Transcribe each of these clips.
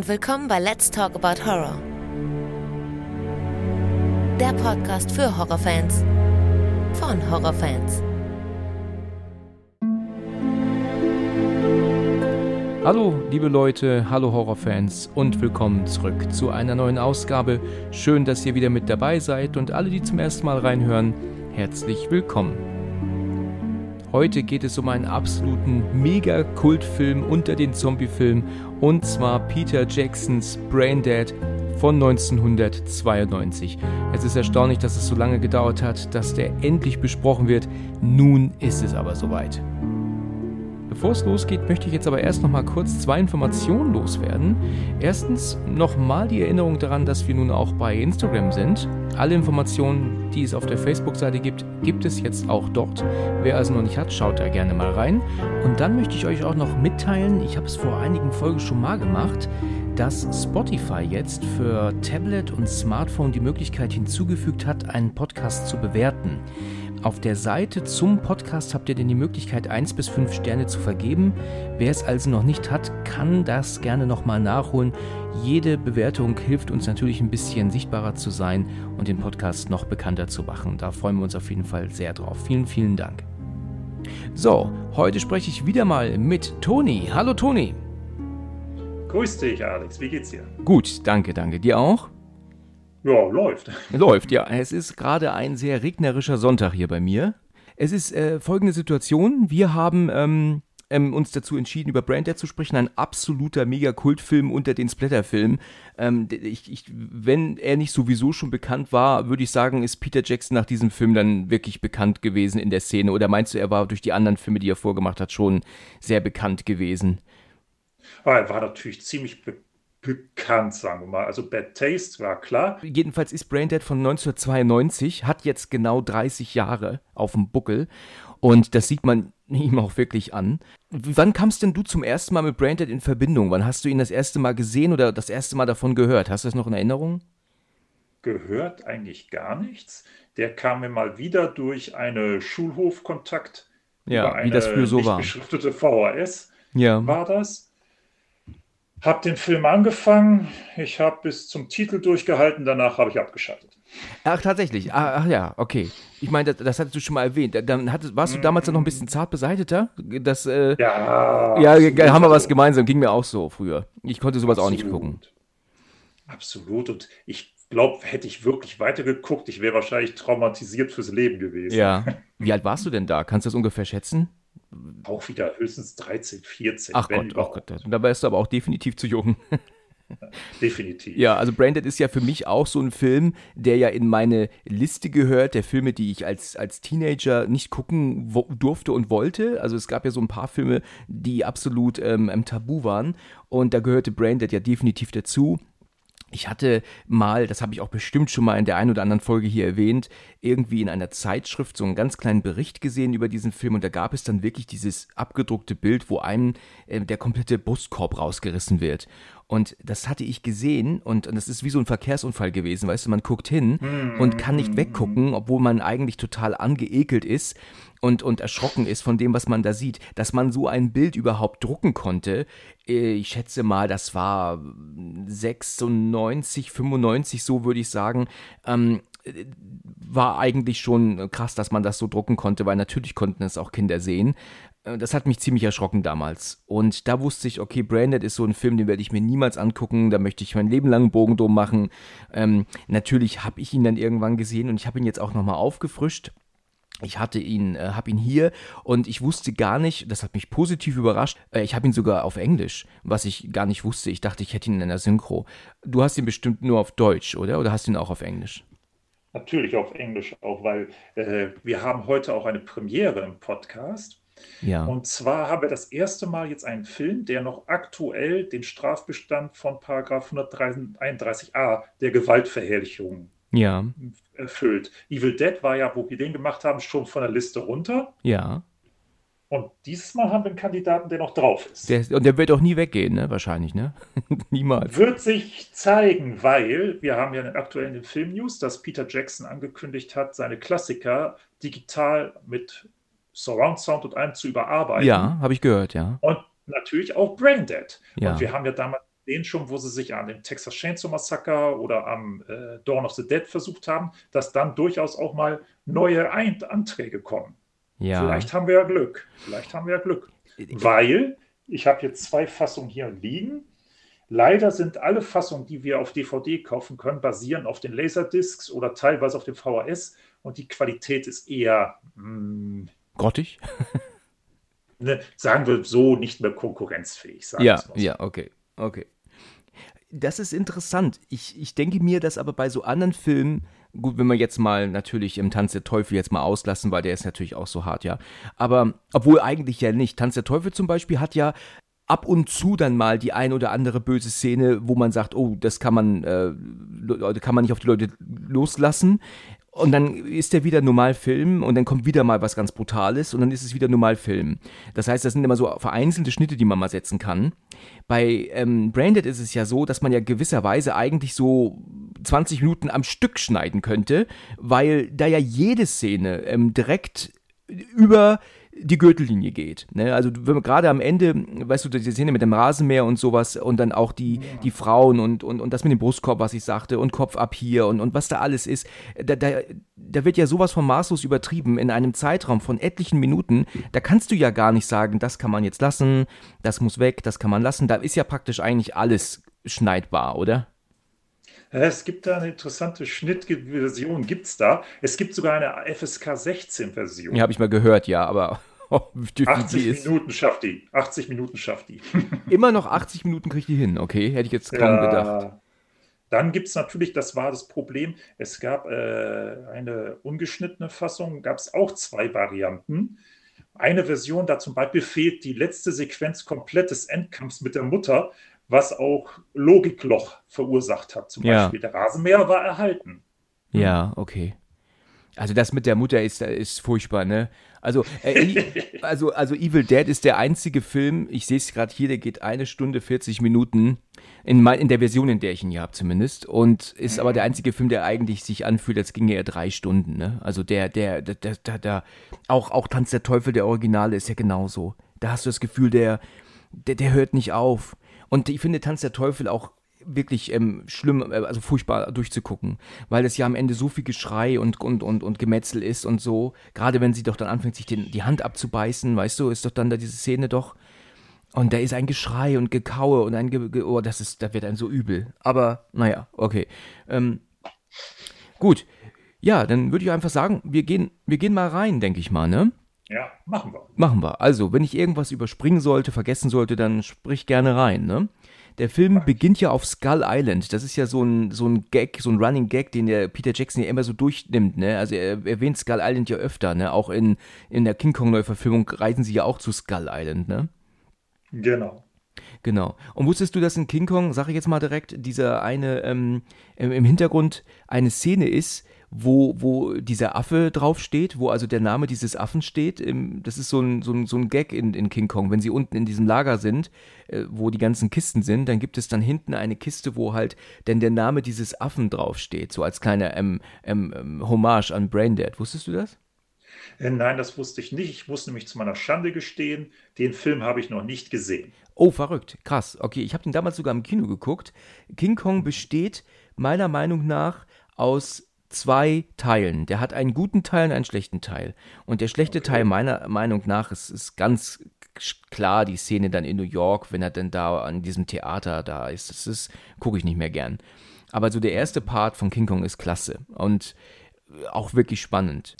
und willkommen bei Let's Talk About Horror. Der Podcast für Horrorfans von Horrorfans. Hallo, liebe Leute, hallo Horrorfans und willkommen zurück zu einer neuen Ausgabe. Schön, dass ihr wieder mit dabei seid und alle, die zum ersten Mal reinhören, herzlich willkommen. Heute geht es um einen absoluten Mega-Kultfilm unter den Zombie-Filmen und zwar Peter Jacksons Braindead von 1992. Es ist erstaunlich, dass es so lange gedauert hat, dass der endlich besprochen wird. Nun ist es aber soweit. Bevor es losgeht, möchte ich jetzt aber erst noch mal kurz zwei Informationen loswerden. Erstens nochmal die Erinnerung daran, dass wir nun auch bei Instagram sind. Alle Informationen, die es auf der Facebook-Seite gibt, gibt es jetzt auch dort. Wer also noch nicht hat, schaut da gerne mal rein. Und dann möchte ich euch auch noch mitteilen, ich habe es vor einigen Folgen schon mal gemacht, dass Spotify jetzt für Tablet und Smartphone die Möglichkeit hinzugefügt hat, einen Podcast zu bewerten. Auf der Seite zum Podcast habt ihr denn die Möglichkeit, 1 bis 5 Sterne zu vergeben. Wer es also noch nicht hat, kann das gerne nochmal nachholen. Jede Bewertung hilft uns natürlich ein bisschen sichtbarer zu sein und den Podcast noch bekannter zu machen. Da freuen wir uns auf jeden Fall sehr drauf. Vielen, vielen Dank. So, heute spreche ich wieder mal mit Toni. Hallo Toni. Grüß dich, Alex. Wie geht's dir? Gut, danke, danke. Dir auch? Ja, läuft. Läuft, ja. Es ist gerade ein sehr regnerischer Sonntag hier bei mir. Es ist äh, folgende Situation. Wir haben ähm, ähm, uns dazu entschieden, über Braindead zu sprechen. Ein absoluter Mega-Kultfilm unter den Splatterfilmen. Ähm, ich, ich, wenn er nicht sowieso schon bekannt war, würde ich sagen, ist Peter Jackson nach diesem Film dann wirklich bekannt gewesen in der Szene. Oder meinst du, er war durch die anderen Filme, die er vorgemacht hat, schon sehr bekannt gewesen? Aber er war natürlich ziemlich bekannt bekannt, sagen wir mal. Also Bad Taste war klar. Jedenfalls ist Braindead von 1992, hat jetzt genau 30 Jahre auf dem Buckel und das sieht man ihm auch wirklich an. Wann kamst denn du zum ersten Mal mit Braindead in Verbindung? Wann hast du ihn das erste Mal gesehen oder das erste Mal davon gehört? Hast du das noch in Erinnerung? Gehört eigentlich gar nichts. Der kam mir mal wieder durch eine Schulhofkontakt. Ja, wie das früher so war. Beschriftete VHS ja. war das. Hab den Film angefangen, ich habe bis zum Titel durchgehalten, danach habe ich abgeschaltet. Ach, tatsächlich. Ach, ach ja, okay. Ich meine, das, das, hattest du schon mal erwähnt. Dann hattest, warst du mhm. damals noch ein bisschen zart beseiteter? Das, äh, ja. Ja, haben wir was gemeinsam. Ging mir auch so früher. Ich konnte sowas absolut. auch nicht gucken. Absolut. Und ich glaube, hätte ich wirklich weitergeguckt, ich wäre wahrscheinlich traumatisiert fürs Leben gewesen. Ja. Wie alt warst du denn da? Kannst du das ungefähr schätzen? Auch wieder höchstens 13, 14. Ach Gott, ach Gott. Dabei ist du aber auch definitiv zu jung. Definitiv. Ja, also Branded ist ja für mich auch so ein Film, der ja in meine Liste gehört, der Filme, die ich als, als Teenager nicht gucken durfte und wollte. Also es gab ja so ein paar Filme, die absolut ähm, tabu waren und da gehörte Branded ja definitiv dazu. Ich hatte mal, das habe ich auch bestimmt schon mal in der einen oder anderen Folge hier erwähnt, irgendwie in einer Zeitschrift so einen ganz kleinen Bericht gesehen über diesen Film und da gab es dann wirklich dieses abgedruckte Bild, wo einem äh, der komplette Brustkorb rausgerissen wird. Und das hatte ich gesehen und, und das ist wie so ein Verkehrsunfall gewesen, weißt du, man guckt hin und kann nicht weggucken, obwohl man eigentlich total angeekelt ist und, und erschrocken ist von dem, was man da sieht. Dass man so ein Bild überhaupt drucken konnte, äh, ich schätze mal, das war 96, 95, so würde ich sagen. Ähm, war eigentlich schon krass, dass man das so drucken konnte, weil natürlich konnten es auch Kinder sehen. Äh, das hat mich ziemlich erschrocken damals. Und da wusste ich, okay, Branded ist so ein Film, den werde ich mir niemals angucken. Da möchte ich mein Leben lang einen Bogen drum machen. Ähm, natürlich habe ich ihn dann irgendwann gesehen und ich habe ihn jetzt auch nochmal aufgefrischt. Ich hatte ihn, äh, habe ihn hier und ich wusste gar nicht, das hat mich positiv überrascht. Äh, ich habe ihn sogar auf Englisch, was ich gar nicht wusste. Ich dachte, ich hätte ihn in einer Synchro. Du hast ihn bestimmt nur auf Deutsch, oder? Oder hast du ihn auch auf Englisch? Natürlich auf Englisch auch, weil äh, wir haben heute auch eine Premiere im Podcast. Ja. Und zwar haben wir das erste Mal jetzt einen Film, der noch aktuell den Strafbestand von Paragraph 131a der Gewaltverherrlichung ja. erfüllt. Evil Dead war ja, wo wir den gemacht haben, schon von der Liste runter. Ja. Und dieses Mal haben wir einen Kandidaten, der noch drauf ist. Der, und der wird auch nie weggehen, ne? Wahrscheinlich, ne? Niemals. Wird sich zeigen, weil wir haben ja den Film-News, dass Peter Jackson angekündigt hat, seine Klassiker digital mit Surround Sound und allem zu überarbeiten. Ja, habe ich gehört, ja. Und natürlich auch Braindead. Ja. Und wir haben ja damals gesehen, schon, wo sie sich an dem Texas Chainsaw Massacre oder am äh, Dawn of the Dead versucht haben, dass dann durchaus auch mal neue Ein Anträge kommen. Ja. Vielleicht haben wir ja Glück. Vielleicht haben wir ja Glück. Weil ich habe jetzt zwei Fassungen hier liegen. Leider sind alle Fassungen, die wir auf DVD kaufen können, basieren auf den Laserdiscs oder teilweise auf dem VHS und die Qualität ist eher mh, hm, grottig. ne, sagen wir so, nicht mehr konkurrenzfähig. ja, so. ja, okay, okay. Das ist interessant. Ich, ich denke mir, dass aber bei so anderen Filmen, gut, wenn wir jetzt mal natürlich im Tanz der Teufel jetzt mal auslassen, weil der ist natürlich auch so hart, ja. Aber obwohl eigentlich ja nicht. Tanz der Teufel zum Beispiel hat ja ab und zu dann mal die ein oder andere böse Szene, wo man sagt, oh, das kann man, äh, kann man nicht auf die Leute loslassen. Und dann ist der wieder Normalfilm und dann kommt wieder mal was ganz Brutales und dann ist es wieder Normalfilm. Das heißt, das sind immer so vereinzelte Schnitte, die man mal setzen kann. Bei ähm, Branded ist es ja so, dass man ja gewisserweise eigentlich so 20 Minuten am Stück schneiden könnte, weil da ja jede Szene ähm, direkt über die Gürtellinie geht. Ne? Also gerade am Ende, weißt du, die Szene mit dem Rasenmäher und sowas und dann auch die, ja. die Frauen und, und, und das mit dem Brustkorb, was ich sagte, und Kopf ab hier und, und was da alles ist, da, da, da wird ja sowas von maßlos übertrieben in einem Zeitraum von etlichen Minuten. Da kannst du ja gar nicht sagen, das kann man jetzt lassen, das muss weg, das kann man lassen. Da ist ja praktisch eigentlich alles schneidbar, oder? Es gibt da eine interessante Schnittversion, gibt es da. Es gibt sogar eine FSK 16-Version. Ja, habe ich mal gehört, ja, aber 80 Minuten schafft die. 80 Minuten schafft die. Immer noch 80 Minuten kriegt die hin, okay? Hätte ich jetzt kaum ja, gedacht. Dann gibt es natürlich, das war das Problem, es gab äh, eine ungeschnittene Fassung, gab es auch zwei Varianten. Eine Version, da zum Beispiel fehlt die letzte Sequenz komplett des Endkampfs mit der Mutter, was auch Logikloch verursacht hat. Zum ja. Beispiel der Rasenmäher war erhalten. Ja, okay. Also das mit der Mutter ist, ist furchtbar, ne? Also, äh, also, also Evil Dead ist der einzige Film, ich sehe es gerade hier, der geht eine Stunde 40 Minuten, in, in der Version, in der ich ihn hier habe zumindest, und ist aber der einzige Film, der eigentlich sich anfühlt, als ginge er drei Stunden, ne? Also der, der, der, der, der, der auch, auch Tanz der Teufel, der Originale, ist ja genauso. Da hast du das Gefühl, der, der, der hört nicht auf. Und ich finde Tanz der Teufel auch wirklich ähm, schlimm, äh, also furchtbar durchzugucken, weil es ja am Ende so viel Geschrei und, und, und, und Gemetzel ist und so. Gerade wenn sie doch dann anfängt, sich den, die Hand abzubeißen, weißt du, ist doch dann da diese Szene doch. Und da ist ein Geschrei und Gekaue und ein Ge, Ge oh, das ist, da wird ein so übel. Aber naja, okay. Ähm, gut. Ja, dann würde ich einfach sagen, wir gehen, wir gehen mal rein, denke ich mal, ne? Ja, machen wir. Machen wir. Also, wenn ich irgendwas überspringen sollte, vergessen sollte, dann sprich gerne rein, ne? Der Film beginnt ja auf Skull Island. Das ist ja so ein, so ein Gag, so ein Running Gag, den der Peter Jackson ja immer so durchnimmt, ne? Also er erwähnt Skull Island ja öfter, ne? Auch in, in der King Kong Neuverfilmung reisen sie ja auch zu Skull Island, ne? Genau. Genau. Und wusstest du, dass in King Kong, sag ich jetzt mal direkt, dieser eine ähm, im Hintergrund eine Szene ist, wo, wo dieser Affe draufsteht, wo also der Name dieses Affen steht. das ist so ein, so ein, so ein Gag in, in King Kong. Wenn sie unten in diesem Lager sind, äh, wo die ganzen Kisten sind, dann gibt es dann hinten eine Kiste, wo halt denn der Name dieses Affen draufsteht, so als kleiner ähm, ähm, ähm, Hommage an Braindead. Wusstest du das? Äh, nein, das wusste ich nicht. Ich muss nämlich zu meiner Schande gestehen, den Film habe ich noch nicht gesehen. Oh, verrückt. Krass. Okay, ich habe den damals sogar im Kino geguckt. King Kong besteht meiner Meinung nach aus zwei Teilen. Der hat einen guten Teil und einen schlechten Teil. Und der schlechte okay. Teil meiner Meinung nach ist, ist ganz klar die Szene dann in New York, wenn er dann da an diesem Theater da ist. Das ist, gucke ich nicht mehr gern. Aber so der erste Part von King Kong ist klasse. Und auch wirklich spannend.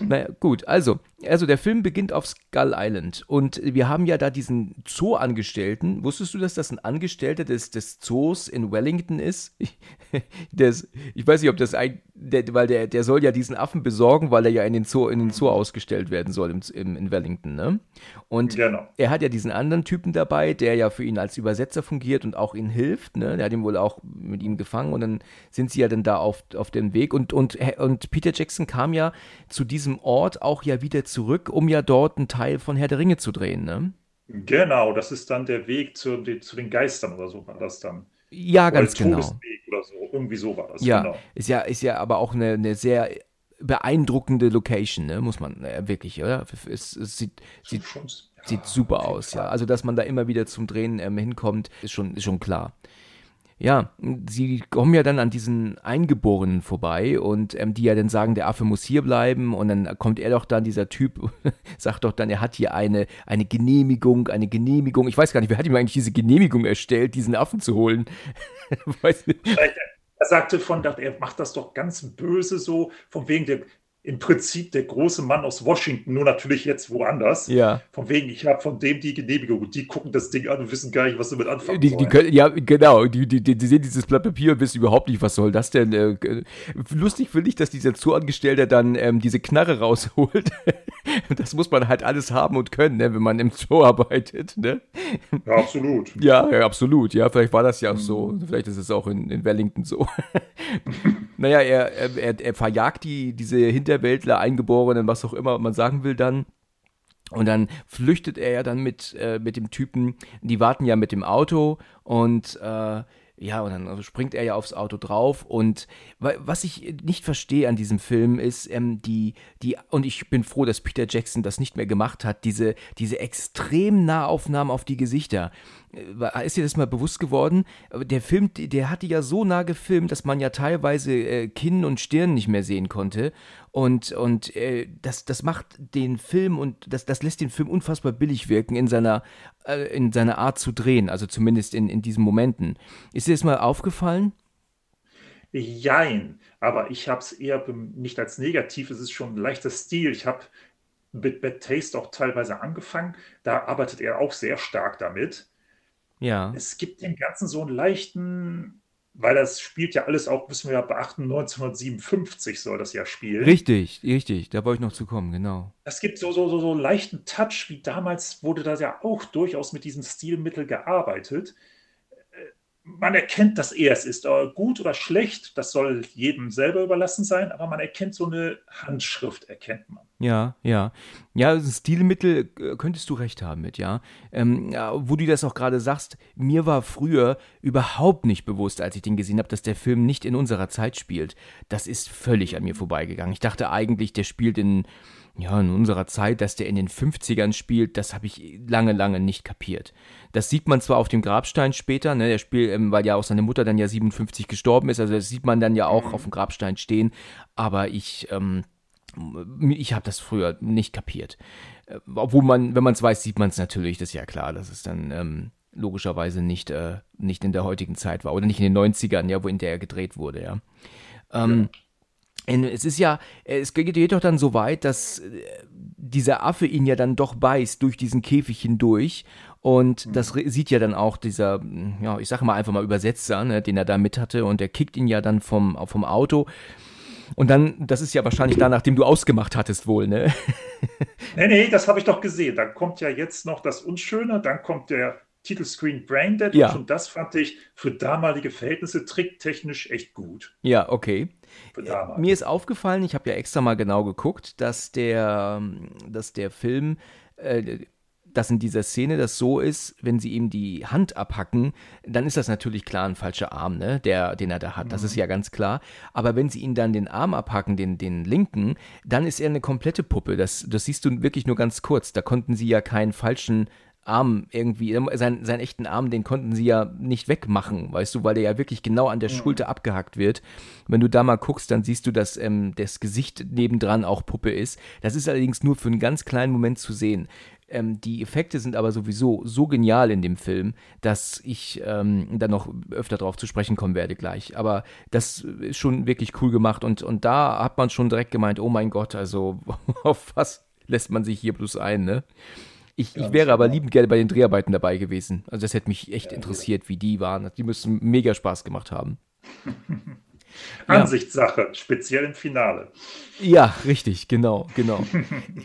Naja, gut, also, also der Film beginnt auf Skull Island und wir haben ja da diesen Zoo-Angestellten. Wusstest du, dass das ein Angestellter des, des Zoos in Wellington ist? des, ich weiß nicht, ob das ein, der, weil der, der soll ja diesen Affen besorgen, weil er ja in den Zoo, in den Zoo ausgestellt werden soll im, im, in Wellington, ne? Und genau. er hat ja diesen anderen Typen dabei, der ja für ihn als Übersetzer fungiert und auch ihm hilft, ne? Der hat ihn wohl auch mit ihm gefangen und dann sind sie ja dann da auf, auf dem Weg und, und, und Peter Jackson kam ja zu diesem Ort auch ja wieder zurück, um ja dort einen Teil von Herr der Ringe zu drehen, ne? Genau, das ist dann der Weg zu, zu den Geistern oder so war das dann. Ja, oder ganz genau. Oder so. Irgendwie so war das. Ja, genau. ist ja, ist ja aber auch eine, eine sehr beeindruckende Location, ne? muss man äh, wirklich, oder? Es, es sieht, sieht schon, Sieht super aus, ja. Also, dass man da immer wieder zum Drehen ähm, hinkommt, ist schon, ist schon klar. Ja, sie kommen ja dann an diesen Eingeborenen vorbei und ähm, die ja dann sagen, der Affe muss hier bleiben und dann kommt er doch dann, dieser Typ, sagt doch dann, er hat hier eine, eine Genehmigung, eine Genehmigung. Ich weiß gar nicht, wer hat ihm eigentlich diese Genehmigung erstellt, diesen Affen zu holen? er sagte von, er macht das doch ganz böse so, von wegen der, im Prinzip der große Mann aus Washington, nur natürlich jetzt woanders. Ja. Von wegen, ich habe von dem die Genehmigung die gucken das Ding an und wissen gar nicht, was sie mit anfangen die, die können, Ja, genau. Die, die, die, sehen dieses Blatt Papier und wissen überhaupt nicht, was soll das denn. Äh, lustig finde ich, dass dieser Zooangestellte dann ähm, diese Knarre rausholt. das muss man halt alles haben und können, ne, wenn man im Zoo arbeitet. Ne? Ja, absolut. Ja, ja, absolut. Ja, vielleicht war das ja auch so. Mhm. Vielleicht ist es auch in, in Wellington so. naja, er, er, er verjagt die, diese Hinter Hinterwäldler, Eingeborenen, was auch immer man sagen will dann. Und dann flüchtet er ja dann mit, äh, mit dem Typen, die warten ja mit dem Auto und äh, ja, und dann springt er ja aufs Auto drauf. Und was ich nicht verstehe an diesem Film ist, ähm, die, die, und ich bin froh, dass Peter Jackson das nicht mehr gemacht hat, diese, diese extrem Nahaufnahmen auf die Gesichter. Äh, ist dir das mal bewusst geworden? Der Film, der hatte ja so nah gefilmt, dass man ja teilweise äh, Kinn und Stirn nicht mehr sehen konnte. Und, und äh, das, das macht den Film und das, das lässt den Film unfassbar billig wirken in seiner, äh, in seiner Art zu drehen, also zumindest in, in diesen Momenten. Ist dir das mal aufgefallen? Jein, aber ich habe es eher nicht als negativ, es ist schon ein leichter Stil. Ich habe mit Bad Taste auch teilweise angefangen, da arbeitet er auch sehr stark damit. Ja. Es gibt dem Ganzen so einen leichten weil das spielt ja alles auch, müssen wir ja beachten, 1957 soll das ja spielen. Richtig, richtig, da wollte ich noch zu kommen, genau. Es gibt so, so, so, so leichten Touch, wie damals wurde da ja auch durchaus mit diesem Stilmittel gearbeitet man erkennt, dass er es ist. Gut oder schlecht, das soll jedem selber überlassen sein, aber man erkennt so eine Handschrift, erkennt man. Ja, ja. Ja, Stilmittel äh, könntest du recht haben mit, ja. Ähm, ja wo du das auch gerade sagst, mir war früher überhaupt nicht bewusst, als ich den gesehen habe, dass der Film nicht in unserer Zeit spielt. Das ist völlig an mir vorbeigegangen. Ich dachte eigentlich, der spielt in ja, in unserer Zeit, dass der in den 50ern spielt, das habe ich lange, lange nicht kapiert. Das sieht man zwar auf dem Grabstein später, ne, der spielt, ähm, weil ja auch seine Mutter dann ja 57 gestorben ist, also das sieht man dann ja auch mhm. auf dem Grabstein stehen, aber ich, ähm, ich habe das früher nicht kapiert. Äh, obwohl man, wenn man es weiß, sieht man es natürlich, das ist ja klar, dass es dann ähm, logischerweise nicht, äh, nicht in der heutigen Zeit war oder nicht in den 90ern, ja, wo in der er gedreht wurde, ja. Ähm, ja. Es ist ja, es geht doch dann so weit, dass äh, dieser Affe ihn ja dann doch beißt durch diesen Käfig hindurch. Und mhm. das sieht ja dann auch dieser, ja, ich sage mal einfach mal Übersetzer, ne, den er da mit hatte. Und der kickt ihn ja dann vom, vom Auto. Und dann, das ist ja wahrscheinlich da, nachdem du ausgemacht hattest wohl, ne? nee, nee, das habe ich doch gesehen. Dann kommt ja jetzt noch das Unschöne, dann kommt der Titelscreen Braindead ja. und das fand ich für damalige Verhältnisse tricktechnisch echt gut. Ja, okay. Mir ist aufgefallen, ich habe ja extra mal genau geguckt, dass der, dass der Film, äh, dass in dieser Szene das so ist, wenn sie ihm die Hand abhacken, dann ist das natürlich klar ein falscher Arm, ne, der, den er da hat. Das ist mhm. ja ganz klar. Aber wenn sie ihn dann den Arm abhacken, den, den linken, dann ist er eine komplette Puppe. Das, das siehst du wirklich nur ganz kurz. Da konnten sie ja keinen falschen Arm irgendwie, sein, seinen echten Arm, den konnten sie ja nicht wegmachen, weißt du, weil der ja wirklich genau an der mhm. Schulter abgehackt wird. Wenn du da mal guckst, dann siehst du, dass ähm, das Gesicht nebendran auch Puppe ist. Das ist allerdings nur für einen ganz kleinen Moment zu sehen. Ähm, die Effekte sind aber sowieso so genial in dem Film, dass ich ähm, da noch öfter drauf zu sprechen kommen werde gleich. Aber das ist schon wirklich cool gemacht und, und da hat man schon direkt gemeint, oh mein Gott, also auf was lässt man sich hier bloß ein, ne? Ich, ich wäre aber liebend gerne bei den Dreharbeiten dabei gewesen. Also das hätte mich echt interessiert, wie die waren. Die müssen mega Spaß gemacht haben. Ansichtssache, ja. speziell im Finale. Ja, richtig, genau, genau.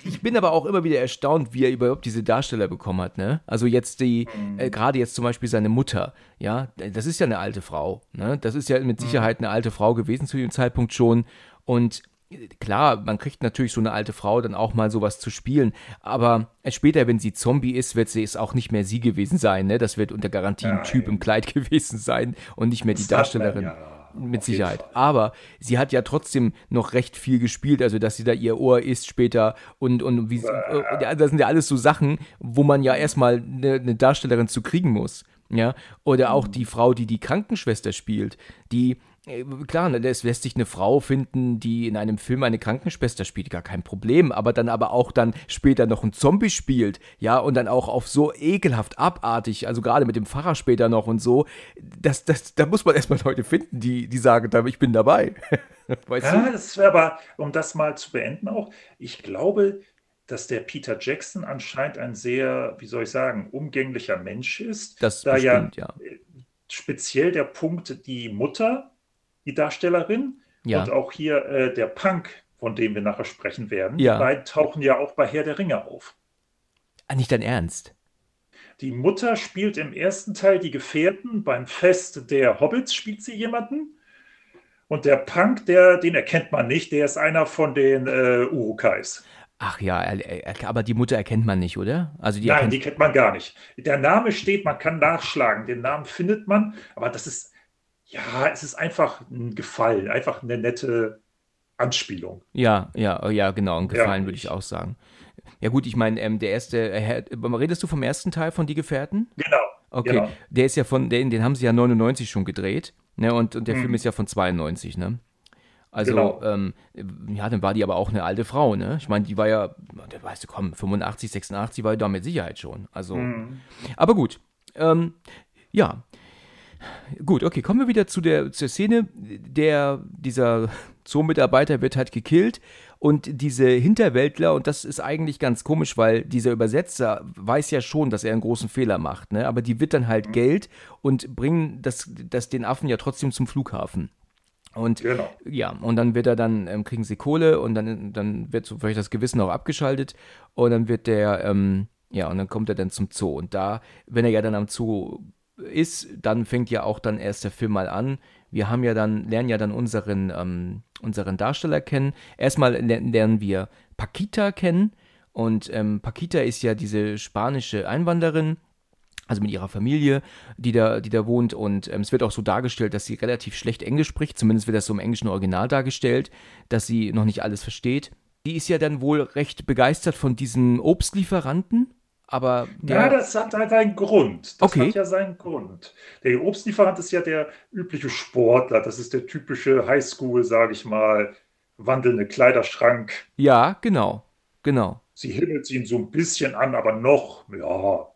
ich bin aber auch immer wieder erstaunt, wie er überhaupt diese Darsteller bekommen hat, ne? Also jetzt die, mhm. äh, gerade jetzt zum Beispiel seine Mutter, ja, das ist ja eine alte Frau, ne? Das ist ja mit mhm. Sicherheit eine alte Frau gewesen zu dem Zeitpunkt schon. Und klar, man kriegt natürlich so eine alte Frau dann auch mal sowas zu spielen, aber später, wenn sie Zombie ist, wird sie es auch nicht mehr sie gewesen sein, ne? Das wird unter Garantie ein Typ im Kleid gewesen sein und nicht mehr die Darstellerin. Mit Sicherheit. Aber sie hat ja trotzdem noch recht viel gespielt, also dass sie da ihr Ohr ist später und, und wie, äh, das sind ja alles so Sachen, wo man ja erstmal eine, eine Darstellerin zu kriegen muss. Ja, oder auch mhm. die Frau, die die Krankenschwester spielt, die klar, ne, es lässt sich eine Frau finden, die in einem Film eine Krankenschwester spielt, gar kein Problem, aber dann aber auch dann später noch ein Zombie spielt, ja, und dann auch auf so ekelhaft abartig, also gerade mit dem Pfarrer später noch und so, das, das, da muss man erstmal Leute finden, die, die sagen, ich bin dabei. weißt ja, du? das wäre aber, um das mal zu beenden auch, ich glaube, dass der Peter Jackson anscheinend ein sehr, wie soll ich sagen, umgänglicher Mensch ist. Das da bestimmt, ja, ja speziell der Punkt, die Mutter die Darstellerin. Ja. Und auch hier äh, der Punk, von dem wir nachher sprechen werden. Ja. Die beiden tauchen ja auch bei Herr der Ringe auf. Ah, nicht dein Ernst? Die Mutter spielt im ersten Teil die Gefährten. Beim Fest der Hobbits spielt sie jemanden. Und der Punk, der, den erkennt man nicht, der ist einer von den äh, Urukais. Ach ja, aber die Mutter erkennt man nicht, oder? Also die Nein, die kennt man gar nicht. Der Name steht, man kann nachschlagen, den Namen findet man, aber das ist ja, es ist einfach ein Gefallen, einfach eine nette Anspielung. Ja, ja, ja, genau, ein Gefallen ja. würde ich auch sagen. Ja gut, ich meine, ähm, der erste, äh, redest du vom ersten Teil von Die Gefährten? Genau. Okay, genau. der ist ja von, den, den haben sie ja 99 schon gedreht, ne, und, und der mhm. Film ist ja von 92, ne? Also, genau. ähm, ja, dann war die aber auch eine alte Frau, ne? Ich meine, die war ja, der weißt du, komm, 85, 86 war die da mit Sicherheit schon. Also, mhm. aber gut. Ähm, ja, Gut, okay, kommen wir wieder zu der, zur Szene. Der, dieser Zoo-Mitarbeiter wird halt gekillt und diese Hinterwäldler, und das ist eigentlich ganz komisch, weil dieser Übersetzer weiß ja schon, dass er einen großen Fehler macht, ne? aber die wird dann halt mhm. Geld und bringen das, das den Affen ja trotzdem zum Flughafen. Und genau. ja, und dann wird er dann, ähm, kriegen sie Kohle und dann, dann wird so vielleicht das Gewissen auch abgeschaltet und dann wird der, ähm, ja, und dann kommt er dann zum Zoo. Und da, wenn er ja dann am Zoo ist, dann fängt ja auch dann erst der Film mal an. Wir haben ja dann, lernen ja dann unseren, ähm, unseren Darsteller kennen. Erstmal lernen wir Paquita kennen. Und ähm, Paquita ist ja diese spanische Einwanderin, also mit ihrer Familie, die da, die da wohnt. Und ähm, es wird auch so dargestellt, dass sie relativ schlecht Englisch spricht. Zumindest wird das so im englischen Original dargestellt, dass sie noch nicht alles versteht. Die ist ja dann wohl recht begeistert von diesem Obstlieferanten, aber. Ja, das hat halt einen Grund. Das okay. hat ja seinen Grund. Der Obstlieferant ist ja der übliche Sportler. Das ist der typische Highschool, sage ich mal, wandelnde Kleiderschrank. Ja, genau. Genau. Sie himmelt ihn so ein bisschen an, aber noch, ja,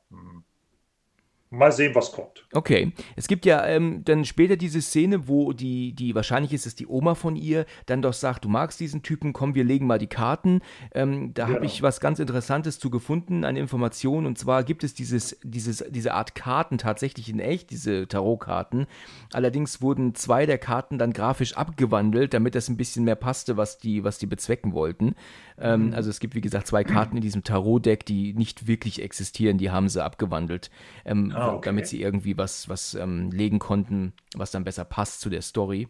Mal sehen, was kommt. Okay. Es gibt ja ähm, dann später diese Szene, wo die, die, wahrscheinlich ist es die Oma von ihr, dann doch sagt, du magst diesen Typen, komm, wir legen mal die Karten. Ähm, da genau. habe ich was ganz Interessantes zu gefunden an Informationen. Und zwar gibt es dieses, dieses, diese Art Karten tatsächlich in echt, diese Tarotkarten. Allerdings wurden zwei der Karten dann grafisch abgewandelt, damit das ein bisschen mehr passte, was die, was die bezwecken wollten. Ähm, mhm. Also es gibt, wie gesagt, zwei Karten in diesem Tarot-Deck, die nicht wirklich existieren, die haben sie abgewandelt. Ähm, ah, okay. damit sie irgendwie was, was ähm, legen konnten, was dann besser passt zu der Story.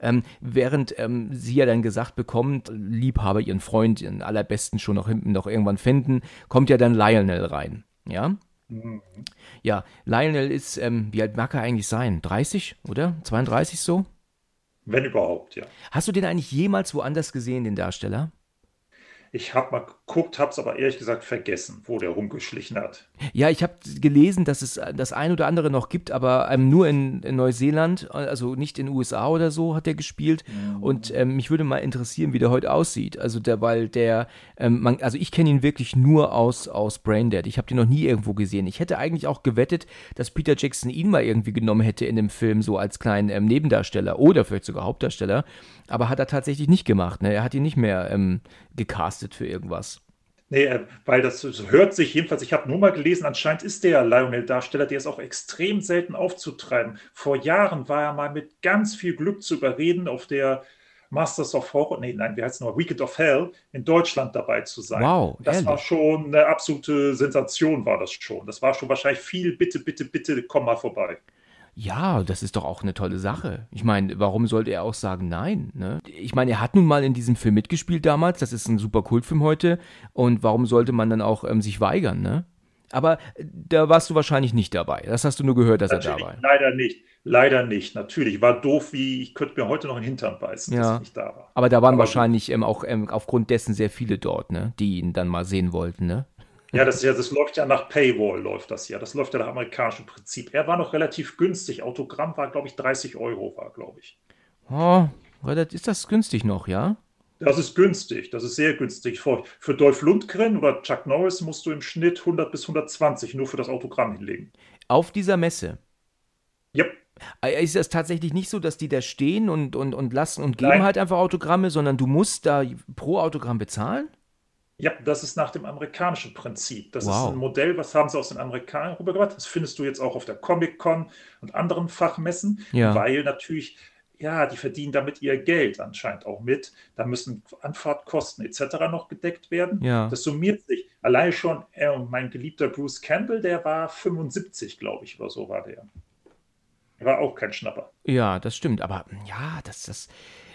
Ähm, während ähm, sie ja dann gesagt bekommt, Liebhaber ihren Freund, ihren allerbesten schon noch hinten noch irgendwann finden, kommt ja dann Lionel rein. Ja? Mhm. Ja, Lionel ist, ähm, wie alt mag er eigentlich sein? 30, oder? 32 so? Wenn überhaupt, ja. Hast du den eigentlich jemals woanders gesehen, den Darsteller? Ich habe mal geguckt, habe es aber ehrlich gesagt vergessen, wo der rumgeschlichen hat. Ja, ich habe gelesen, dass es das ein oder andere noch gibt, aber ähm, nur in, in, Neuseeland, also nicht in den USA oder so hat er gespielt. Mhm. Und ähm, mich würde mal interessieren, wie der heute aussieht. Also der, weil der, ähm, man, also ich kenne ihn wirklich nur aus, aus Braindead. Ich habe den noch nie irgendwo gesehen. Ich hätte eigentlich auch gewettet, dass Peter Jackson ihn mal irgendwie genommen hätte in dem Film, so als kleinen ähm, Nebendarsteller oder vielleicht sogar Hauptdarsteller. Aber hat er tatsächlich nicht gemacht. Ne? Er hat ihn nicht mehr ähm, gecastet für irgendwas. Nee, äh, weil das hört sich jedenfalls, ich habe nur mal gelesen, anscheinend ist der Lionel-Darsteller, der ist auch extrem selten aufzutreiben. Vor Jahren war er mal mit ganz viel Glück zu überreden, auf der Masters of Horror, nee, nein, wie heißt es noch, Wicked of Hell in Deutschland dabei zu sein. Wow. Das ehrlich? war schon eine absolute Sensation, war das schon. Das war schon wahrscheinlich viel, bitte, bitte, bitte, komm mal vorbei. Ja, das ist doch auch eine tolle Sache. Ich meine, warum sollte er auch sagen nein? Ne? Ich meine, er hat nun mal in diesem Film mitgespielt damals. Das ist ein super Kultfilm heute. Und warum sollte man dann auch ähm, sich weigern? Ne? Aber äh, da warst du wahrscheinlich nicht dabei. Das hast du nur gehört, dass Natürlich, er da war. Leider nicht. Leider nicht. Natürlich. War doof, wie ich könnte mir heute noch in den Hintern beißen, ja. dass ich nicht da war. Aber da waren Aber wahrscheinlich ähm, auch ähm, aufgrund dessen sehr viele dort, ne? die ihn dann mal sehen wollten, ne? Ja, das, ja, das läuft ja nach Paywall, läuft das ja. Das läuft ja nach amerikanischem Prinzip. Er war noch relativ günstig. Autogramm war, glaube ich, 30 Euro, war, glaube ich. Oh, ist das günstig noch, ja? Das ist günstig, das ist sehr günstig. Für, für Dolph Lundgren oder Chuck Norris musst du im Schnitt 100 bis 120 nur für das Autogramm hinlegen. Auf dieser Messe? Ja. Äh, ist das tatsächlich nicht so, dass die da stehen und, und, und lassen und geben Nein. halt einfach Autogramme, sondern du musst da pro Autogramm bezahlen? Ja, das ist nach dem amerikanischen Prinzip. Das Wow. ist ein Modell, was haben sie aus den Amerikanern rübergebracht. Das findest du jetzt auch auf der Comic-Con und anderen Fachmessen, Ja. weil natürlich, ja, die verdienen damit ihr Geld anscheinend auch mit. Da müssen Anfahrtkosten etc. noch gedeckt werden. Ja. Das summiert sich. Allein schon, äh, mein geliebter Bruce Campbell, der war 75, glaube ich, oder so war der. War auch kein Schnapper. Ja, das stimmt. Aber ja, das, das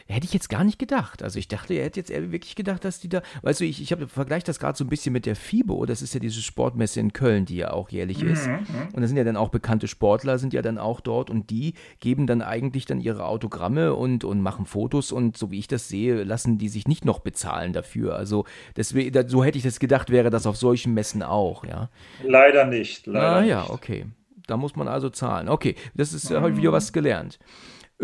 hätte ich jetzt gar nicht gedacht. Also ich dachte, er hätte jetzt eher wirklich gedacht, dass die da. Weißt du, ich, ich habe vergleiche das gerade so ein bisschen mit der FIBO. Das ist ja diese Sportmesse in Köln, die ja auch jährlich ist. Und da sind ja dann auch bekannte Sportler, sind ja dann auch dort und die geben dann eigentlich dann ihre Autogramme und, und machen Fotos und so wie ich das sehe, lassen die sich nicht noch bezahlen dafür. Also deswegen, so hätte ich das gedacht, wäre das auf solchen Messen auch, ja. Leider nicht. Leider Ah ja, okay. Da muss man also zahlen. Okay, das ist äh, heute wieder was gelernt.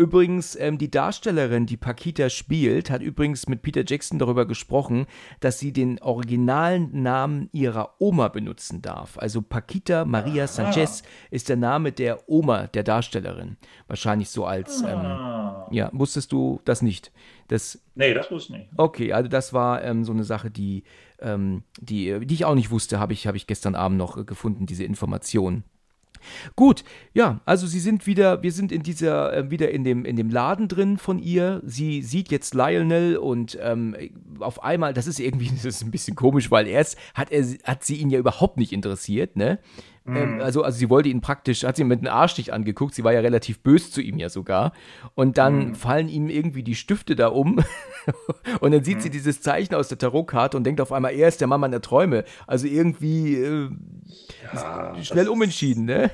Übrigens, ähm, die Darstellerin, die Paquita spielt, hat übrigens mit Peter Jackson darüber gesprochen, dass sie den originalen Namen ihrer Oma benutzen darf. Also Paquita Maria Sanchez ist der Name der Oma der Darstellerin. Wahrscheinlich so als, ähm, Ah. ja, wusstest du das nicht? Das, Nee, das wusste ich nicht. Okay, also das war ähm, so eine Sache, die, ähm, die, die ich auch nicht wusste, habe ich, hab ich gestern Abend noch äh, gefunden, diese Information. Gut, ja, also sie sind wieder, wir sind in dieser, äh, wieder in dem, in dem Laden drin von ihr. Sie sieht jetzt Lionel und ähm, auf einmal, das ist irgendwie, das ist ein bisschen komisch, weil erst hat er, hat sie ihn ja überhaupt nicht interessiert, ne? Ähm, also, also sie wollte ihn praktisch, hat sie ihn mit einem Arschstich angeguckt, sie war ja relativ böse zu ihm ja sogar. Und dann fallen ihm irgendwie die Stifte da um. und dann sieht sie dieses Zeichen aus der Tarotkarte und denkt auf einmal, er ist der Mann meiner Träume. Also irgendwie äh, Ja, schnell umentschieden, ne?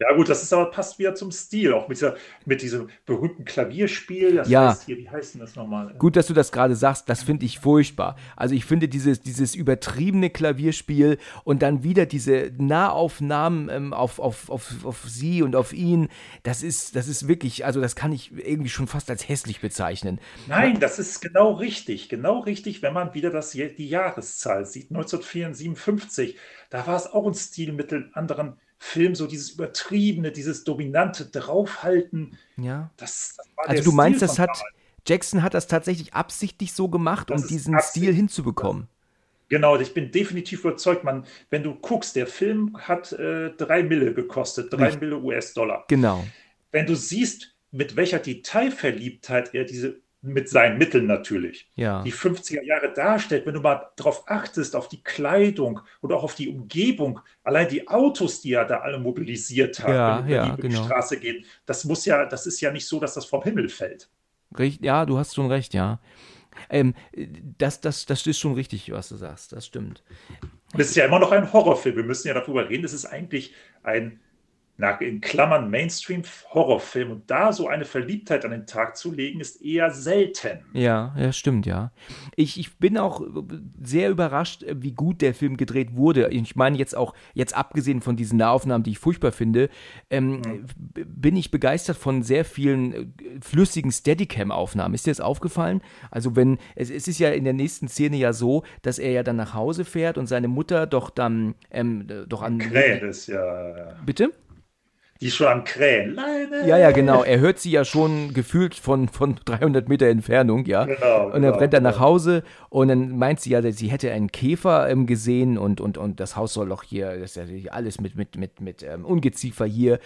Ja, gut, das ist aber passt wieder zum Stil, auch mit, dieser, mit diesem berühmten Klavierspiel. Das Ja. heißt hier, wie heißt denn das nochmal? Gut, dass du das gerade sagst, das finde ich furchtbar. Also ich finde dieses, dieses übertriebene Klavierspiel und dann wieder diese Nahaufnahmen ähm, auf, auf, auf, auf sie und auf ihn, das ist, das ist wirklich, also das kann ich irgendwie schon fast als hässlich bezeichnen. Nein, das ist genau richtig. Genau richtig, wenn man wieder das, die Jahreszahl sieht. 1954, da war es auch ein Stilmittel, anderen Film, so dieses übertriebene, dieses dominante Draufhalten. Ja. Das, das Also du meinst, Stil das von hat. Jackson hat das tatsächlich absichtlich so gemacht, Das um diesen. Stil hinzubekommen. Genau, ich bin definitiv überzeugt, man, wenn du guckst, der Film hat äh, drei Mille gekostet, drei Richtig. Mille US-Dollar. Genau. wenn du siehst, mit welcher Detailverliebtheit er diese, mit seinen Mitteln natürlich, Ja. die 50er Jahre darstellt, wenn du mal darauf achtest, auf die Kleidung oder auch auf die Umgebung, allein die Autos, die er da alle mobilisiert hat, Ja, wenn ja, die, über die genau. Straße gehen, das muss ja, das ist ja nicht so, dass das vom Himmel fällt. Richt, ja, du hast schon recht, ja. Ähm, das, das, das ist schon richtig, was du sagst. Das stimmt. Und es ist ja immer noch ein Horrorfilm. Wir müssen ja darüber reden. Es ist eigentlich ein, na, in Klammern, Mainstream-Horrorfilm. Und da so eine Verliebtheit an den Tag zu legen, ist eher selten. Ja, ja, stimmt, ja. Ich, ich bin auch sehr überrascht, wie gut der Film gedreht wurde. Ich meine jetzt auch, jetzt abgesehen von diesen Nahaufnahmen, die ich furchtbar finde, ähm, b- bin ich begeistert von sehr vielen äh, flüssigen Steadicam-Aufnahmen. Ist dir das aufgefallen? Also wenn, es, es ist ja in der nächsten Szene ja so, dass er ja dann nach Hause fährt und seine Mutter doch dann, ähm, äh, doch an... Krähen ist ja. Bitte? Die ist schon am Krähen. Leine. Ja, ja, genau. Er hört sie ja schon gefühlt von, von 300 Meter Entfernung, ja. Genau, und dann genau, rennt er nach genau. Hause und dann meint sie ja, sie hätte einen Käfer ähm, gesehen und, und, und das Haus soll doch hier, das ist ja alles mit, mit, mit, mit ähm, Ungeziefer hier.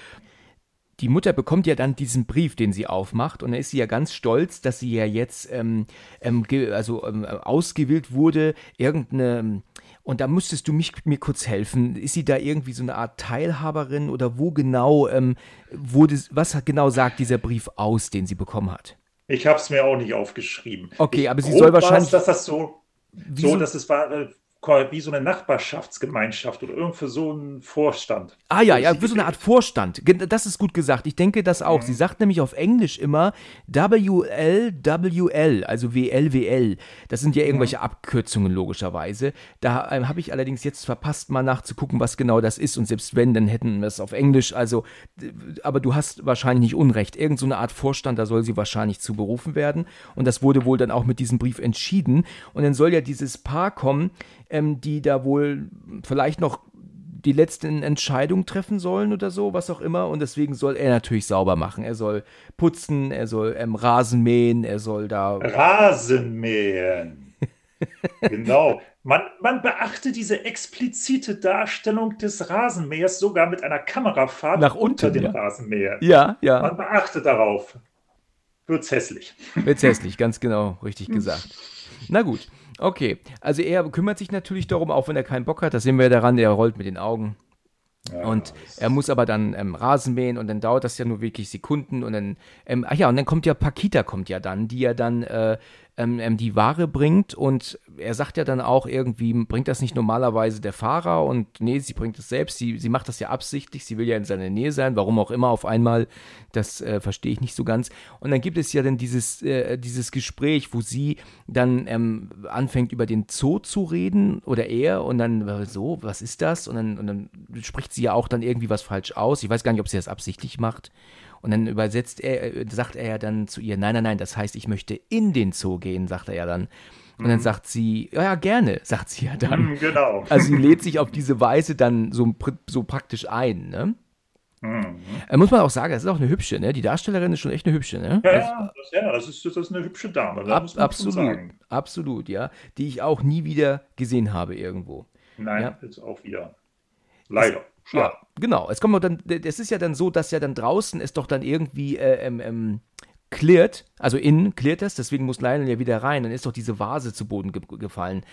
Die Mutter bekommt ja dann diesen Brief, den sie aufmacht, und dann ist sie ja ganz stolz, dass sie ja jetzt ähm, ähm, also ähm, ausgewählt wurde, irgendeine. Und da müsstest du mich, mir kurz helfen. Ist sie da irgendwie so eine Art Teilhaberin oder wo genau ähm, wurde, was genau sagt dieser Brief aus, den sie bekommen hat? Ich habe es mir auch nicht aufgeschrieben. Okay, ich, aber sie soll wahrscheinlich- dass das so, so dass es war, äh, wie so eine Nachbarschaftsgemeinschaft oder irgendwie so ein Vorstand. Ah ja, ja, wie so eine Art Vorstand. Das ist gut gesagt. Ich denke das auch. Mhm. Sie sagt nämlich auf Englisch immer WLWL, also WLWL. Das sind ja irgendwelche mhm. Abkürzungen logischerweise. Da ähm, habe ich allerdings jetzt verpasst, mal nachzugucken, was genau das ist. Und selbst wenn, dann hätten wir es auf Englisch. Also, aber du hast wahrscheinlich nicht Unrecht. Irgend so eine Art Vorstand, da soll sie wahrscheinlich zu berufen werden. Und das wurde wohl dann auch mit diesem Brief entschieden. Und dann soll ja dieses Paar kommen, ähm, die da wohl vielleicht noch die letzten Entscheidungen treffen sollen oder so, was auch immer. Und deswegen soll er natürlich sauber machen. Er soll putzen, er soll ähm, Rasen mähen, er soll da. Rasen mähen! genau. Man, man beachte diese explizite Darstellung des Rasenmähers sogar mit einer Kamerafahrt Nach unten, unter dem ja. Rasenmäher. Ja, ja. Man beachte darauf. Wird's hässlich. Wird's hässlich, ganz genau, richtig gesagt. Na gut. Okay, also er kümmert sich natürlich darum, auch wenn er keinen Bock hat. Das sehen wir daran, er rollt mit den Augen. Ja, und er muss aber dann ähm, Rasen mähen und dann dauert das ja nur wirklich Sekunden und dann, ähm, ach ja, und dann kommt ja Pakita kommt ja dann, die ja dann äh, ähm, ähm, die Ware bringt und er sagt ja dann auch irgendwie, bringt das nicht normalerweise der Fahrer und nee, sie bringt es selbst, sie, sie macht das ja absichtlich, sie will ja in seiner Nähe sein, warum auch immer auf einmal, das äh, verstehe ich nicht so ganz. Und dann gibt es ja dann dieses, äh, dieses Gespräch, wo sie dann ähm, anfängt über den Zoo zu reden oder er und dann äh, so, was ist das? Und dann, und dann spricht sie ja auch dann irgendwie was falsch aus. Ich weiß gar nicht, ob sie das absichtlich macht. Und dann übersetzt er, äh, sagt er ja dann zu ihr, nein, nein, nein, das heißt, ich möchte in den Zoo gehen, sagt er ja dann. Und mhm. dann sagt sie, ja, ja, gerne, sagt sie ja dann. Mhm, genau. Also sie lädt sich auf diese Weise dann so, so praktisch ein, ne? Mhm. Äh, muss man auch sagen, das ist auch eine hübsche, ne? Die Darstellerin ist schon echt eine hübsche, ne? Ja, ja, also das, ja das, ist, das ist eine hübsche Dame. Ab, absolut, absolut, ja. Die ich auch nie wieder gesehen habe irgendwo. Nein, ja. jetzt auch wieder. Leider. Ja, genau. Es kommt dann, es ist ja dann so, dass ja dann draußen es doch dann irgendwie äh, ähm, ähm, klärt, also innen klärt das, deswegen muss Lionel ja wieder rein, dann ist doch diese Vase zu Boden ge gefallen.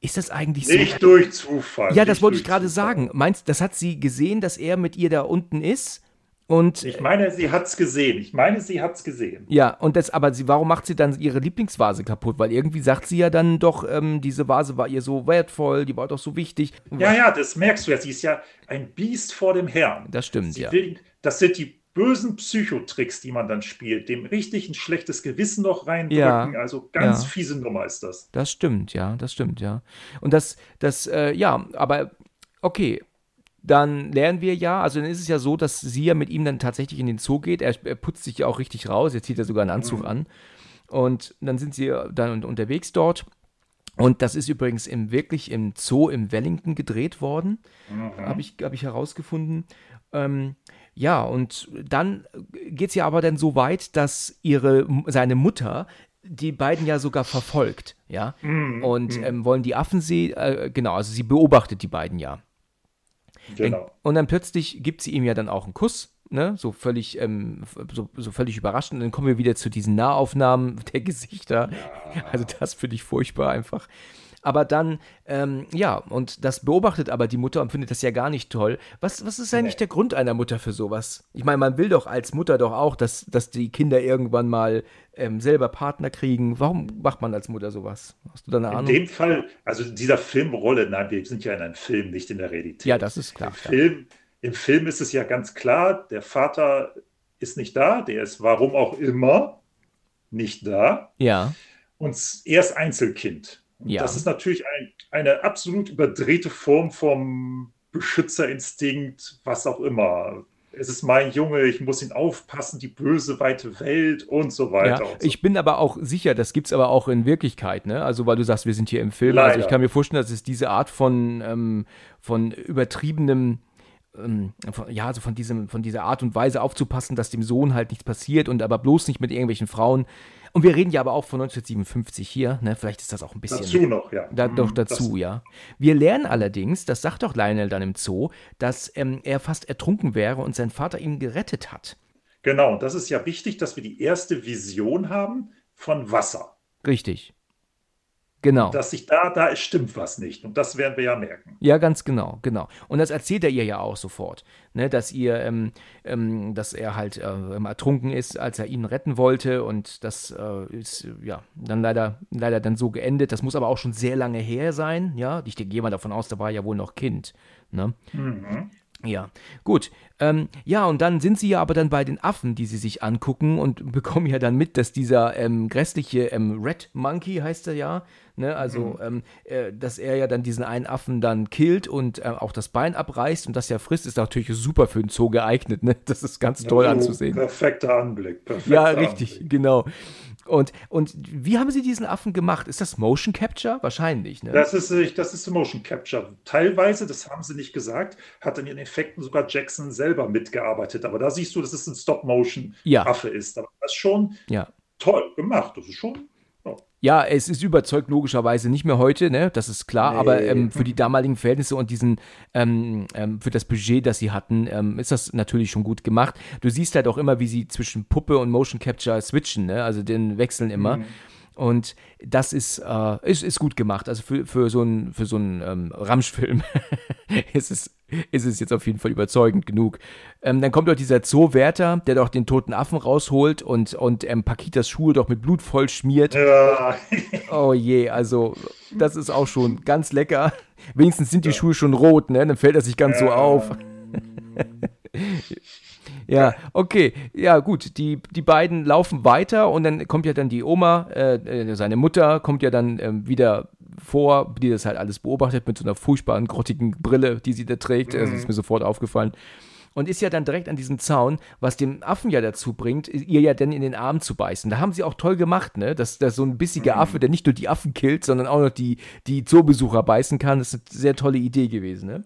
Ist das eigentlich so? Nicht durch Zufall. Ja, das wollte ich gerade sagen. Meinst, das hat sie gesehen, dass er mit ihr da unten ist? Und, ich meine, sie hat es gesehen. Ich meine, sie hat es gesehen. Ja, und das, aber sie, warum macht sie dann ihre Lieblingsvase kaputt? Weil irgendwie sagt sie ja dann doch, ähm, diese Vase war ihr so wertvoll, die war doch so wichtig. Ja, ja, das merkst du ja. Sie ist ja ein Biest vor dem Herrn. Das stimmt, sie ja. Will, das sind die bösen Psychotricks, die man dann spielt, dem richtig ein schlechtes Gewissen noch reindrücken. Ja, also ganz ja. fiese Nummer ist das. Das stimmt, ja, das stimmt, ja. Und das, das, äh, ja, aber okay, dann lernen wir ja, also dann ist es ja so, dass sie ja mit ihm dann tatsächlich in den Zoo geht. Er, er putzt sich ja auch richtig raus, jetzt zieht er sogar einen Anzug mhm. an. Und dann sind sie dann unterwegs dort. Und das ist übrigens im, wirklich im Zoo im Wellington gedreht worden, mhm. habe ich, hab ich herausgefunden. Ähm, ja, und dann geht es ja aber dann so weit, dass ihre, seine Mutter die beiden ja sogar verfolgt, ja, mm, und mm. Ähm, wollen die Affen sehen, äh, genau, also sie beobachtet die beiden ja. Genau. Und dann plötzlich gibt sie ihm ja dann auch einen Kuss, ne? so völlig, ähm, so, so, völlig überraschend. Und dann kommen wir wieder zu diesen Nahaufnahmen der Gesichter. Ja. Also das finde ich furchtbar einfach. Aber dann, ähm, ja, und das beobachtet aber die Mutter und findet das ja gar nicht toll. Was, was ist eigentlich nee. der Grund einer Mutter für sowas? Ich meine, man will doch als Mutter doch auch, dass, dass die Kinder irgendwann mal ähm, selber Partner kriegen. Warum macht man als Mutter sowas? Hast du da eine in Ahnung? In dem Fall, also dieser Filmrolle, nein, wir sind ja in einem Film, nicht in der Realität. Ja, das ist klar. Im, Film, Im Film ist es ja ganz klar, der Vater ist nicht da, der ist warum auch immer nicht da. Ja. Und er ist Einzelkind. Ja. Das ist natürlich ein, eine absolut überdrehte Form vom Beschützerinstinkt, was auch immer. Es ist mein Junge, ich muss ihn aufpassen, die böse weite Welt und so weiter. Ja, so. Ich bin aber auch sicher, das gibt es aber auch in Wirklichkeit, ne? Also, weil du sagst, wir sind hier im Film. Leider. Also, ich kann mir vorstellen, dass es diese Art von, ähm, von übertriebenem ähm, ja, also von, diesem, von dieser Art und Weise aufzupassen, dass dem Sohn halt nichts passiert und aber bloß nicht mit irgendwelchen Frauen. Und wir reden ja aber auch von 1957 hier, ne? Vielleicht ist das auch ein bisschen. Dazu noch, ja. Da, doch mhm, dazu, das. ja. Wir lernen allerdings, das sagt doch Lionel dann im Zoo, dass ähm, er fast ertrunken wäre und sein Vater ihn gerettet hat. Genau, und das ist ja wichtig, dass wir die erste Vision haben von Wasser. Richtig. Genau. Dass sich da, da stimmt was nicht. Und das werden wir ja merken. Ja, ganz genau, genau. Und das erzählt er ihr ja auch sofort, ne, dass ihr, ähm, ähm, dass er halt äh, ertrunken ist, als er ihn retten wollte. Und das äh, ist ja dann leider, leider dann so geendet. Das muss aber auch schon sehr lange her sein. Ja, ich gehe mal davon aus, da war ja wohl noch Kind. Ne? Mhm. Ja, gut. Ähm, ja, und dann sind sie ja aber dann bei den Affen, die sie sich angucken und bekommen ja dann mit, dass dieser ähm, grässliche ähm, Red Monkey heißt er ja, ne, also, mhm. äh, dass er ja dann diesen einen Affen dann killt und äh, auch das Bein abreißt und das ja frisst, ist natürlich super für den Zoo geeignet, ne? Das ist ganz toll ja, anzusehen. Perfekter Anblick. Perfekter ja, richtig, Anblick. genau. Und, und wie haben sie diesen Affen gemacht? Ist das Motion Capture? Wahrscheinlich, ne? Das ist, das ist Motion Capture. Teilweise, das haben sie nicht gesagt, hat in ihren Effekten sogar Jackson selber mitgearbeitet. Aber da siehst du, dass es ein Stop-Motion-Affe ja. ist. Aber das ist schon ja. toll gemacht. Das ist schon ja, es ist überzeugt logischerweise nicht mehr heute, ne? Das ist klar, nee. aber ähm, für die damaligen Verhältnisse und diesen, ähm, ähm, für das Budget, das sie hatten, ähm, ist das natürlich schon gut gemacht. Du siehst halt auch immer, wie sie zwischen Puppe und Motion Capture switchen, ne? Also den wechseln immer. Mhm. Und das ist, äh, ist, ist gut gemacht. Also für, für so einen für so ähm, Ramschfilm ist, es, ist es jetzt auf jeden Fall überzeugend genug. Ähm, dann kommt doch dieser Zoowärter, der doch den toten Affen rausholt und, und ähm, Pakitas Schuhe doch mit Blut voll schmiert. Ja. oh je, also das ist auch schon ganz lecker. Wenigstens sind die ja. Schuhe schon rot, ne? Dann fällt er sich ganz ja. so auf. Ja, okay. Ja, gut. Die, die beiden laufen weiter und dann kommt ja dann die Oma, äh, äh seine Mutter, kommt ja dann äh, wieder vor, die das halt alles beobachtet mit so einer furchtbaren, grottigen Brille, die sie da trägt. Mhm. Das ist mir sofort aufgefallen. Und ist ja dann direkt an diesem Zaun, was dem Affen ja dazu bringt, ihr ja dann in den Arm zu beißen. Da haben sie auch toll gemacht, ne? Dass, dass so ein bissiger mhm. Affe, der nicht nur die Affen killt, sondern auch noch die, die Zoobesucher beißen kann. Das ist eine sehr tolle Idee gewesen, ne?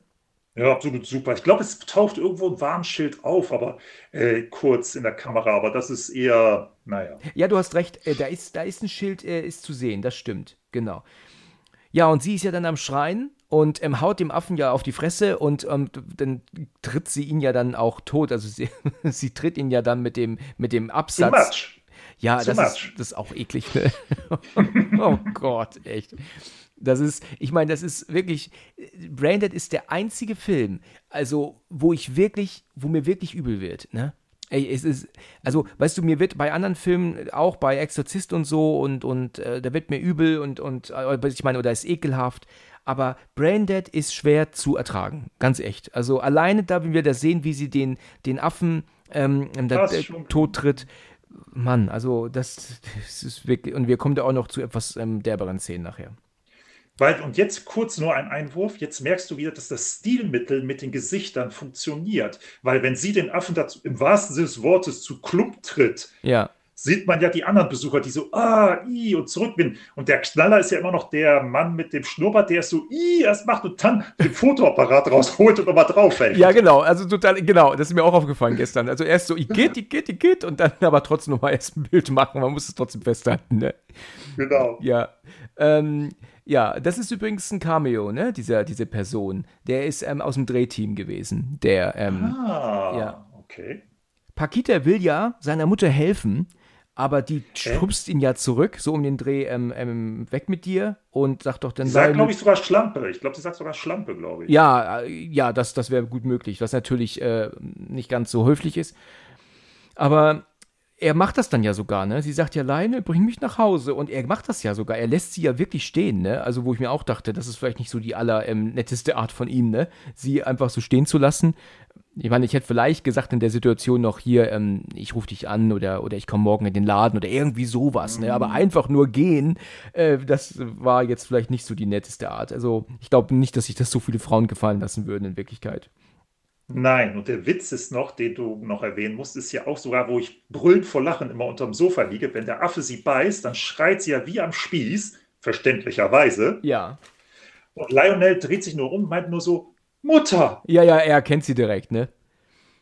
Ja, absolut super. Ich glaube, es taucht irgendwo ein Warnschild auf, aber äh, kurz in der Kamera, aber das ist eher, naja. Ja, du hast recht, äh, da, ist, da ist ein Schild, äh, ist zu sehen, das stimmt, genau. Ja, und sie ist ja dann am Schreien und ähm, haut dem Affen ja auf die Fresse und ähm, dann tritt sie ihn ja dann auch tot. Also sie, sie tritt ihn ja dann mit dem, mit dem Absatz. Too much. Ja, Too das, much. Ist, das ist auch eklig. Ne? oh Gott, echt. Das ist, ich meine, das ist wirklich, Branded ist der einzige Film, also wo ich wirklich, wo mir wirklich übel wird, ne? Ey, es ist, also, weißt du, mir wird bei anderen Filmen, auch bei Exorzist und so, und, und äh, da wird mir übel und, und, äh, ich meine, oder ist ekelhaft, aber Branded ist schwer zu ertragen, ganz echt. Also, alleine da, wenn wir das sehen, wie sie den, den Affen ähm, da, äh, tot tritt, Mann, also, das, das, ist wirklich, und wir kommen da auch noch zu etwas ähm, derberen Szenen nachher. Weil, und jetzt kurz nur ein Einwurf, jetzt merkst du wieder, dass das Stilmittel mit den Gesichtern funktioniert. Weil wenn sie den Affen dazu im wahrsten Sinne des Wortes zu Klump tritt, ja. Sieht man ja die anderen Besucher, die so, ah, i und zurückwinden. Und der Knaller ist ja immer noch der Mann mit dem Schnurrbart, der so, i, erst macht und dann den Fotoapparat rausholt und nochmal draufhält. Ja, genau, also total, genau, das ist mir auch aufgefallen gestern. Also erst so, ich geht, ich geht, ich geht und dann aber trotzdem nochmal erst ein Bild machen. Man muss es trotzdem festhalten, ne? Genau. Ja. Ähm, ja, das ist übrigens ein Cameo, ne? Dieser, diese Person. Der ist ähm, aus dem Drehteam gewesen. Der, ähm, ah, ja. okay. Pakita will ja seiner Mutter helfen, aber die schubst ihn ja zurück, so um den Dreh ähm, ähm, weg mit dir und sagt doch dann. Sie sagt, glaube ich, sogar Schlampe. Ich glaube, sie sagt sogar Schlampe, glaube ich. Ja, äh, ja, das, das wäre gut möglich, was natürlich äh, nicht ganz so höflich ist. Aber er macht das dann ja sogar, ne? Sie sagt ja, Leine, bring mich nach Hause. Und er macht das ja sogar. Er lässt sie ja wirklich stehen, ne? Also, wo ich mir auch dachte, das ist vielleicht nicht so die allernetteste ähm, Art von ihm, ne? Sie einfach so stehen zu lassen. Ich meine, ich hätte vielleicht gesagt in der Situation noch hier, ähm, ich rufe dich an oder, oder ich komme morgen in den Laden oder irgendwie sowas, ne? Aber mhm. einfach nur gehen, äh, das war jetzt vielleicht nicht so die netteste Art. Also, ich glaube nicht, dass sich das so viele Frauen gefallen lassen würden in Wirklichkeit. Nein, und der Witz ist noch, den du noch erwähnen musst, ist ja auch sogar, wo ich brüllend vor Lachen immer unterm Sofa liege. Wenn der Affe sie beißt, dann schreit sie ja wie am Spieß, verständlicherweise. Ja. Und Lionel dreht sich nur um meint nur so, Mutter! Ja, ja, er erkennt sie direkt, ne?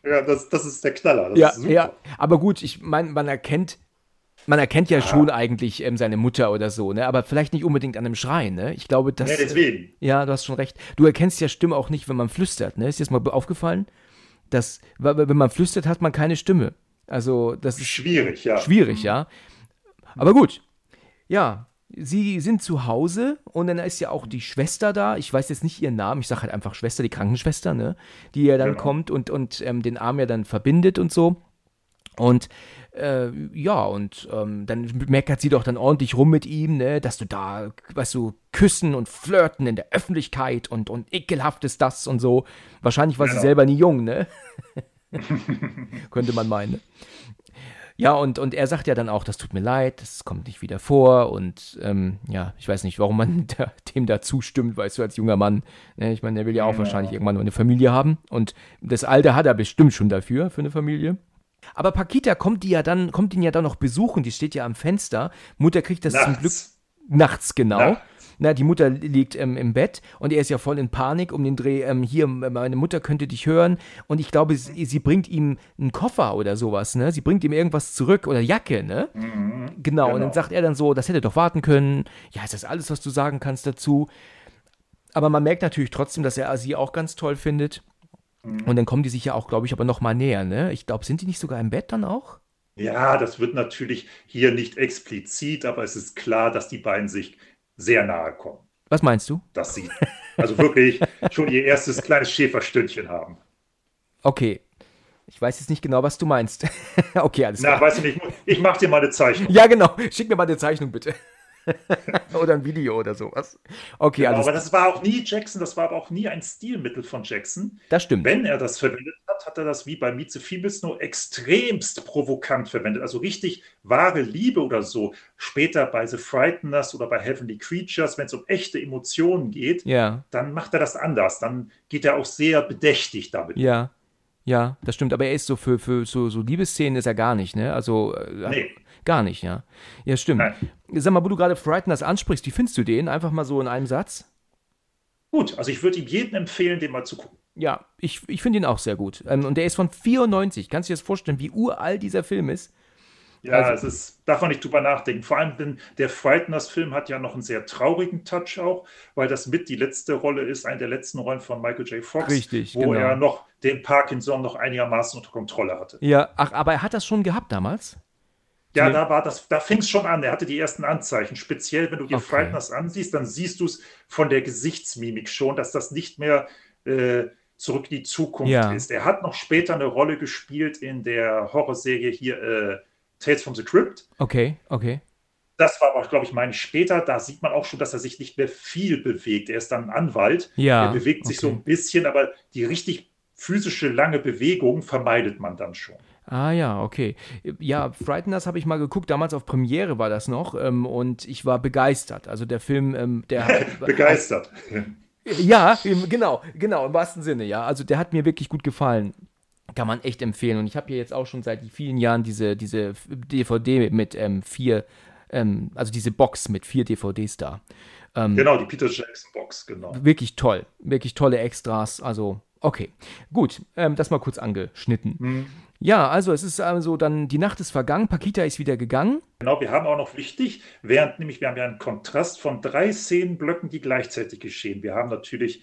Ja, das, das ist der Knaller. ja, ja, aber gut, ich meine, man erkennt man erkennt ja, ja. schon eigentlich ähm, seine Mutter oder so, ne? Aber vielleicht nicht unbedingt an einem Schreien, ne? Ich glaube, das. Ja, deswegen. Äh, ja, du hast schon recht. Du erkennst ja Stimme auch nicht, wenn man flüstert, ne? Ist dir das mal aufgefallen? Dass, wenn man flüstert, hat man keine Stimme. Also, das ist. Schwierig, ja. Schwierig, ja. Aber gut. Ja, sie sind zu Hause und dann ist ja auch die Schwester da. Ich weiß jetzt nicht ihren Namen, ich sage halt einfach Schwester, die Krankenschwester, ne? Die ja dann genau. kommt und, und ähm, den Arm ja dann verbindet und so. Und äh, ja, und ähm, dann meckert sie doch dann ordentlich rum mit ihm, ne, dass du da, weißt du, küssen und flirten in der Öffentlichkeit und, und ekelhaft ist das und so. Wahrscheinlich war genau. sie selber nie jung, ne? Könnte man meinen. Ja, und, und er sagt ja dann auch, das tut mir leid, das kommt nicht wieder vor. Und ähm, ja, ich weiß nicht, warum man da, dem da zustimmt, weißt du, als junger Mann. Ne? Ich meine, er will ja auch ja. wahrscheinlich irgendwann nur eine Familie haben. Und das Alter hat er bestimmt schon dafür, für eine Familie. Aber Pakita kommt die ja dann, kommt ihn ja dann noch besuchen, die steht ja am Fenster. Mutter kriegt das nachts. zum Glück nachts, genau. Ja. Na, die Mutter liegt ähm, im Bett und er ist ja voll in Panik um den Dreh. Ähm, hier, meine Mutter könnte dich hören. Und ich glaube, sie, sie, bringt ihm einen Koffer oder sowas, ne? Sie bringt ihm irgendwas zurück oder Jacke, ne? Mhm, genau. genau. Und dann genau. sagt er dann so, das hätte doch warten können. Ja, ist das alles, was du sagen kannst dazu? Aber man merkt natürlich trotzdem, dass er sie auch ganz toll findet. Mhm. Und dann kommen die sich ja auch, glaube ich, aber noch mal näher, ne? Ich glaube, sind die nicht sogar im Bett dann auch? Ja, das wird natürlich hier nicht explizit, aber es ist klar, dass die beiden sich sehr nahe kommen. Was meinst du? Dass sie also wirklich schon ihr erstes kleines Schäferstündchen haben. Okay. Ich weiß jetzt nicht genau, was du meinst. okay, alles klar. Na, weißt du nicht, ich mach dir mal eine Zeichnung. Ja, genau. Schick mir mal eine Zeichnung, bitte. oder ein Video oder sowas. Okay, genau, alles. Aber das war auch nie Jackson, das war aber auch nie ein Stilmittel von Jackson. Das stimmt. Wenn er das verwendet hat, hat er das wie bei Meet the Feebles nur extremst provokant verwendet. Also richtig wahre Liebe oder so. Später bei The Frighteners oder bei Heavenly Creatures, wenn es um echte Emotionen geht, ja. dann macht er das anders. Dann geht er auch sehr bedächtig damit. Ja. Ja, das stimmt, aber er ist so für, für so, so Liebesszenen ist er gar nicht, ne? Also äh, nee. Gar nicht, ja. Ja, stimmt. Nein. Sag mal, wo du gerade Frighteners ansprichst, wie findest du den? Einfach mal so in einem Satz. Gut, also ich würde ihm jedem empfehlen, den mal zu gucken. Ja, ich, ich finde ihn auch sehr gut. Ähm, und der ist von 94. Kannst du dir das vorstellen, wie uralt dieser Film ist? Ja, also, es ist, darf man nicht drüber nachdenken. Vor allem, denn der Frighteners-Film hat ja noch einen sehr traurigen Touch auch, weil das mit die letzte Rolle ist, eine der letzten Rollen von Michael J. Fox, Richtig, wo genau. er noch den Parkinson noch einigermaßen unter Kontrolle hatte. Ja, ach, aber er hat das schon gehabt damals? Ja, da war das, da fing es schon an. Er hatte die ersten Anzeichen. Speziell, wenn du dir okay. Frighteners ansiehst, dann siehst du es von der Gesichtsmimik schon, dass das nicht mehr äh, zurück in die Zukunft ja. ist. Er hat noch später eine Rolle gespielt in der Horrorserie hier äh, Tales from the Crypt. Okay, okay. Das war aber, glaube ich, meine ich später. Da sieht man auch schon, dass er sich nicht mehr viel bewegt. Er ist dann ein Anwalt. Ja. Er bewegt sich okay. so ein bisschen, aber die richtig physische lange Bewegung vermeidet man dann schon. Ah ja, okay. Ja, Frighteners habe ich mal geguckt, damals auf Premiere war das noch ähm, und ich war begeistert. Also der Film, ähm, der hat, begeistert. ja, genau, genau, im wahrsten Sinne, ja. Also der hat mir wirklich gut gefallen. Kann man echt empfehlen. Und ich habe hier jetzt auch schon seit vielen Jahren diese, diese DVD mit ähm, vier, ähm, also diese Box mit vier DVDs da. Ähm, genau, die Peter Jackson Box, genau. Wirklich toll, wirklich tolle Extras. Also, okay. Gut, ähm, das mal kurz angeschnitten. Mhm. Ja, also es ist also dann, die Nacht ist vergangen, Pakita ist wieder gegangen. Genau, wir haben auch noch wichtig, während nämlich wir haben ja einen Kontrast von drei Szenenblöcken, die gleichzeitig geschehen. Wir haben natürlich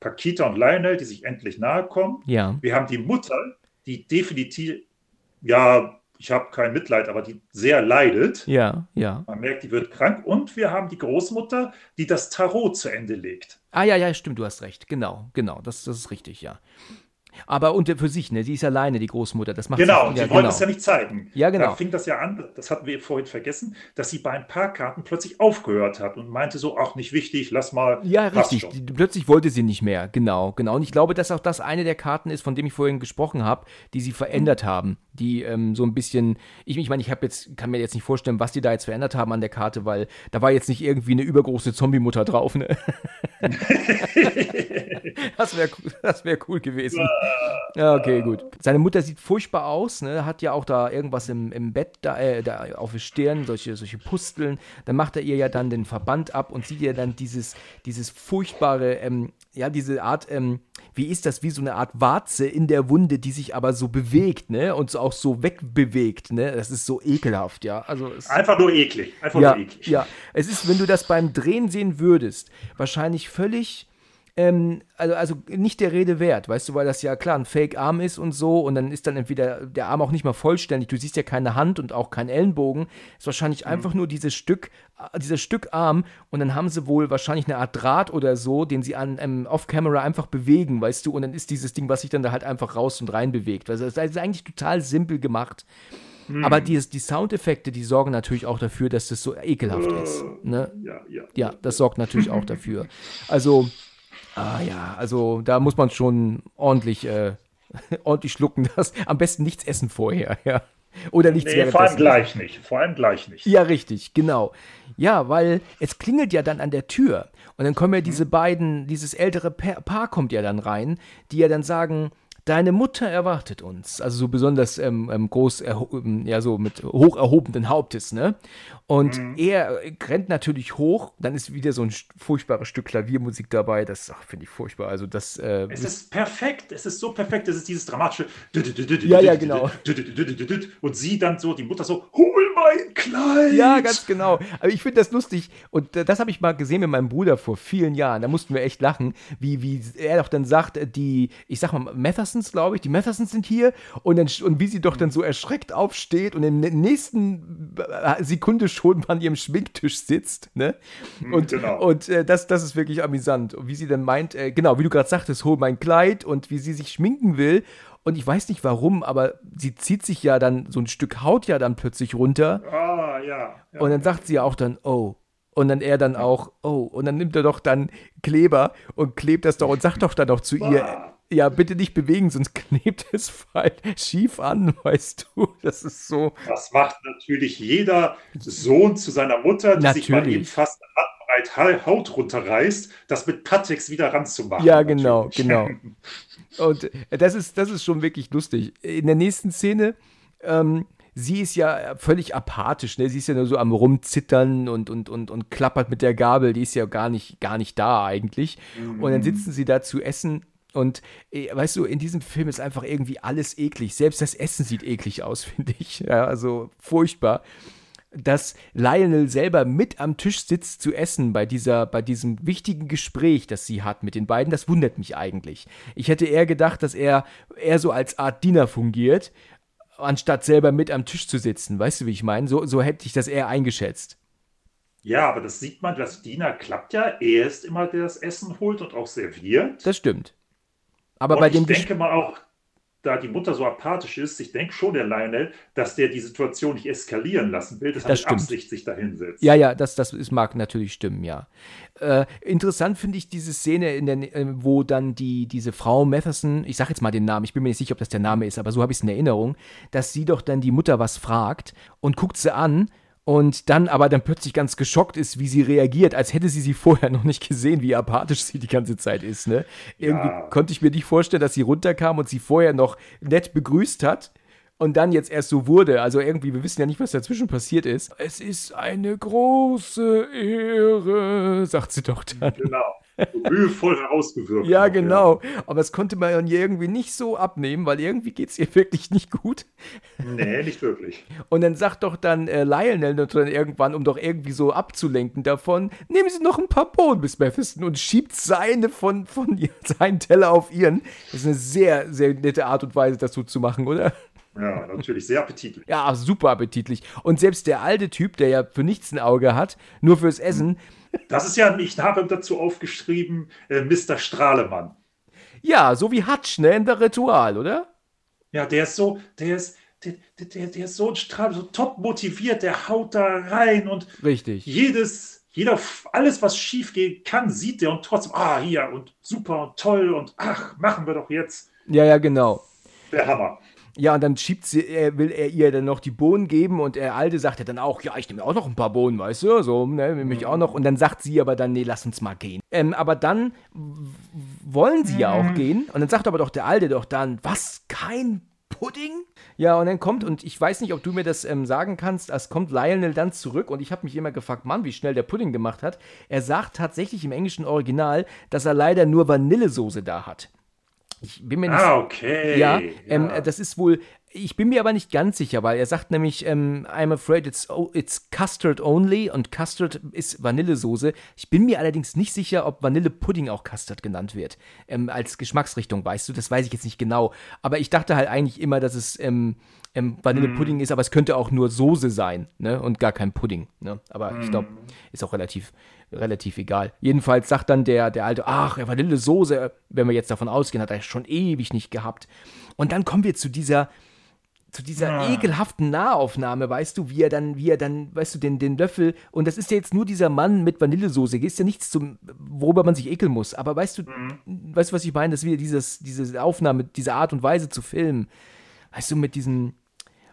Pakita und Lionel, die sich endlich nahe kommen. Ja. Wir haben die Mutter, die definitiv, ja, ich habe kein Mitleid, aber die sehr leidet. Ja, ja. Man merkt, die wird krank. Und wir haben die Großmutter, die das Tarot zu Ende legt. Ah ja, ja, stimmt, du hast recht. Genau, genau, das, das ist richtig, ja. Aber unter für sich, ne? Sie ist alleine, die Großmutter. Das macht genau, sie, ja, sie wollen genau. das ja nicht zeigen. Ja, genau. Da fing das ja an, das hatten wir vorhin vergessen, dass sie bei ein paar Karten plötzlich aufgehört hat und meinte so, ach, nicht wichtig, lass mal. Ja, richtig. Die, plötzlich wollte sie nicht mehr. Genau, genau. Und ich glaube, dass auch das eine der Karten ist, von dem ich vorhin gesprochen habe, die sie verändert haben. Die ähm, so ein bisschen, ich, ich meine, ich habe jetzt, kann mir jetzt nicht vorstellen, was die da jetzt verändert haben an der Karte, weil da war jetzt nicht irgendwie eine übergroße Zombie-Mutter drauf, ne? das wäre das wär cool gewesen. Ja, okay, gut. Seine Mutter sieht furchtbar aus, ne? Hat ja auch da irgendwas im, im Bett da, äh, da auf der Stirn, solche, solche Pusteln. Dann macht er ihr ja dann den Verband ab und sieht ja dann dieses, dieses furchtbare, ähm, ja, diese Art, ähm, wie ist das, wie so eine Art Warze in der Wunde, die sich aber so bewegt, ne? Und so auch so wegbewegt, ne? Das ist so ekelhaft, ja. Also Einfach nur eklig. Einfach ja, nur eklig. Ja, es ist, wenn du das beim Drehen sehen würdest, wahrscheinlich völlig ähm, also, also nicht der Rede wert, weißt du, weil das ja klar ein Fake-Arm ist und so und dann ist dann entweder der Arm auch nicht mal vollständig, du siehst ja keine Hand und auch keinen Ellenbogen, ist wahrscheinlich mhm. einfach nur dieses Stück, äh, dieses Stück Arm und dann haben sie wohl wahrscheinlich eine Art Draht oder so, den sie an ähm, Off-Camera einfach bewegen, weißt du, und dann ist dieses Ding, was sich dann da halt einfach raus und rein bewegt. Also das ist eigentlich total simpel gemacht. Mhm. Aber die, die Soundeffekte, die sorgen natürlich auch dafür, dass das so ekelhaft ist. Ne? Ja, ja. Ja, das sorgt natürlich auch dafür. Also, ah ja, also da muss man schon ordentlich, äh, ordentlich schlucken. Das, am besten nichts essen vorher, ja. Oder nichts nee, Vor allem gleich nicht. Vor allem gleich nicht. Ja, richtig, genau. Ja, weil es klingelt ja dann an der Tür. Und dann kommen ja diese mhm. beiden, dieses ältere Paar kommt ja dann rein, die ja dann sagen, Deine Mutter erwartet uns. Also so besonders ähm, ähm groß, ähm, ja, so mit hoch erhobenen Hauptes, ne? Und mhm. er rennt natürlich hoch, dann ist wieder so ein furchtbares Stück Klaviermusik dabei. Das finde ich furchtbar. Also das. Äh, es ist perfekt, es ist so perfekt, es ist dieses dramatische. Ja, ja, genau. Und sie dann so, die Mutter so, hol mein Kleid! Ja, ganz genau. Aber ich finde das lustig. Und äh, das habe ich mal gesehen mit meinem Bruder vor vielen Jahren. Da mussten wir echt lachen, wie, wie er doch dann sagt, die, ich sag mal, Mathersons, glaube ich, die Mathersons sind hier. Und, dann, und wie sie doch dann so erschreckt aufsteht und in der nächsten äh, Sekunde schon an ihrem Schminktisch sitzt. Ne? Hm, und, genau. und äh, das, das ist wirklich amüsant. Und wie sie dann meint, äh, genau, wie du gerade sagtest, hol mein Kleid und wie sie sich schminken will. Und ich weiß nicht warum, aber sie zieht sich ja dann so ein Stück Haut ja dann plötzlich runter. Ah, ja. ja. Und dann sagt sie ja auch dann, oh. Und dann er dann auch, oh. Und dann nimmt er doch dann Kleber und klebt das doch und sagt doch dann doch zu ihr, ja, bitte nicht bewegen, sonst klebt es schief an, weißt du. Das ist so. Das macht natürlich jeder Sohn zu seiner Mutter, die natürlich. sich mal eben fast breit Haut runterreißt, das mit Pateks wieder ranzumachen. Ja, genau, natürlich. genau. Und das ist, das ist schon wirklich lustig. In der nächsten Szene, ähm, sie ist ja völlig apathisch, ne? Sie ist ja nur so am rumzittern und, und, und, und klappert mit der Gabel, die ist ja gar nicht, gar nicht da eigentlich. Mhm. Und dann sitzen sie da zu essen und äh, weißt du, in diesem Film ist einfach irgendwie alles eklig. Selbst das Essen sieht eklig aus, finde ich. Ja, also furchtbar. Dass Lionel selber mit am Tisch sitzt zu essen bei, dieser, bei diesem wichtigen Gespräch, das sie hat mit den beiden, das wundert mich eigentlich. Ich hätte eher gedacht, dass er eher so als Art Diener fungiert, anstatt selber mit am Tisch zu sitzen. Weißt du, wie ich meine? So, so hätte ich das eher eingeschätzt. Ja, aber das sieht man, das Diener klappt ja. Er ist immer, der das Essen holt und auch serviert. Das stimmt. Aber und bei dem ich denke mal auch, da die Mutter so apathisch ist, ich denke schon, der Lionel, dass der die Situation nicht eskalieren lassen will, dass das er mit Absicht sich da hinsetzt. Ja, ja, das, das ist, mag natürlich stimmen, ja. Äh, interessant finde ich diese Szene, in der, äh, wo dann die, diese Frau Matheson, ich sage jetzt mal den Namen, ich bin mir nicht sicher, ob das der Name ist, aber so habe ich es in Erinnerung, dass sie doch dann die Mutter was fragt und guckt sie an und dann aber dann plötzlich ganz geschockt ist, wie sie reagiert, als hätte sie sie vorher noch nicht gesehen, wie apathisch sie die ganze Zeit ist. Ne? Irgendwie ja. konnte ich mir nicht vorstellen, dass sie runterkam und sie vorher noch nett begrüßt hat und dann jetzt erst so wurde. Also irgendwie, wir wissen ja nicht, was dazwischen passiert ist. Es ist eine große Ehre, sagt sie doch dann. Genau mühevoll herausgewirkt. Ja, genau. Ja. Aber das konnte man irgendwie nicht so abnehmen, weil irgendwie geht es ihr wirklich nicht gut. Nee, nicht wirklich. Und dann sagt doch dann äh, Lionel dann irgendwann, um doch irgendwie so abzulenken davon, nehmen Sie noch ein paar Bohnen bis Mephiston und schiebt seine von, von seinen Teller auf ihren. Das ist eine sehr, sehr nette Art und Weise, das so zu machen, oder? Ja, natürlich, sehr appetitlich. Ja, super appetitlich. Und selbst der alte Typ, der ja für nichts ein Auge hat, nur fürs Essen, das ist ja, ich habe dazu aufgeschrieben, äh, Mr. Strahlemann. Ja, so wie Hutch, ne, in der Ritual, oder? Ja, der ist so, der ist, der, der, der ist so, so top motiviert, der haut da rein und Richtig. jedes, jeder, alles, was schief gehen kann, sieht der und trotzdem, ah, hier und super und toll und ach, machen wir doch jetzt. Ja, ja, genau. Der Hammer. Ja, und dann schiebt sie, er, will er ihr dann noch die Bohnen geben und der Alte sagt ja dann auch, ja, ich nehme auch noch ein paar Bohnen, weißt du, so, ne, nehme ich auch noch. Und dann sagt sie aber dann, nee, lass uns mal gehen. Ähm, aber dann wollen sie ja auch mhm. gehen und dann sagt aber doch der Alte doch dann, was, kein Pudding? Ja, und dann kommt, und ich weiß nicht, ob du mir das ähm, sagen kannst, es kommt Lionel dann zurück und ich habe mich immer gefragt, Mann, wie schnell der Pudding gemacht hat. Er sagt tatsächlich im englischen Original, dass er leider nur Vanillesoße da hat. Ich bin mir nicht Ah, okay. Ja, ähm, ja. das ist wohl Ich bin mir aber nicht ganz sicher, weil er sagt nämlich, ähm, I'm afraid it's, it's custard only und Custard ist Vanillesoße. Ich bin mir allerdings nicht sicher, ob Vanillepudding auch Custard genannt wird. Ähm, als Geschmacksrichtung, weißt du, das weiß ich jetzt nicht genau. Aber ich dachte halt eigentlich immer, dass es ähm, ähm, Vanillepudding mm. ist, aber es könnte auch nur Soße sein, ne? Und gar kein Pudding. Ne? Aber mm. ich glaube, ist auch relativ, relativ egal. Jedenfalls sagt dann der, der alte, ach, Vanillesoße, wenn wir jetzt davon ausgehen, hat er schon ewig nicht gehabt. Und dann kommen wir zu dieser zu dieser ja. ekelhaften Nahaufnahme, weißt du, wie er dann, wie er dann, weißt du, den, den Löffel, und das ist ja jetzt nur dieser Mann mit Vanillesoße, ist ja nichts zum, worüber man sich ekeln muss, aber weißt du, mhm. weißt du, was ich meine, das ist wieder dieses, diese Aufnahme, diese Art und Weise zu filmen, weißt du, mit diesem,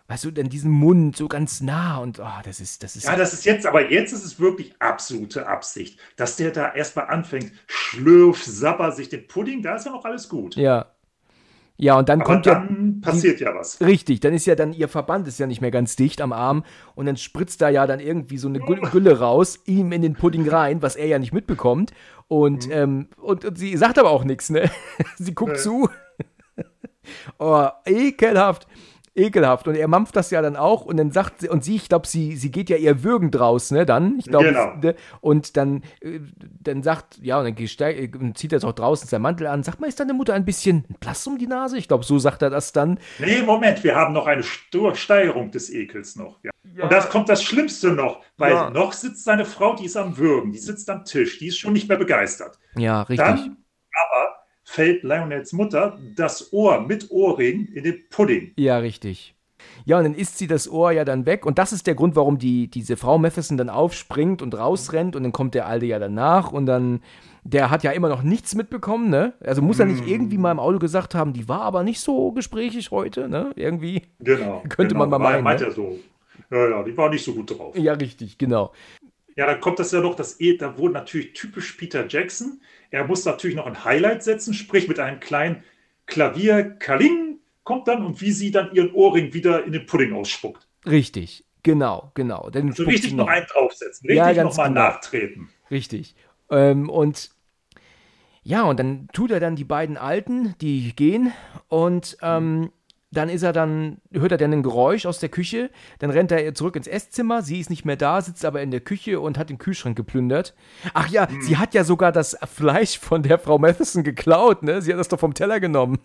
weißt du, dann diesen Mund so ganz nah und, oh, das ist, das ist. Ja, das ist jetzt, aber jetzt ist es wirklich absolute Absicht, dass der da erstmal anfängt, schlürf, sapper sich den Pudding, da ist ja noch alles gut. Ja, ja, und dann Aber kommt dann ja. passiert ja was. Richtig, dann ist ja dann ihr Verband ist ja nicht mehr ganz dicht am Arm und dann spritzt da ja dann irgendwie so eine Gülle raus, ihm in den Pudding rein, was er ja nicht mitbekommt. Und, mhm. ähm, und, und, sie sagt aber auch nichts, ne? sie guckt nee. zu. oh, ekelhaft ekelhaft. Und er mampft das ja dann auch und dann sagt sie, und sie, ich glaube, sie, sie geht ja eher würgend raus, ne, dann. Ich glaube, genau. Ne, und dann, äh, dann sagt, ja, und dann äh, zieht er es auch draußen sein Mantel an, sagt mal, ist deine Mutter ein bisschen blass um die Nase? Ich glaube, so sagt er das dann. Nee, Moment, wir haben noch eine Steigerung des Ekels noch. Ja. Ja. Und das kommt das Schlimmste noch, weil ja. noch sitzt seine Frau, die ist am Würgen, die sitzt am Tisch, die ist schon nicht mehr begeistert. Ja, richtig. Dann aber fällt Lionels Mutter das Ohr mit Ohrring in den Pudding. Ja, richtig. Ja, und dann isst sie das Ohr ja dann weg. Und das ist der Grund, warum die, diese Frau Matheson dann aufspringt und rausrennt. Und dann kommt der Alte ja danach. Und dann, der hat ja immer noch nichts mitbekommen, ne? Also muss er nicht mm. irgendwie mal im Auto gesagt haben, die war aber nicht so gesprächig heute, ne? Irgendwie. Genau. Könnte genau. man mal meinen. Meint ne? er so. Ja, ja, die war nicht so gut drauf. Ja, richtig, genau. Ja, dann kommt das ja noch, das e, da wurde natürlich typisch Peter Jackson. Er muss natürlich noch ein Highlight setzen, sprich mit einem kleinen Klavier Kaling kommt dann und wie sie dann ihren Ohrring wieder in den Pudding ausspuckt. Richtig, genau, genau. Dann also richtig noch einen draufsetzen, richtig ja, nochmal genau. nachtreten. Richtig. Ähm, und ja, und dann tut er dann die beiden Alten, die gehen und ähm, dann ist er dann, hört er dann ein Geräusch aus der Küche, dann rennt er zurück ins Esszimmer, sie ist nicht mehr da, sitzt aber in der Küche und hat den Kühlschrank geplündert. Ach ja, hm. sie hat ja sogar das Fleisch von der Frau Matheson geklaut, ne? Sie hat das doch vom Teller genommen.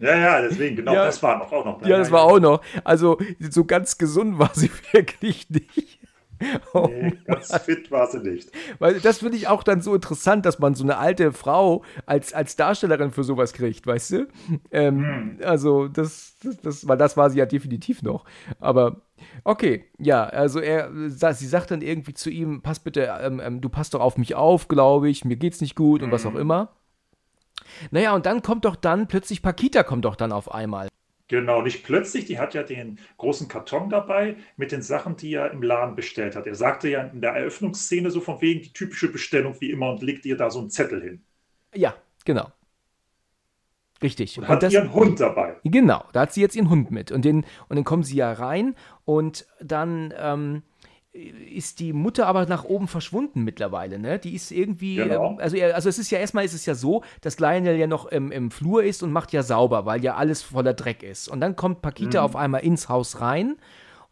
Ja, ja, deswegen, genau, ja, das war noch, auch noch. Ja, das war auch noch. Also, so ganz gesund war sie wirklich nicht. Oh nee, ganz fit war sie nicht. Weil das finde ich auch dann so interessant, dass man so eine alte Frau als, als Darstellerin für sowas kriegt, weißt du? Ähm, hm. Also, das, das, das, weil das war sie ja definitiv noch. Aber okay, ja, also er, sie sagt dann irgendwie zu ihm, pass bitte, ähm, ähm, du passt doch auf mich auf, glaube ich, mir geht's nicht gut und was auch hm. immer. Naja, und dann kommt doch dann, plötzlich Pakita kommt doch dann auf einmal. Genau, nicht plötzlich, die hat ja den großen Karton dabei mit den Sachen, die er im Laden bestellt hat. Er sagte ja in der Eröffnungsszene so von wegen die typische Bestellung wie immer und legt ihr da so einen Zettel hin. Ja, genau. Richtig. Und, und hat das, ihren Hund dabei. Genau, da hat sie jetzt ihren Hund mit. Und, den, und dann kommen sie ja rein und dann ähm, ist die Mutter aber nach oben verschwunden mittlerweile, ne? Die ist irgendwie, genau. ähm, also, also es ist ja erstmal ist es ja so, dass Lionel ja noch im, im Flur ist und macht ja sauber, weil ja alles voller Dreck ist. Und dann kommt Pakita mhm. auf einmal ins Haus rein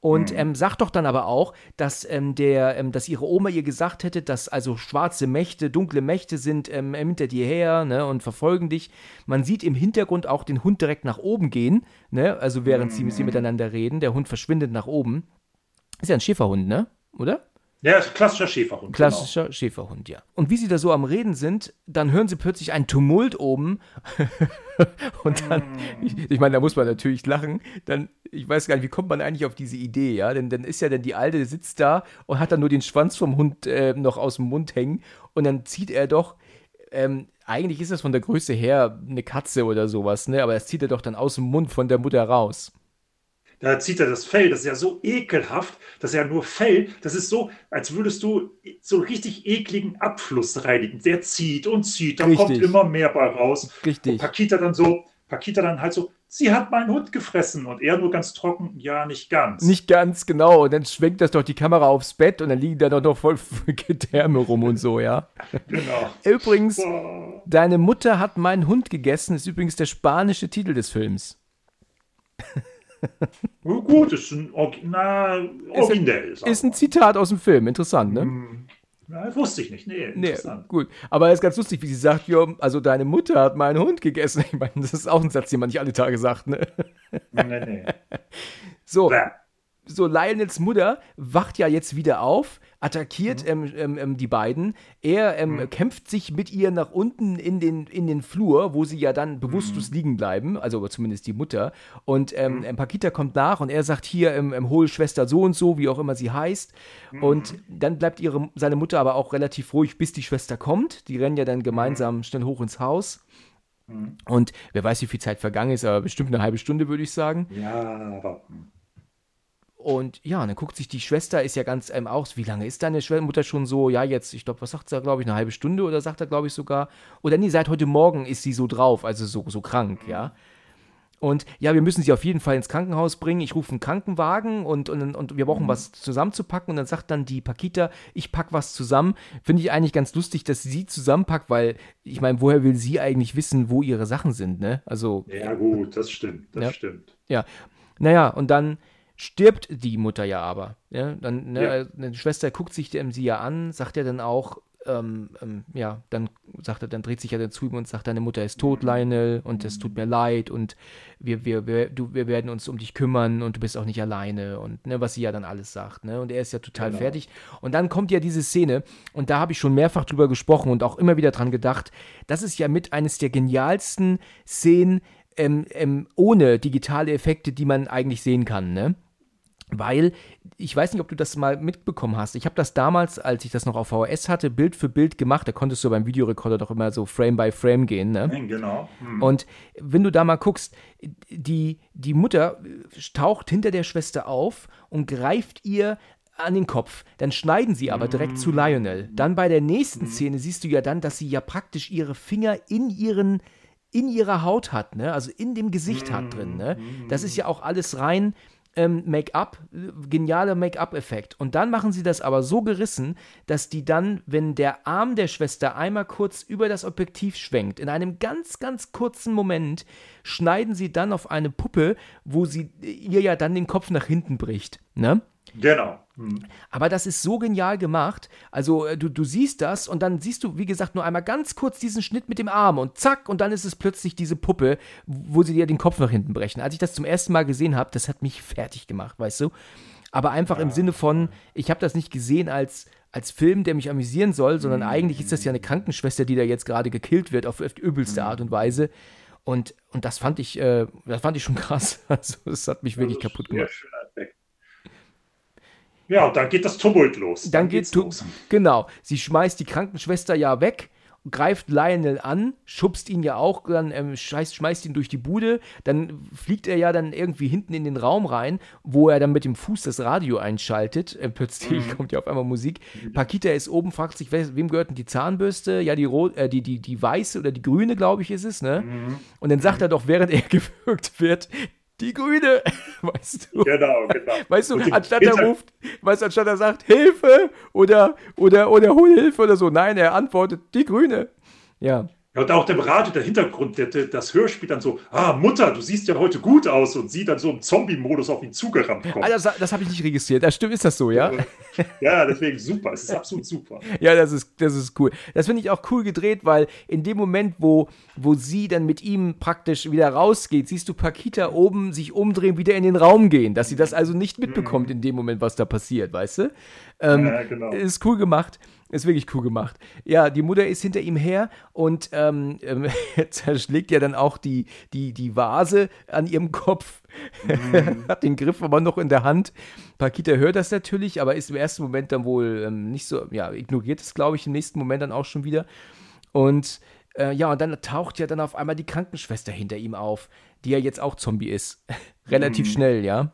und mhm. ähm, sagt doch dann aber auch, dass ähm, der, ähm, dass ihre Oma ihr gesagt hätte, dass also schwarze Mächte, dunkle Mächte sind ähm, hinter dir her, ne, und verfolgen dich. Man sieht im Hintergrund auch den Hund direkt nach oben gehen, ne, also während mhm. sie, sie miteinander reden. Der Hund verschwindet nach oben. Ist ja ein Schäferhund, ne? Oder? Ja, klassischer Schäferhund. Genau. Klassischer genau. Schäferhund, ja. Und wie sie da so am Reden sind, dann hören sie plötzlich einen Tumult oben. und dann, ich, ich, meine, da muss man natürlich lachen. Dann, ich weiß gar nicht, wie kommt man eigentlich auf diese Idee, ja? Denn dann ist ja dann die Alte, sitzt da und hat dann nur den Schwanz vom Hund äh, noch aus dem Mund hängen. Und dann zieht er doch, ähm, eigentlich ist das von der Größe her eine Katze oder sowas, ne? Aber das zieht er doch dann aus dem Mund von der Mutter raus. Da zieht er das Fell, das ist ja so ekelhaft, dass er nur Fell, das ist so, als würdest du so richtig ekligen Abfluss reinigen. Der zieht und zieht, da richtig. kommt immer mehr bei raus. Richtig. Und Pakita dann so, Pakita dann halt so, sie hat meinen Hund gefressen und er nur ganz trocken, ja, nicht ganz. Nicht ganz, genau. Und dann schwenkt das doch die Kamera aufs Bett und dann liegen da doch noch voll Gedärme rum und so, ja. Genau. Übrigens, deine Mutter hat meinen Hund gegessen, ist übrigens der spanische Titel des Films. Gut, ist ein na, originell. Ist, ist ein Zitat aus dem Film, interessant, ne? Hm. Ja, wusste ich nicht. Nee, nee, gut. Aber es ist ganz lustig, wie sie sagt, jo, also deine Mutter hat meinen Hund gegessen. Ich meine, das ist auch ein Satz, den man nicht alle Tage sagt, ne? Nee, nee. So. Bäh so Lionels Mutter wacht ja jetzt wieder auf, attackiert mhm. ähm, ähm, ähm die beiden. Er ähm, mhm. kämpft sich mit ihr nach unten in den, in den Flur, wo sie ja dann bewusstlos mhm. liegen bleiben, also zumindest die Mutter. Und ähm, mhm. ähm, Pakita kommt nach und er sagt hier, ähm, hol Schwester so und so, wie auch immer sie heißt. Mhm. Und dann bleibt ihre, seine Mutter aber auch relativ ruhig, bis die Schwester kommt. Die rennen ja dann gemeinsam schnell hoch ins Haus. Und wer weiß, wie viel Zeit vergangen ist, aber bestimmt eine halbe Stunde, würde ich sagen. Ja, aber. Und ja, dann guckt sich die Schwester, ist ja ganz ähm, aus, wie lange ist deine Mutter schon so? Ja, jetzt, ich glaube, was sagt sie, glaube ich, eine halbe Stunde oder sagt er, glaube ich, sogar. Oder nee, seit heute Morgen ist sie so drauf, also so, so krank, ja. Und ja, wir müssen sie auf jeden Fall ins Krankenhaus bringen. Ich rufe einen Krankenwagen und, und, und wir brauchen mhm. was zusammenzupacken. Und dann sagt dann die Pakita, ich pack was zusammen. Finde ich eigentlich ganz lustig, dass sie zusammenpackt, weil ich meine, woher will sie eigentlich wissen, wo ihre Sachen sind, ne? Also. Ja, gut, das stimmt, das ja, stimmt. Ja. Naja, und dann stirbt die Mutter ja aber. Ja? Dann, ne, ja. Eine Schwester guckt sich sie ja an, sagt ja dann auch, ähm, ähm, ja, dann sagt er, dann dreht sich ja dann zu ihm und sagt, deine Mutter ist tot, Lionel, und es tut mir leid und wir, wir, wir, du, wir werden uns um dich kümmern und du bist auch nicht alleine und ne, was sie ja dann alles sagt, ne? Und er ist ja total genau. fertig. Und dann kommt ja diese Szene, und da habe ich schon mehrfach drüber gesprochen und auch immer wieder dran gedacht, das ist ja mit eines der genialsten Szenen ähm, ähm, ohne digitale Effekte, die man eigentlich sehen kann, ne? Weil, ich weiß nicht, ob du das mal mitbekommen hast. Ich habe das damals, als ich das noch auf VHS hatte, Bild für Bild gemacht. Da konntest du beim Videorekorder doch immer so Frame by Frame gehen. Ne? Genau. Hm. Und wenn du da mal guckst, die, die Mutter taucht hinter der Schwester auf und greift ihr an den Kopf. Dann schneiden sie aber direkt mm. zu Lionel. Dann bei der nächsten mm. Szene siehst du ja dann, dass sie ja praktisch ihre Finger in ihren in ihrer Haut hat, ne? Also in dem Gesicht hat drin, ne? Das ist ja auch alles rein ähm, Make-up, genialer Make-up-Effekt. Und dann machen sie das aber so gerissen, dass die dann, wenn der Arm der Schwester einmal kurz über das Objektiv schwenkt, in einem ganz, ganz kurzen Moment, schneiden sie dann auf eine Puppe, wo sie ihr ja dann den Kopf nach hinten bricht. Ne? Genau. Hm. Aber das ist so genial gemacht. Also äh, du, du siehst das und dann siehst du, wie gesagt, nur einmal ganz kurz diesen Schnitt mit dem Arm und zack, und dann ist es plötzlich diese Puppe, wo sie dir den Kopf nach hinten brechen. Als ich das zum ersten Mal gesehen habe, das hat mich fertig gemacht, weißt du? Aber einfach ja. im Sinne von, ich habe das nicht gesehen als, als Film, der mich amüsieren soll, sondern mhm. eigentlich ist das ja eine Krankenschwester, die da jetzt gerade gekillt wird auf, auf übelste mhm. Art und Weise. Und, und das fand ich, äh, das fand ich schon krass. Also das hat mich wirklich kaputt gemacht. Effekt. Ja, und dann geht das Tumult los. Dann, dann geht's los. Genau. Sie schmeißt die Krankenschwester ja weg, greift Lionel an, schubst ihn ja auch, dann ähm, schmeißt, schmeißt ihn durch die Bude. Dann fliegt er ja dann irgendwie hinten in den Raum rein, wo er dann mit dem Fuß das Radio einschaltet. Äh, plötzlich mhm. kommt ja auf einmal Musik. Pakita ist oben, fragt sich, wem gehört denn die Zahnbürste? Ja, die, rot, äh, die, die, die weiße oder die grüne, glaube ich, ist es, ne? Mhm. Und dann sagt er doch, während er gewürgt wird, die Grüne, weißt du? Genau, genau. Weißt du, anstatt er ruft, weißt du, anstatt er sagt Hilfe oder, oder, oder hol Hilfe oder so, nein, er antwortet die Grüne. Ja. Ja, und auch dem Radio, der Hintergrund, der, der, das Hörspiel dann so, ah, Mutter, du siehst ja heute gut aus und sie dann so im Zombie-Modus auf ihn zugerannt kommt. Ah, das, das habe ich nicht registriert. Das stimmt, ist das so, ja? Ja, deswegen super. Es ist absolut super. ja, das ist, das ist cool. Das finde ich auch cool gedreht, weil in dem Moment, wo, wo sie dann mit ihm praktisch wieder rausgeht, siehst du Pakita oben sich umdrehen, wieder in den Raum gehen, dass sie das also nicht mitbekommt mhm. in dem Moment, was da passiert, weißt du? Ähm, ja, genau. Ist cool gemacht. Ist wirklich cool gemacht. Ja, die Mutter ist hinter ihm her und ähm, ähm, zerschlägt ja dann auch die, die, die Vase an ihrem Kopf. Mhm. Hat den Griff aber noch in der Hand. Pakita hört das natürlich, aber ist im ersten Moment dann wohl ähm, nicht so, ja, ignoriert es, glaube ich, im nächsten Moment dann auch schon wieder. Und äh, ja, und dann taucht ja dann auf einmal die Krankenschwester hinter ihm auf, die ja jetzt auch Zombie ist. Relativ mhm. schnell, ja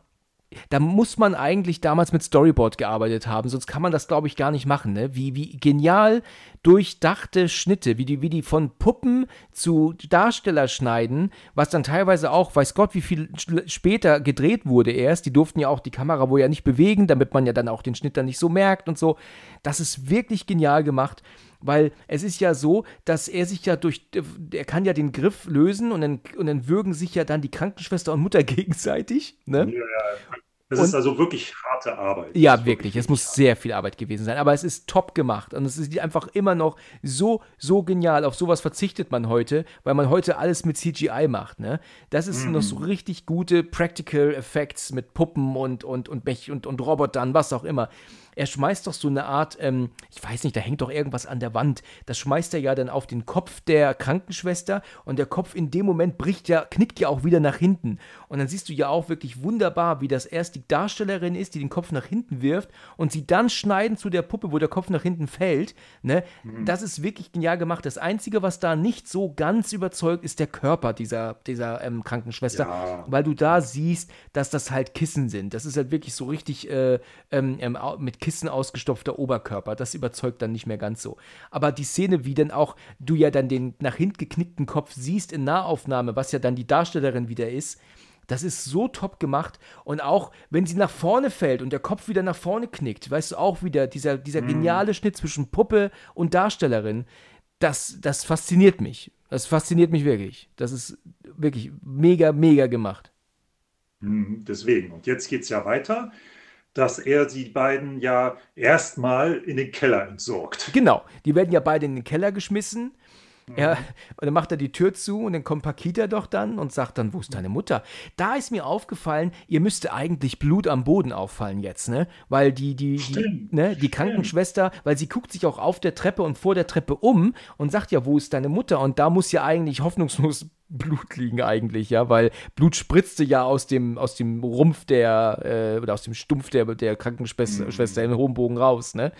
da muss man eigentlich damals mit Storyboard gearbeitet haben, sonst kann man das, glaube ich, gar nicht machen. Ne? Wie, wie genial durchdachte Schnitte, wie die, wie die von Puppen zu Darsteller schneiden, was dann teilweise auch, weiß Gott, wie viel später gedreht wurde erst. Die durften ja auch die Kamera wohl ja nicht bewegen, damit man ja dann auch den Schnitt dann nicht so merkt und so. Das ist wirklich genial gemacht. weil es ist ja so, dass er sich ja durch, er kann ja den Griff lösen und dann, und dann würgen sich ja dann die Krankenschwester und Mutter gegenseitig. Ne? Ja, ja, das und, ist also wirklich harte Arbeit. Ja, wirklich. Es muss sehr viel Arbeit gewesen sein. Aber es ist top gemacht. Und es ist einfach immer noch so, so genial. Auf sowas verzichtet man heute, weil man heute alles mit CGI macht. Ne? Das ist mhm. noch so richtig gute Practical Effects mit Puppen und, und, und, und, und, und Robotern, was auch immer er schmeißt doch so eine Art, ähm, ich weiß nicht, da hängt doch irgendwas an der Wand. Das schmeißt er ja dann auf den Kopf der Krankenschwester und der Kopf in dem Moment bricht ja, knickt ja auch wieder nach hinten. Und dann siehst du ja auch wirklich wunderbar, wie das erst die Darstellerin ist, die den Kopf nach hinten wirft und sie dann schneiden zu der Puppe, wo der Kopf nach hinten fällt. Ne? Mhm. Das ist wirklich genial gemacht. Das Einzige, was da nicht so ganz überzeugt, ist der Körper dieser, dieser ähm, Krankenschwester, ja. weil du da siehst, dass das halt Kissen sind. Das ist halt wirklich so richtig äh, ähm, ähm mit Kissen ausgestopfter Oberkörper. Das überzeugt dann nicht mehr ganz so. Aber die Szene, wie dann auch du ja dann den nach hinten geknickten Kopf siehst in Nahaufnahme, was ja dann die Darstellerin wieder ist, das ist so top gemacht. Und auch, wenn sie nach vorne fällt und der Kopf wieder nach vorne knickt, weißt du auch wieder, dieser, dieser mhm. geniale Schnitt zwischen Puppe und Darstellerin, das, das fasziniert mich. Das fasziniert mich wirklich. Das ist wirklich mega, mega gemacht. Mhm, deswegen. Und jetzt geht es ja weiter dass er die beiden ja erstmal in den Keller entsorgt. Genau, die werden ja beide in den Keller geschmissen. Er, mhm. und dann macht er die Tür zu und dann kommt Pakita doch dann und sagt dann, wo ist deine Mutter? Da ist mir aufgefallen, ihr müsste eigentlich Blut am Boden auffallen jetzt, ne? Weil die, die, die, ne, die Krankenschwester, weil sie guckt sich auch auf der Treppe und vor der Treppe um und sagt ja, wo ist deine Mutter? Und da muss ja eigentlich hoffnungslos Blut liegen eigentlich, ja, weil Blut spritzte ja aus dem, aus dem Rumpf der, äh, oder aus dem Stumpf der, der Krankenschwester mhm. im hohen Bogen raus, ne?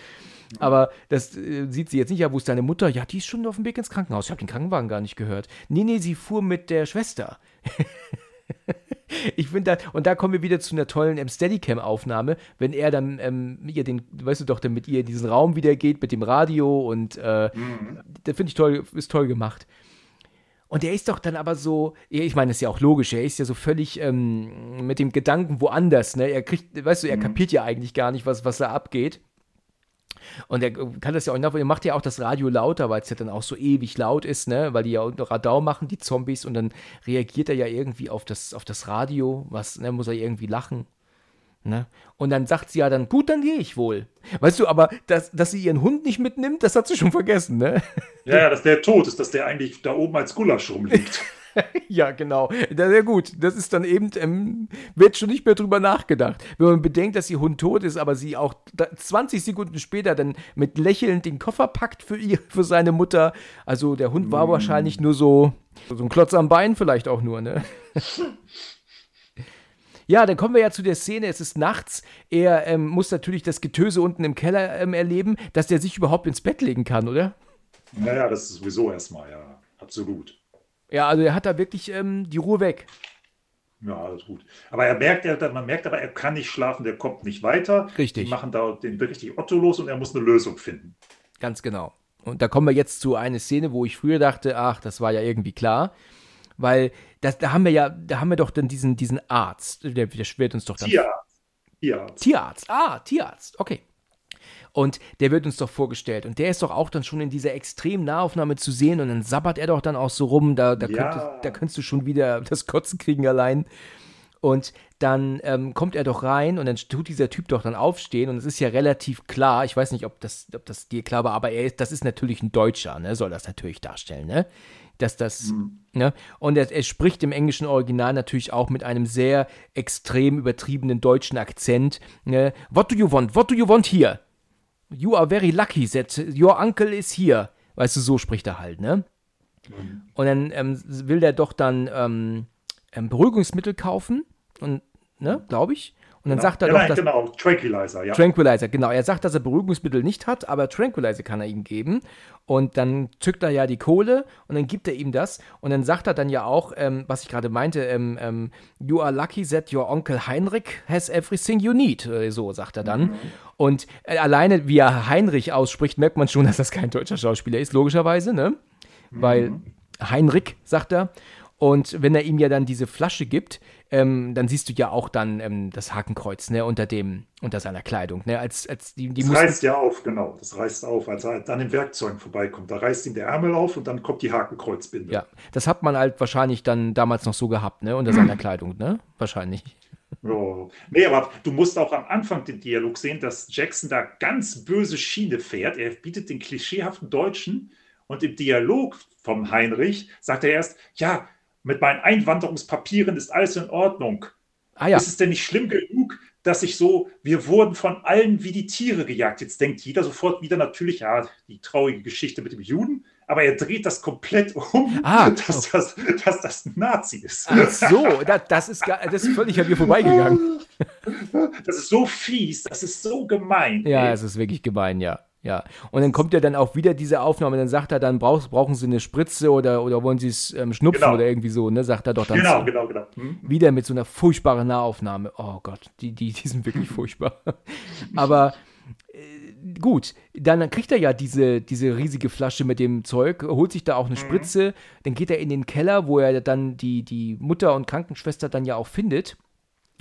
Aber das äh, sieht sie jetzt nicht. Ja, wo ist deine Mutter? Ja, die ist schon auf dem Weg ins Krankenhaus. Ich habe den Krankenwagen gar nicht gehört. Nee, nee, sie fuhr mit der Schwester. ich finde da, und da kommen wir wieder zu einer tollen ähm, Steadicam-Aufnahme, wenn er dann ähm, ihr den, weißt du doch, dann mit ihr in diesen Raum wieder geht, mit dem Radio und äh, mhm. das finde ich toll, ist toll gemacht. Und er ist doch dann aber so, ich meine, das ist ja auch logisch, er ist ja so völlig ähm, mit dem Gedanken woanders, ne? Er kriegt, weißt du, er mhm. kapiert ja eigentlich gar nicht, was, was da abgeht. Und er kann das ja auch nachvollziehen. Er macht ja auch das Radio lauter, weil es ja dann auch so ewig laut ist, ne? Weil die ja Radau machen, die Zombies, und dann reagiert er ja irgendwie auf das, auf das Radio, was, ne, muss er irgendwie lachen. Ne? Und dann sagt sie ja dann, gut, dann gehe ich wohl. Weißt du, aber dass, dass sie ihren Hund nicht mitnimmt, das hat sie schon vergessen, ne? Ja, ja, dass der tot ist, dass der eigentlich da oben als Gulasch rumliegt. ja, genau. Sehr gut. Das ist dann eben, ähm, wird schon nicht mehr drüber nachgedacht. Wenn man bedenkt, dass ihr Hund tot ist, aber sie auch 20 Sekunden später dann mit Lächeln den Koffer packt für ihr, für seine Mutter. Also der Hund war mm. wahrscheinlich nur so, so ein Klotz am Bein vielleicht auch nur, ne? Ja, dann kommen wir ja zu der Szene, es ist nachts, er ähm, muss natürlich das Getöse unten im Keller ähm, erleben, dass der sich überhaupt ins Bett legen kann, oder? Naja, das ist sowieso erstmal, ja, absolut. Ja, also er hat da wirklich ähm, die Ruhe weg. Ja, alles gut. Aber er merkt, er, man merkt aber, er kann nicht schlafen, der kommt nicht weiter. Richtig. Die machen da den richtig Otto los und er muss eine Lösung finden. Ganz genau. Und da kommen wir jetzt zu einer Szene, wo ich früher dachte, ach, das war ja irgendwie klar. Weil das, da haben wir ja, da haben wir doch dann diesen, diesen Arzt, der, der wird uns doch dann. Tierarzt. Tierarzt. Tierarzt. Ah, Tierarzt. Okay. Und der wird uns doch vorgestellt. Und der ist doch auch dann schon in dieser extremen Nahaufnahme zu sehen. Und dann sabbert er doch dann auch so rum. Da, da, ja. könntest, da könntest du schon wieder das Kotzen kriegen allein. Und dann ähm, kommt er doch rein und dann tut dieser Typ doch dann aufstehen und es ist ja relativ klar, ich weiß nicht, ob das, ob das dir klar war, aber er ist, das ist natürlich ein Deutscher, ne? soll das natürlich darstellen, ne? dass das, mhm. ne? Und er, er, spricht im englischen Original natürlich auch mit einem sehr extrem übertriebenen deutschen Akzent. Ne? What do you want? What do you want here? You are very lucky that your uncle is here. Weißt du, so spricht er halt, ne? Mhm. Und dann ähm, will der doch dann ähm, Beruhigungsmittel kaufen und, ne, glaube ich. Und dann genau. sagt er ja, doch, nein, dass, genau, Tranquilizer, ja. Tranquilizer, genau. Er sagt, dass er Beruhigungsmittel nicht hat, aber Tranquilizer kann er ihm geben. Und dann zückt er ja die Kohle und dann gibt er ihm das. Und dann sagt er dann ja auch, ähm, was ich gerade meinte, ähm, ähm, You are lucky that your uncle Heinrich has everything you need. So sagt er dann. Mhm. Und äh, alleine, wie er Heinrich ausspricht, merkt man schon, dass das kein deutscher Schauspieler ist, logischerweise, ne? Mhm. Weil Heinrich, sagt er. Und wenn er ihm ja dann diese Flasche gibt, ähm, dann siehst du ja auch dann ähm, das Hakenkreuz, ne, unter dem, unter seiner Kleidung, ne, als, als die, die Das reißt ja auf, genau, das reißt auf, als er dann den Werkzeugen vorbeikommt. Da reißt ihm der Ärmel auf und dann kommt die Hakenkreuzbinde. Ja, das hat man halt wahrscheinlich dann damals noch so gehabt, ne, unter seiner Kleidung, ne, wahrscheinlich. Oh. Nee, aber du musst auch am Anfang den Dialog sehen, dass Jackson da ganz böse Schiene fährt. Er bietet den klischeehaften Deutschen und im Dialog vom Heinrich sagt er erst, ja, mit meinen Einwanderungspapieren ist alles in Ordnung. Ah, ja. Ist es denn nicht schlimm genug, dass ich so, wir wurden von allen wie die Tiere gejagt. Jetzt denkt jeder sofort wieder natürlich, ja, die traurige Geschichte mit dem Juden aber er dreht das komplett um, ah, dass, das, dass das ein Nazi ist. Ach so, das, das, ist, das ist völlig an mir vorbeigegangen. Das ist so fies, das ist so gemein. Ja, es ist wirklich gemein, ja. Ja, und dann kommt ja dann auch wieder diese Aufnahme, dann sagt er dann, brauch, brauchen Sie eine Spritze oder, oder wollen Sie es ähm, schnupfen genau. oder irgendwie so, ne? Sagt er doch dann. Genau, so. genau, genau. Hm? Wieder mit so einer furchtbaren Nahaufnahme. Oh Gott, die, die, die sind wirklich furchtbar. Aber gut, dann kriegt er ja diese, diese riesige Flasche mit dem Zeug, holt sich da auch eine mhm. Spritze, dann geht er in den Keller, wo er dann die, die Mutter und Krankenschwester dann ja auch findet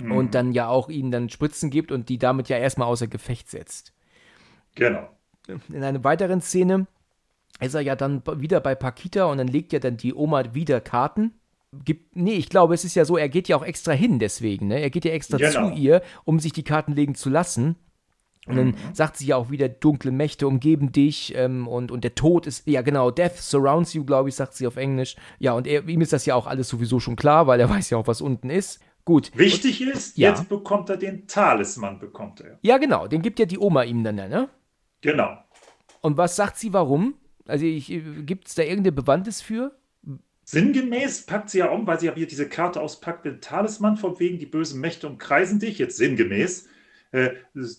mhm. und dann ja auch ihnen dann Spritzen gibt und die damit ja erstmal außer Gefecht setzt. Genau. In einer weiteren Szene ist er ja dann wieder bei Pakita und dann legt ja dann die Oma wieder Karten. Gibt, nee, ich glaube, es ist ja so, er geht ja auch extra hin deswegen, ne? Er geht ja extra genau. zu ihr, um sich die Karten legen zu lassen. Und dann mhm. sagt sie ja auch wieder, dunkle Mächte umgeben dich ähm, und, und der Tod ist, ja genau, Death surrounds you, glaube ich, sagt sie auf Englisch. Ja, und er, ihm ist das ja auch alles sowieso schon klar, weil er weiß ja auch, was unten ist. Gut. Wichtig und, ist, ja. jetzt bekommt er den Talisman, bekommt er. Ja, genau, den gibt ja die Oma ihm dann, ne? Genau. Und was sagt sie, warum? Also gibt es da irgendeine Bewandtnis für? Sinngemäß packt sie ja um, weil sie ja wieder diese Karte auspackt, den Talisman, von wegen die bösen Mächte umkreisen dich, jetzt sinngemäß äh,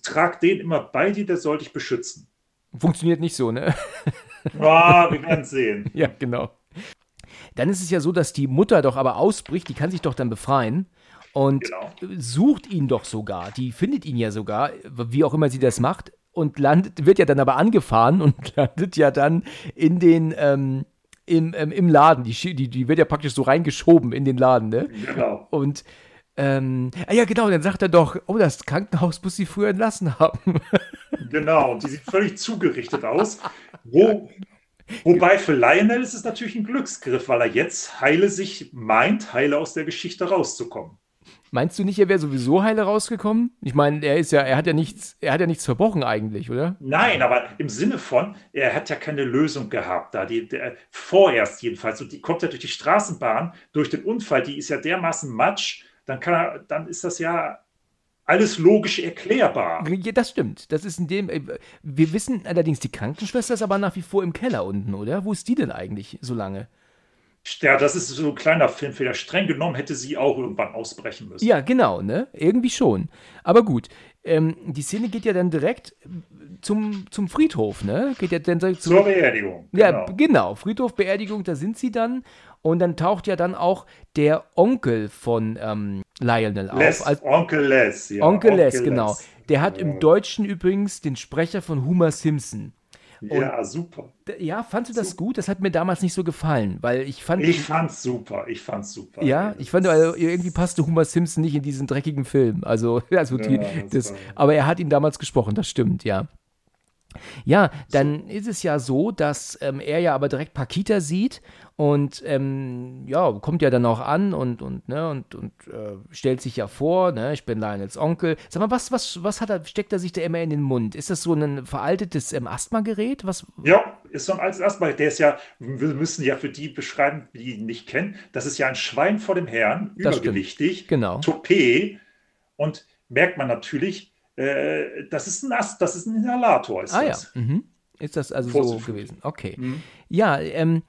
trag den immer bei dir, der soll dich beschützen. Funktioniert nicht so, ne? Ah, wir werden sehen. ja, genau. Dann ist es ja so, dass die Mutter doch aber ausbricht, die kann sich doch dann befreien und genau. sucht ihn doch sogar. Die findet ihn ja sogar, wie auch immer sie das macht, und landet, wird ja dann aber angefahren und landet ja dann in den, ähm, im, ähm, im Laden. Die, die, die wird ja praktisch so reingeschoben in den Laden, ne? Genau. Und ähm, ah ja, genau, dann sagt er doch, oh, das Krankenhaus muss sie früher entlassen haben. genau, die sieht völlig zugerichtet aus. Wo, wobei für Lionel ist es natürlich ein Glücksgriff, weil er jetzt heile sich meint, heile aus der Geschichte rauszukommen. Meinst du nicht, er wäre sowieso heile rausgekommen? Ich meine, er ist ja, er hat ja nichts, er hat ja nichts verbrochen eigentlich, oder? Nein, aber im Sinne von, er hat ja keine Lösung gehabt, da die, der, vorerst jedenfalls. Und die kommt ja durch die Straßenbahn, durch den Unfall, die ist ja dermaßen matsch, dann, kann er, dann ist das ja alles logisch erklärbar. Ja, das stimmt. Das ist in dem. Äh, wir wissen allerdings, die Krankenschwester ist aber nach wie vor im Keller unten, oder? Wo ist die denn eigentlich so lange? Ja, das ist so ein kleiner Filmfehler. Streng genommen hätte sie auch irgendwann ausbrechen müssen. Ja, genau, ne? Irgendwie schon. Aber gut. Ähm, die Szene geht ja dann direkt zum, zum Friedhof, ne? Geht ja dann zum, Zur Beerdigung. Genau. Ja, genau. Friedhof, Beerdigung, da sind sie dann. Und dann taucht ja dann auch der Onkel von ähm, Lionel Les, auf. Als, Onkel Les, ja. Onkel, Onkel Les, genau. Der hat im Deutschen übrigens den Sprecher von Homer Simpson. Und ja, super. Ja, fandst du das super. gut? Das hat mir damals nicht so gefallen, weil ich fand. Ich fand's super, ich fand's super. Ja, ich fand, also, irgendwie passte Homer Simpson nicht in diesen dreckigen Film. Also, also die, ja, das, das aber er hat ihn damals gesprochen, das stimmt, ja. Ja, dann ist es ja so, dass ähm, er ja aber direkt Pakita sieht und ähm, ja, kommt ja dann auch an und, und, ne, und, und äh, stellt sich ja vor, ne, ich bin Lionels Onkel. Sag mal, was, was, was hat er, steckt er sich da immer in den Mund? Ist das so ein veraltetes ähm, Asthma-Gerät? Was? Ja, ist so ein altes Asthma. Der ist ja, wir müssen ja für die beschreiben, die ihn nicht kennen, das ist ja ein Schwein vor dem Herrn, übergewichtig, genau. Toupet und merkt man natürlich, äh, das ist ein Ast, das ist ein Inhalator. Ist ah das. ja. Mhm. Ist das also so gewesen? Okay. Mhm. Ja, ähm,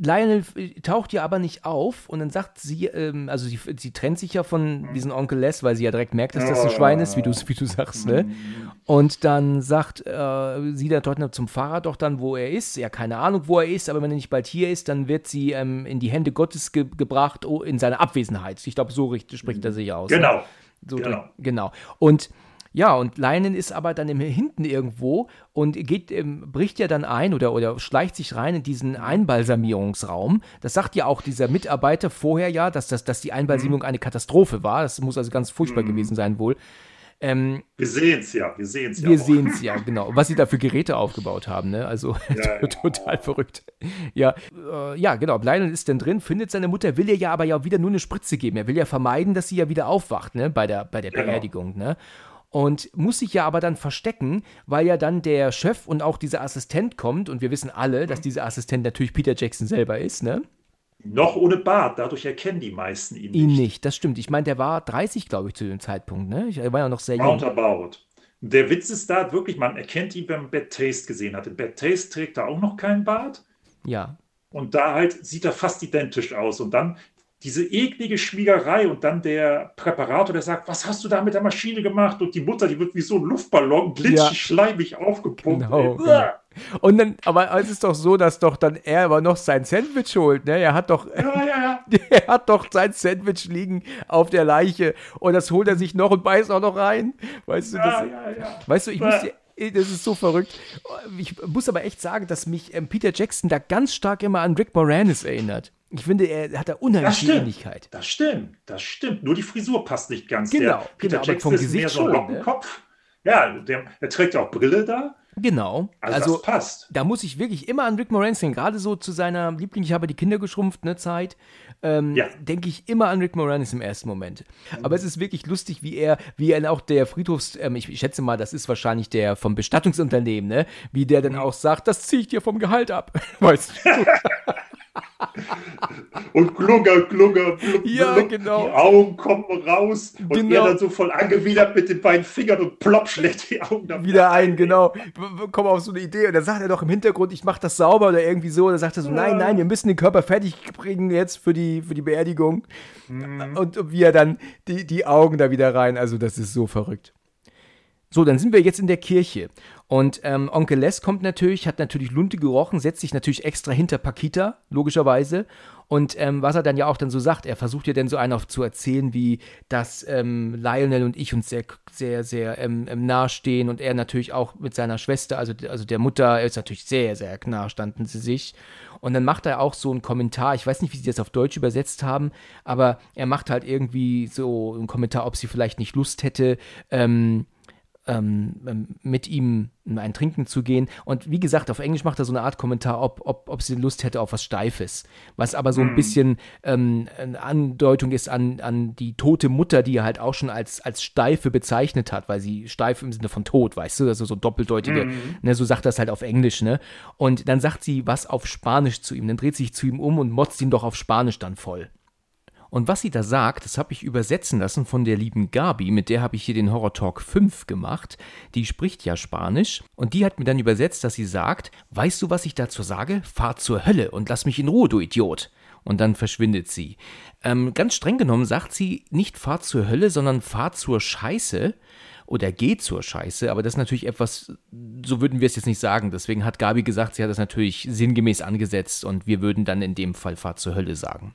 Lionel taucht ja aber nicht auf und dann sagt sie, ähm, also sie, sie trennt sich ja von mhm. diesem Onkel Les, weil sie ja direkt merkt, dass das ein Schwein ist, wie du, wie du sagst, ne? Mhm. Und dann sagt äh, sie dann dort zum Fahrrad doch dann, wo er ist. Ja, keine Ahnung, wo er ist, aber wenn er nicht bald hier ist, dann wird sie ähm, in die Hände Gottes ge gebracht, oh, in seiner Abwesenheit. Ich glaube, so richtig, spricht er sich aus. Genau. Ne? So, genau. genau. Und Ja, und Lionel ist aber dann im, hinten irgendwo und geht, ähm, bricht ja dann ein oder, oder schleicht sich rein in diesen Einbalsamierungsraum. Das sagt ja auch dieser Mitarbeiter vorher ja, dass, das, dass die Einbalsamierung mhm. eine Katastrophe war. Das muss also ganz furchtbar mhm. gewesen sein wohl. Ähm, wir sehen es ja, wir sehen es ja. Wir sehen es ja, genau. Was sie da für Geräte aufgebaut haben, ne? Also ja, total ja. verrückt. Ja, äh, ja, genau. Lionel ist dann drin, findet seine Mutter, will ihr ja aber ja wieder nur eine Spritze geben. Er will ja vermeiden, dass sie ja wieder aufwacht, ne? Bei der, bei der genau. Beerdigung, ne? Und muss sich ja aber dann verstecken, weil ja dann der Chef und auch dieser Assistent kommt und wir wissen alle, dass dieser Assistent natürlich Peter Jackson selber ist, ne? Noch ohne Bart, dadurch erkennen die meisten ihn nicht. Ihn nicht, das stimmt. Ich meine, der war 30, glaube ich, zu dem Zeitpunkt, ne? Er war ja noch sehr jung. Roundabout. Der Witz ist da wirklich, man erkennt ihn, wenn man Bad Taste gesehen hat. In Bad Taste trägt er auch noch keinen Bart. Ja. Und da halt sieht er fast identisch aus. Und dann diese eklige Schmiegerei und dann der Präparator, der sagt, was hast du da mit der Maschine gemacht? Und die Mutter, die wird wie so ein Luftballon glitschig, ja. schleimig aufgepumpt. Genau, genau. Und dann, aber es ist doch so, dass doch dann er aber noch sein Sandwich holt, ne? Er hat doch, ja, ja, er hat doch sein Sandwich liegen auf der Leiche und das holt er sich noch und beißt auch noch rein. Weißt du, das, weißt du, ich muss dir das ist so verrückt. Ich muss aber echt sagen, dass mich ähm, Peter Jackson da ganz stark immer an Rick Moranis erinnert. Ich finde, er hat da unheimliche Ähnlichkeit. Das stimmt, das stimmt. Nur die Frisur passt nicht ganz. Genau, der Peter genau, Jackson ist mehr so ein ne? Lockenkopf. Ne? Ja, der, der trägt ja auch Brille da. Genau. Also, also das passt. Da muss ich wirklich immer an Rick Moranis denken, gerade so zu seiner Liebling, ich habe die Kinder geschrumpft, ne, Zeit. Ähm, ja. denke ich immer an Rick Moranis im ersten Moment. Mhm. Aber es ist wirklich lustig, wie er, wie er auch der Friedhofs, ähm, ich, ich, schätze mal, das ist wahrscheinlich der vom Bestattungsunternehmen, ne? Wie der dann mhm. auch sagt, das ziehe ich dir vom Gehalt ab. weißt du? und Glugger, Glugger, Glugger, ja, genau. die Augen kommen raus und genau. er dann so voll angewidert mit den beiden Fingern und plopp schlägt die Augen dann wieder ein, genau. Kommen auf so eine Idee und dann sagt er doch im Hintergrund, ich mach das sauber oder irgendwie so. Und dann sagt er so, ja. nein, nein, wir müssen den Körper fertig bringen jetzt für die, für die Beerdigung. Mhm. Und wie er dann die, die Augen da wieder rein, also das ist so verrückt. So, dann sind wir jetzt in der Kirche. Und ähm, Onkel Les kommt natürlich, hat natürlich Lunte gerochen, setzt sich natürlich extra hinter Pakita, logischerweise. Und ähm, was er dann ja auch dann so sagt, er versucht ja dann so einen auf zu erzählen, wie dass ähm, Lionel und ich uns sehr, sehr, sehr ähm, ähm nahestehen und er natürlich auch mit seiner Schwester, also, also der Mutter, er ist natürlich sehr, sehr nah, standen sie sich. Und dann macht er auch so einen Kommentar, ich weiß nicht, wie sie das auf Deutsch übersetzt haben, aber er macht halt irgendwie so einen Kommentar, ob sie vielleicht nicht Lust hätte, ähm, ähm, ähm, mit ihm ein Trinken zu gehen. Und wie gesagt, auf Englisch macht er so eine Art Kommentar, ob, ob, ob sie Lust hätte auf was Steifes. Was aber so ein mhm. bisschen ähm, eine Andeutung ist an, an die tote Mutter, die er halt auch schon als, als Steife bezeichnet hat, weil sie steif im Sinne von tot, weißt du, also so doppeldeutige, mm. ne, so sagt das halt auf Englisch, ne? Und dann sagt sie was auf Spanisch zu ihm, dann dreht sich zu ihm um und motzt ihn doch auf Spanisch dann voll. Und was sie da sagt, das habe ich übersetzen lassen von der lieben Gabi, mit der habe ich hier den Horror Talk 5 gemacht. Die spricht ja Spanisch und die hat mir dann übersetzt, dass sie sagt, weißt du, was ich dazu sage? Fahr zur Hölle und lass mich in Ruhe, du Idiot. Und dann verschwindet sie. Ähm, ganz streng genommen sagt sie nicht fahr zur Hölle, sondern fahr zur Scheiße oder geh zur Scheiße, aber das ist natürlich etwas, so würden wir es jetzt nicht sagen. Deswegen hat Gabi gesagt, sie hat das natürlich sinngemäß angesetzt und wir würden dann in dem Fall Fahr zur Hölle sagen.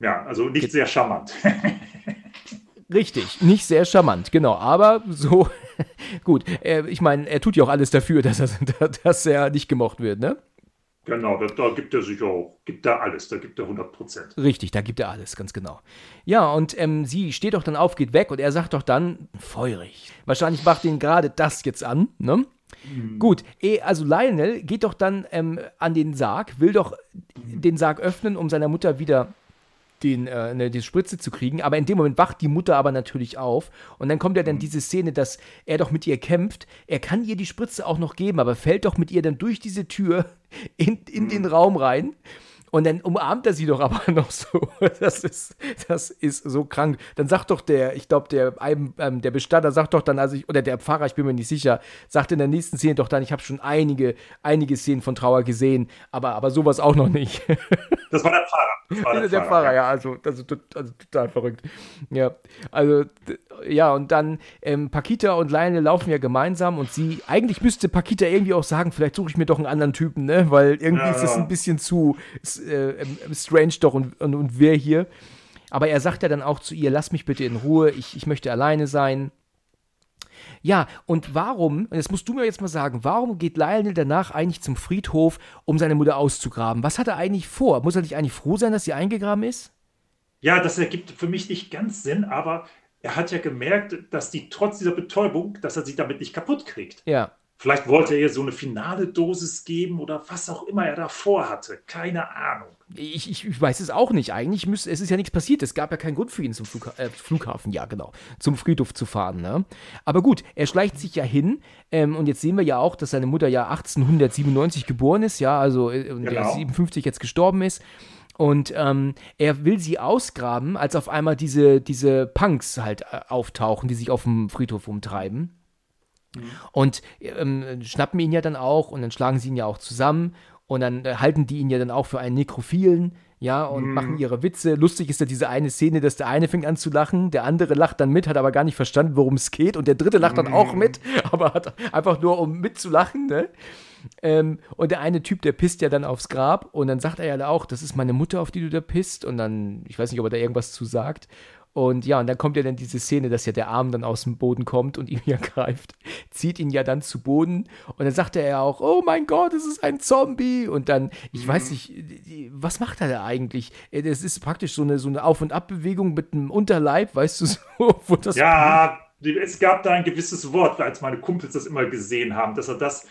Ja, also nicht sehr charmant. Richtig, nicht sehr charmant, genau. Aber so, gut, er, ich meine, er tut ja auch alles dafür, dass er, dass er nicht gemocht wird, ne? Genau, da, da, gibt er sich auch, gibt er alles, da gibt er 100 Prozent. Richtig, da gibt er alles, ganz genau. Ja, und ähm, sie steht doch dann auf, geht weg und er sagt doch dann, feurig. Wahrscheinlich macht ihn gerade das jetzt an, ne? Mhm. Gut, eh, also Lionel geht doch dann ähm, an den Sarg, will doch den Sarg öffnen, um seiner Mutter wieder den, äh, eine, die Spritze zu kriegen. Aber in dem Moment wacht die Mutter aber natürlich auf. Und dann kommt ja dann mhm. diese Szene, dass er doch mit ihr kämpft. Er kann ihr die Spritze auch noch geben, aber fällt doch mit ihr dann durch diese Tür in, in den mhm. Raum rein. Und dann umarmt er sie doch aber noch so. Das ist, das ist so krank. Dann sagt doch der, ich glaube, der, ähm, der Bestatter sagt doch dann, also ich, oder der Pfarrer, ich bin mir nicht sicher, sagt in der nächsten Szene doch dann, ich habe schon einige, einige Szenen von Trauer gesehen, aber, aber sowas auch noch nicht. Das war der Pfarrer. Das war der, der Pfarrer, Pfarrer, ja, also, also, also total verrückt. Ja, also, ja, und dann ähm, Pakita und Lionel laufen ja gemeinsam und sie, eigentlich müsste Pakita irgendwie auch sagen, vielleicht suche ich mir doch einen anderen Typen, ne, weil irgendwie ja, ist das ein bisschen zu, äh, strange doch und, und, und wer hier. Aber er sagt ja dann auch zu ihr, lass mich bitte in Ruhe, ich, ich möchte alleine sein. Ja, und warum, und das musst du mir jetzt mal sagen, warum geht Lionel danach eigentlich zum Friedhof, um seine Mutter auszugraben? Was hat er eigentlich vor? Muss er nicht eigentlich froh sein, dass sie eingegraben ist? Ja, das ergibt für mich nicht ganz Sinn, aber er hat ja gemerkt, dass die trotz dieser Betäubung, dass er sie damit nicht kaputt kriegt. Ja. Vielleicht wollte er ihr so eine finale Dosis geben oder was auch immer er davor hatte. Keine Ahnung. Ich, ich, ich weiß es auch nicht. Eigentlich müsste, es ist ja nichts passiert. Es gab ja keinen Grund für ihn zum Flugha äh, Flughafen, ja genau, zum Friedhof zu fahren. Ne? Aber gut, er schleicht sich ja hin ähm, und jetzt sehen wir ja auch, dass seine Mutter ja 1897 geboren ist, ja, also äh, genau. 57 jetzt gestorben ist. Und ähm, er will sie ausgraben, als auf einmal diese, diese Punks halt äh, auftauchen, die sich auf dem Friedhof umtreiben. Mhm. Und ähm, schnappen ihn ja dann auch und dann schlagen sie ihn ja auch zusammen und dann äh, halten die ihn ja dann auch für einen Nekrophilen, ja, und mhm. machen ihre Witze. Lustig ist ja diese eine Szene, dass der eine fängt an zu lachen, der andere lacht dann mit, hat aber gar nicht verstanden, worum es geht und der dritte lacht dann auch mhm. mit, aber hat einfach nur um mitzulachen, ne? Ähm, und der eine Typ, der pisst ja dann aufs Grab und dann sagt er ja auch, das ist meine Mutter, auf die du da pisst. Und dann, ich weiß nicht, ob er da irgendwas zu sagt. Und ja, und dann kommt ja dann diese Szene, dass ja der Arm dann aus dem Boden kommt und ihn ja greift, zieht ihn ja dann zu Boden und dann sagt er ja auch, oh mein Gott, es ist ein Zombie. Und dann, ich mhm. weiß nicht, was macht er da eigentlich? Das ist praktisch so eine, so eine Auf- und Abbewegung mit einem Unterleib, weißt du so, wo das. Ja, es gab da ein gewisses Wort, als meine Kumpels das immer gesehen haben, dass er das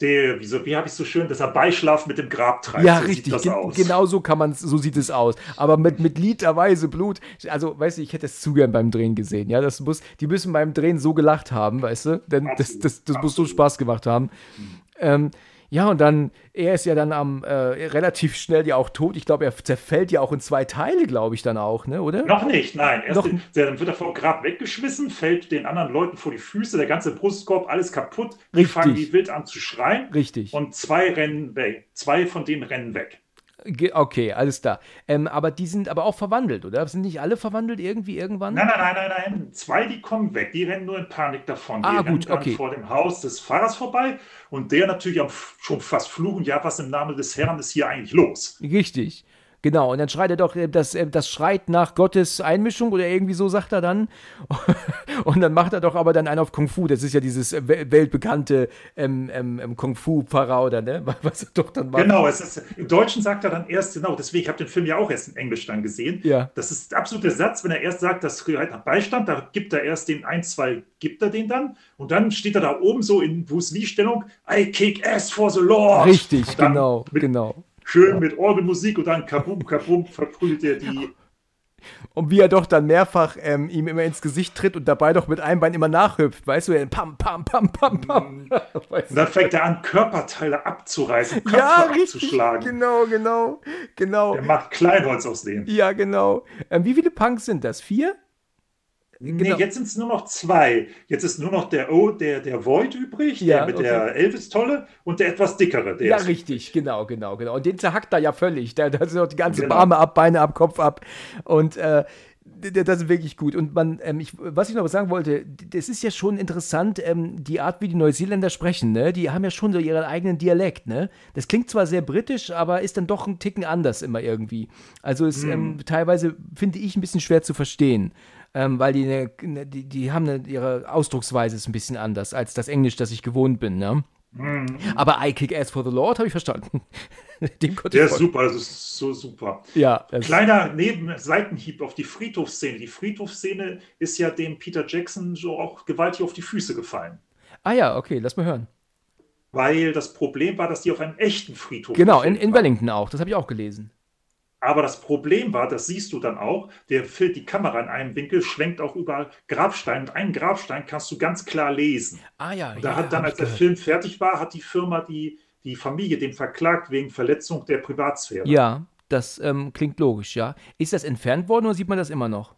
der, wieso, wie habe ich so schön, dass er Beischlaf mit dem Grab treibt. Ja, so richtig. Ge aus. Genau so kann man so sieht es aus. Aber mit, mit literweise Blut. Also, weißt du, ich hätte es zu gern beim Drehen gesehen. Ja, das muss, die müssen beim Drehen so gelacht haben, weißt du? Denn Absolut. das, das, das muss so Spaß gemacht haben. Mhm. Ähm, ja, und dann, er ist ja dann am äh, relativ schnell ja auch tot. Ich glaube, er zerfällt ja auch in zwei Teile, glaube ich, dann auch, ne, oder? Noch nicht, nein. Erst Noch, den, dann wird er vom Grab weggeschmissen, fällt den anderen Leuten vor die Füße, der ganze Brustkorb, alles kaputt. Die Richtig. fangen wie wild an zu schreien. Richtig. Und zwei rennen weg. Zwei von denen rennen weg. Okay, alles klar. Ähm, aber die sind aber auch verwandelt, oder? Sind nicht alle verwandelt irgendwie irgendwann? Nein, nein, nein, nein, nein. Zwei, die kommen weg. Die rennen nur in Panik davon. Die ah, gut, rennen okay. vor dem Haus des Pfarrers vorbei und der natürlich schon fast fluchen. Ja, was im Namen des Herrn ist hier eigentlich los? Richtig. Genau, und dann schreit er doch, äh, das, äh, das schreit nach Gottes Einmischung oder irgendwie so sagt er dann. Und dann macht er doch aber dann einen auf Kung Fu. Das ist ja dieses weltbekannte ähm, ähm, ähm Kung Fu-Pfarrer oder ne? Was er doch dann macht. Genau, es ist, im Deutschen sagt er dann erst, genau, deswegen, ich habe den Film ja auch erst in Englisch dann gesehen. Ja. Das ist der absolute Satz, wenn er erst sagt, das schreit nach Beistand, da gibt er erst den ein, zwei, gibt er den dann. Und dann steht er da oben so in Bruce Lee-Stellung, I kick ass for the Lord. Richtig, genau, genau schön mit Orgelmusik und dann kabum, kabum verprügelt er die. Und wie er doch dann mehrfach ähm, ihm immer ins Gesicht tritt und dabei doch mit einem Bein immer nachhüpft, weißt du, pam, pam, pam, pam, pam. Mhm. und dann fängt er an, Körperteile abzureißen, Köpfe ja, richtig, abzuschlagen. Genau, genau, genau. Er macht Kleinholz aus denen. Ja, genau. Ähm, wie viele Punks sind das? Vier? Genau. Nee, jetzt sind es nur noch zwei. Jetzt ist nur noch der O, der, der Void übrig, ja, der mit okay. der Elvis-Tolle und der etwas dickere. Der ja, richtig, genau, genau, genau. Und den zerhackt er ja völlig. Da ist noch die ganze genau. Barme ab, Beine ab, Kopf ab. Und äh, das ist wirklich gut. Und man, ähm, ich, was ich noch sagen wollte, das ist ja schon interessant, ähm, die Art, wie die Neuseeländer sprechen, ne? Die haben ja schon so ihren eigenen Dialekt, ne? Das klingt zwar sehr britisch, aber ist dann doch ein Ticken anders immer irgendwie. Also ist ähm, teilweise, finde ich, ein bisschen schwer zu verstehen ähm, weil die, ne, die, die haben ne, ihre Ausdrucksweise ist ein bisschen anders als das Englisch, das ich gewohnt bin, ne? Mhm. Aber I kick ass for the Lord habe ich verstanden. Dem Der ist super, das ist so super. Ja, Kleiner Nebenseitenhieb auf die Friedhofsszene. Die Friedhofsszene ist ja dem Peter Jackson so auch gewaltig auf die Füße gefallen. Ah ja, okay, lass mal hören. Weil das Problem war, dass die auf einem echten Friedhof Genau, in, in Wellington auch, das habe ich auch gelesen. Aber das Problem war, das siehst du dann auch, der filmt die Kamera in einem Winkel, schwenkt auch über Grabstein. Und einen Grabstein kannst du ganz klar lesen. Ah ja. Und da ja, hat dann, als der Film fertig war, hat die Firma die, die Familie den verklagt wegen Verletzung der Privatsphäre. Ja, das ähm, klingt logisch, ja. Ist das entfernt worden oder sieht man das immer noch?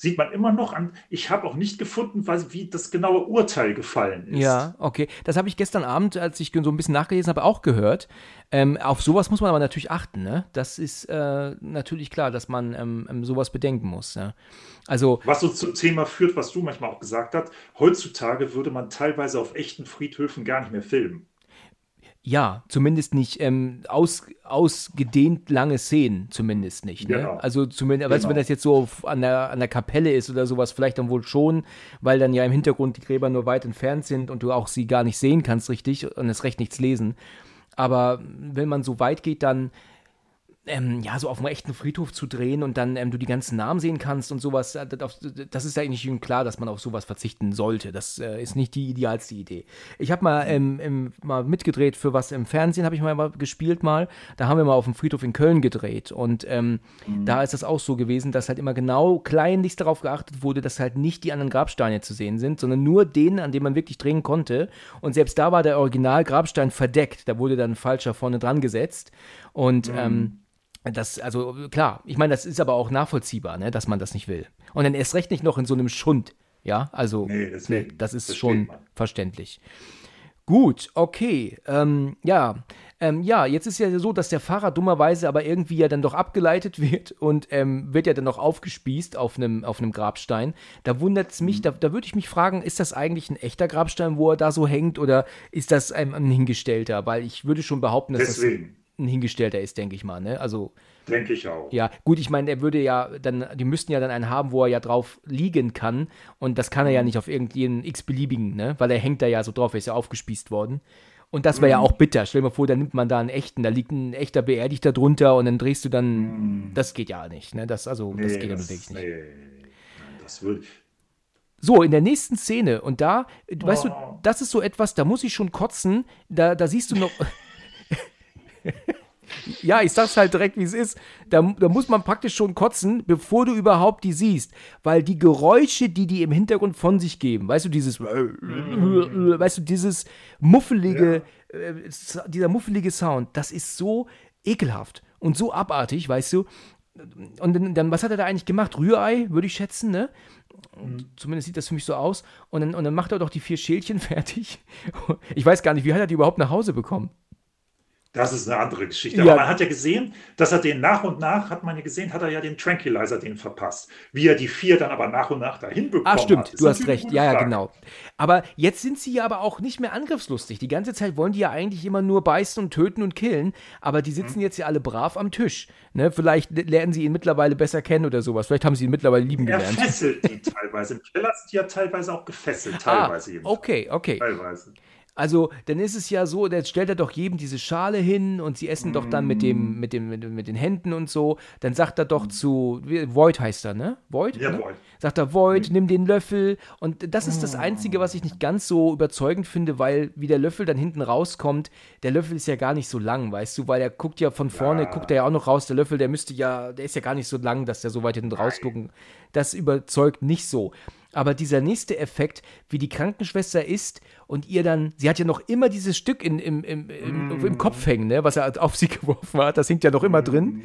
Sieht man immer noch an. Ich habe auch nicht gefunden, was, wie das genaue Urteil gefallen ist. Ja, okay. Das habe ich gestern Abend, als ich so ein bisschen nachgelesen habe, auch gehört. Ähm, auf sowas muss man aber natürlich achten. Ne? Das ist äh, natürlich klar, dass man ähm, ähm sowas bedenken muss. Ja? Also, was uns zum Thema führt, was du manchmal auch gesagt hast, heutzutage würde man teilweise auf echten Friedhöfen gar nicht mehr filmen. Ja, zumindest nicht ähm, aus, ausgedehnt lange Szenen, zumindest nicht. Ne? Genau. Also zumindest, genau. weißt du, wenn das jetzt so an der, an der Kapelle ist oder sowas, vielleicht dann wohl schon, weil dann ja im Hintergrund die Gräber nur weit entfernt sind und du auch sie gar nicht sehen kannst richtig und es recht nichts lesen. Aber wenn man so weit geht, dann ähm, ja, so auf einem echten Friedhof zu drehen und dann ähm, du die ganzen Namen sehen kannst und sowas, äh, das ist ja eigentlich klar, dass man auf sowas verzichten sollte. Das äh, ist nicht die idealste Idee. Ich habe mal, ähm, mal mitgedreht für was im Fernsehen, habe ich mal gespielt mal. Da haben wir mal auf dem Friedhof in Köln gedreht und ähm, mhm. da ist das auch so gewesen, dass halt immer genau kleinlichst darauf geachtet wurde, dass halt nicht die anderen Grabsteine zu sehen sind, sondern nur den, an dem man wirklich drehen konnte. Und selbst da war der Original-Grabstein verdeckt. Da wurde dann falscher vorne dran gesetzt. Und mhm. ähm, das, also klar, ich meine, das ist aber auch nachvollziehbar, ne, dass man das nicht will. Und dann erst recht nicht noch in so einem Schund. Ja, also nee, nee, das ist schon verständlich. Gut, okay. Ähm, ja, ähm, ja, jetzt ist ja so, dass der Fahrer dummerweise aber irgendwie ja dann doch abgeleitet wird und ähm, wird ja dann noch aufgespießt auf einem auf Grabstein. Da wundert es mich, mhm. da, da würde ich mich fragen, ist das eigentlich ein echter Grabstein, wo er da so hängt oder ist das ein, ein hingestellter? Weil ich würde schon behaupten, dass Deswegen. das ein Hingestellter ist, denke ich mal. Ne? Also, denke ich auch. Ja, gut, ich meine, er würde ja dann, die müssten ja dann einen haben, wo er ja drauf liegen kann. Und das kann er ja mhm. nicht auf irgendeinen x-beliebigen, ne? weil er hängt da ja so drauf, er ist ja aufgespießt worden. Und das wäre mhm. ja auch bitter. Stell dir mal vor, da nimmt man da einen echten, da liegt ein echter Beerdigter drunter und dann drehst du dann. Mhm. Das geht ja nicht, ne? Das, also, nee, das geht ja wirklich nicht. Nee, das würde. So, in der nächsten Szene, und da, oh. weißt du, oh. das ist so etwas, da muss ich schon kotzen, da, da siehst du noch. Ja, ich sag's halt direkt, wie es ist. Da, da, muss man praktisch schon kotzen, bevor du überhaupt die siehst. Weil die Geräusche, die die im Hintergrund von sich geben, weißt du, dieses, weißt du, dieses muffelige, ja. äh, dieser muffelige Sound, das ist so ekelhaft und so abartig, weißt du. Und dann, was hat er da eigentlich gemacht? Rührei, würde ich schätzen, ne? Mhm. Zumindest sieht das für mich so aus. Und dann, und dann macht er doch die vier Schälchen fertig. Ich weiß gar nicht, wie hat er die überhaupt nach Hause bekommen? Das ist eine andere Geschichte. Ja. Aber man hat ja gesehen, dass er den nach und nach, hat man ja gesehen, hat er ja den Tranquilizer den verpasst. Wie er die vier dann aber nach und nach dahin bekommen Ah, stimmt, hat, du hast recht. Ja, ja, genau. Aber jetzt sind sie ja aber auch nicht mehr angriffslustig. Die ganze Zeit wollen die ja eigentlich immer nur beißen und töten und killen. Aber die sitzen hm. jetzt ja alle brav am Tisch. Ne? Vielleicht lernen sie ihn mittlerweile besser kennen oder sowas. Vielleicht haben sie ihn mittlerweile lieben er gelernt. Er fesselt die teilweise. Im Keller sind die ja teilweise auch gefesselt. Ah, teilweise ah, Okay, okay. Teilweise. Also, dann ist es ja so, der stellt er doch jedem diese Schale hin und sie essen doch dann mit dem, mm. mit dem, mit, mit, den Händen und so. Dann sagt er doch zu, Void heißt er, ne? Void? Ja, ne? Void. Sagt er, Void, mm. nimm den Löffel. Und das ist das Einzige, was ich nicht ganz so überzeugend finde, weil wie der Löffel dann hinten rauskommt, der Löffel ist ja gar nicht so lang, weißt du, weil er guckt ja von vorne, ja. guckt er ja auch noch raus, der Löffel, der müsste ja, der ist ja gar nicht so lang, dass der so weit hinten rausgucken. Das überzeugt nicht so. Aber dieser nächste Effekt, wie die Krankenschwester ist und ihr dann, sie hat ja noch immer dieses Stück in, im, im, im, im Kopf hängen, ne, was er auf sie geworfen hat, das hängt ja noch immer drin.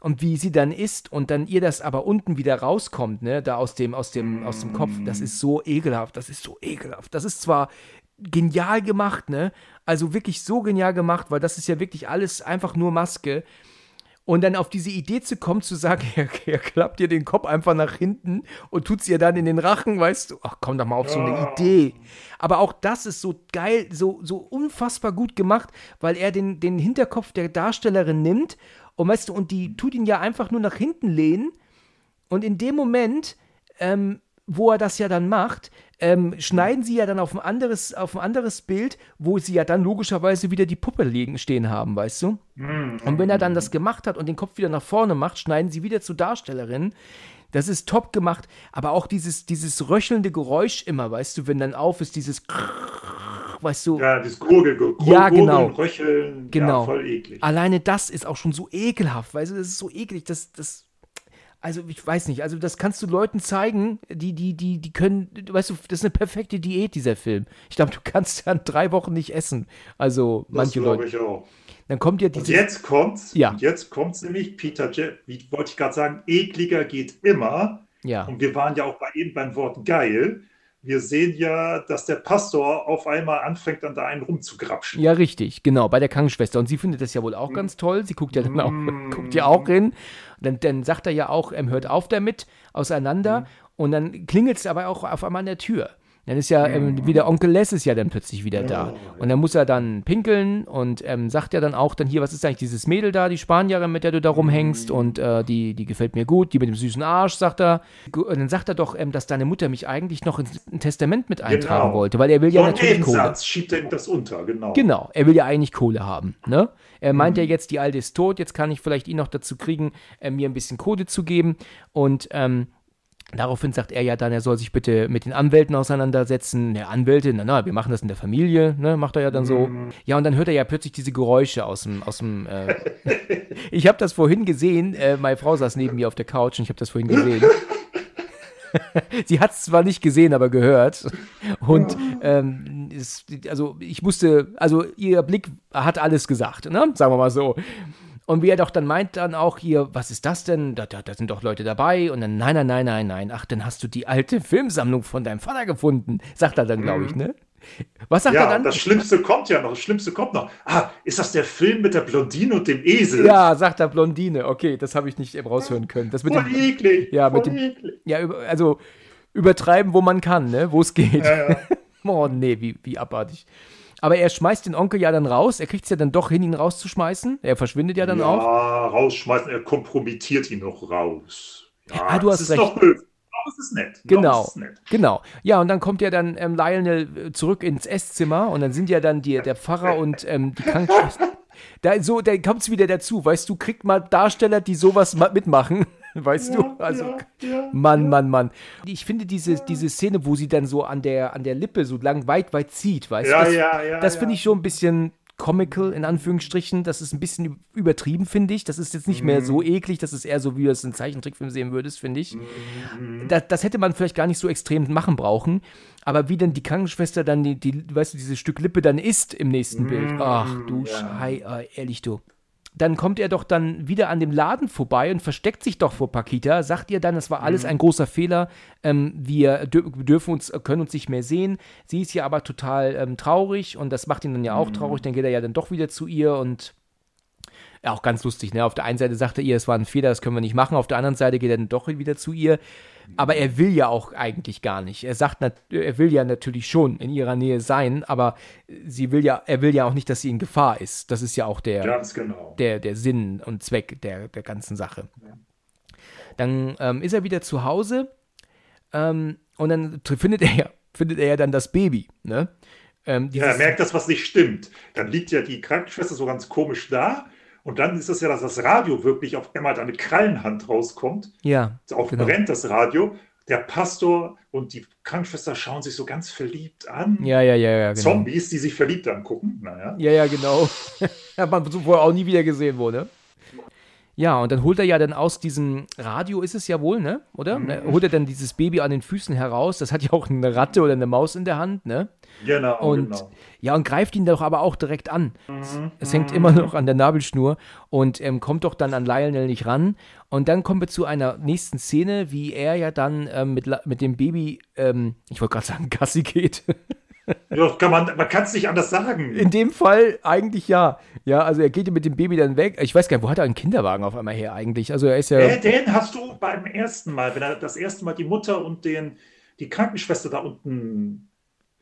Und wie sie dann ist und dann ihr das aber unten wieder rauskommt, ne, da aus dem, aus dem, aus dem Kopf, das ist so ekelhaft, das ist so ekelhaft. Das ist zwar genial gemacht, ne, also wirklich so genial gemacht, weil das ist ja wirklich alles einfach nur Maske. Und dann auf diese Idee zu kommen, zu sagen, er, er klappt ihr den Kopf einfach nach hinten und tut es ihr dann in den Rachen, weißt du, ach komm doch mal auf so eine Idee. Aber auch das ist so geil, so, so unfassbar gut gemacht, weil er den, den Hinterkopf der Darstellerin nimmt und weißt du, und die tut ihn ja einfach nur nach hinten lehnen. Und in dem Moment, ähm, wo er das ja dann macht, ähm, schneiden sie ja dann auf ein, anderes, auf ein anderes Bild, wo sie ja dann logischerweise wieder die Puppe liegen stehen haben, weißt du? Mhm. Und wenn er dann das gemacht hat und den Kopf wieder nach vorne macht, schneiden sie wieder zur Darstellerin. Das ist top gemacht, aber auch dieses, dieses röchelnde Geräusch immer, weißt du, wenn dann auf ist, dieses weißt du. Ja, das Gurgel, Gurgel ja, genau. Röcheln, genau. Ja, voll eklig. Alleine das ist auch schon so ekelhaft, weißt du, das ist so eklig, das, das also ich weiß nicht, also das kannst du Leuten zeigen, die, die, die, die können, weißt du, das ist eine perfekte Diät, dieser Film. Ich glaube, du kannst dann drei Wochen nicht essen. Also das manche Leute. Ich auch. Dann kommt ja dieses, Und jetzt kommt's, ja. jetzt kommt's nämlich, Peter Jeff, wie wollte ich gerade sagen, ekliger geht immer. Ja. Und wir waren ja auch bei eben beim Wort geil wir sehen ja, dass der Pastor auf einmal anfängt, an da einen rumzugrapschen. Ja, richtig, genau, bei der Krankenschwester. Und sie findet das ja wohl auch mm. ganz toll. Sie guckt ja dann auch, mm. guckt ja auch hin. Dann, dann sagt er ja auch, er hört auf damit, auseinander. Mm. Und dann klingelt es aber auch auf einmal an der Tür. Dann ist ja ähm, wieder Onkel Les ist ja dann plötzlich wieder da. Und dann muss er dann pinkeln und ähm, sagt ja dann auch dann hier, was ist eigentlich dieses Mädel da, die Spanierin, mit der du da rumhängst und äh, die, die gefällt mir gut, die mit dem süßen Arsch, sagt er. Und dann sagt er doch, ähm, dass deine Mutter mich eigentlich noch ins Testament mit eintragen genau. wollte, weil er will so ja natürlich Kohle. schiebt er das unter, genau. Genau, er will ja eigentlich Kohle haben, ne? Er meint mhm. ja jetzt, die Alte ist tot, jetzt kann ich vielleicht ihn noch dazu kriegen, äh, mir ein bisschen Kohle zu geben und ähm, Daraufhin sagt er ja dann, er soll sich bitte mit den Anwälten auseinandersetzen. Der Anwälte, na, na, wir machen das in der Familie, ne, macht er ja dann so. Mhm. Ja, und dann hört er ja plötzlich diese Geräusche aus dem, aus dem, äh ich habe das vorhin gesehen, äh, meine Frau saß neben mir auf der Couch und ich habe das vorhin gesehen. Sie hat es zwar nicht gesehen, aber gehört. Und ähm, es, also ich musste, also ihr Blick hat alles gesagt, ne? sagen wir mal so. Und wie er doch dann meint dann auch hier, was ist das denn? Da, da, da sind doch Leute dabei. Und dann, nein, nein, nein, nein, nein. Ach, dann hast du die alte Filmsammlung von deinem Vater gefunden. Sagt er dann, glaube ich, ne? Was sagt ja, er dann? Das Schlimmste kommt ja noch. Das Schlimmste kommt noch. Ah, ist das der Film mit der Blondine und dem Esel? Ja, sagt er Blondine. Okay, das habe ich nicht raushören können. Das mit Voll dem, eklig. Ja, mit dem, eklig. ja, also übertreiben, wo man kann, ne? Wo es geht. Ja, ja. oh, nee, wie, wie abartig. Aber er schmeißt den Onkel ja dann raus. Er kriegt es ja dann doch hin, ihn rauszuschmeißen. Er verschwindet ja dann ja, auch. Ja, rausschmeißen. Er kompromittiert ihn noch raus. Ja, ah, du hast recht. Doch böse. Das ist nett. Genau, ist nett. genau. Ja, und dann kommt ja dann ähm, Lionel äh, zurück ins Esszimmer und dann sind ja dann die, der Pfarrer und ähm, die Krankenschwester. Da, so, da kommt es wieder dazu, weißt du, kriegt mal Darsteller, die sowas mitmachen. Weißt ja, du? Also, ja, Mann, Mann, Mann. Ich finde diese, diese Szene, wo sie dann so an der, an der Lippe so lang weit, weit zieht, weißt du? Das, ja, ja, das finde ich schon ein bisschen comical, in Anführungsstrichen. Das ist ein bisschen übertrieben, finde ich. Das ist jetzt nicht mhm. mehr so mhm. eklig. Das ist eher so, wie du es in Zeichentrickfilm sehen würdest, finde ich. Mhm. Das, das, hätte man vielleicht gar nicht so extrem machen brauchen. Aber wie denn die Krankenschwester dann, die, die weißt du, dieses Stück Lippe dann isst im nächsten mhm. Bild. Ach du ja. Schei, ehrlich du dann kommt er doch dann wieder an dem Laden vorbei und versteckt sich doch vor Pakita, sagt ihr dann, es war alles mhm. ein großer Fehler, ähm, wir dürfen uns, können uns nicht mehr sehen. Sie ist ja aber total ähm, traurig und das macht ihn dann ja auch mhm. traurig, dann geht er ja dann doch wieder zu ihr und ja, auch ganz lustig, ne? Auf der einen Seite sagt er ihr, es war ein Fehler, das können wir nicht machen, auf der anderen Seite geht er dann doch wieder zu ihr. Aber er will ja auch eigentlich gar nicht. Er sagt, er will ja natürlich schon in ihrer Nähe sein, aber sie will ja, er will ja auch nicht, dass sie in Gefahr ist. Das ist ja auch der, genau. der, der Sinn und Zweck der, der ganzen Sache. Dann ähm, ist er wieder zu Hause ähm, und dann findet er ja, findet er ja dann das Baby, ne? Ähm, ja, er merkt, dass was nicht stimmt. Dann liegt ja die Krankenschwester so ganz komisch da und dann ist es ja, dass das Radio wirklich auf einmal eine Krallenhand rauskommt. Ja. Auch genau. brennt das Radio. Der Pastor und die Krankenschwester schauen sich so ganz verliebt an. Ja, ja, ja, ja. Genau. Zombies, die sich verliebt angucken. Naja. Ja, ja, genau. Hat man vorher auch nie wieder gesehen wurde. Ja, und dann holt er ja dann aus diesem Radio, ist es ja wohl, ne? Oder? Mhm. Holt er dann dieses Baby an den Füßen heraus. Das hat ja auch eine Ratte oder eine Maus in der Hand, ne? Genau. Und, genau. Ja, und greift ihn doch aber auch direkt an. Mhm. Es hängt immer noch an der Nabelschnur und ähm, kommt doch dann an Lionel nicht ran. Und dann kommen wir zu einer nächsten Szene, wie er ja dann ähm, mit, mit dem Baby, ähm, ich wollte gerade sagen, Gassi geht. Ja, kann man man kann es nicht anders sagen. In dem Fall eigentlich ja. Ja, also er geht mit dem Baby dann weg. Ich weiß gar nicht, wo hat er einen Kinderwagen auf einmal her eigentlich? Also er ist ja. Äh, den hast du beim ersten Mal, wenn er das erste Mal die Mutter und den, die Krankenschwester da unten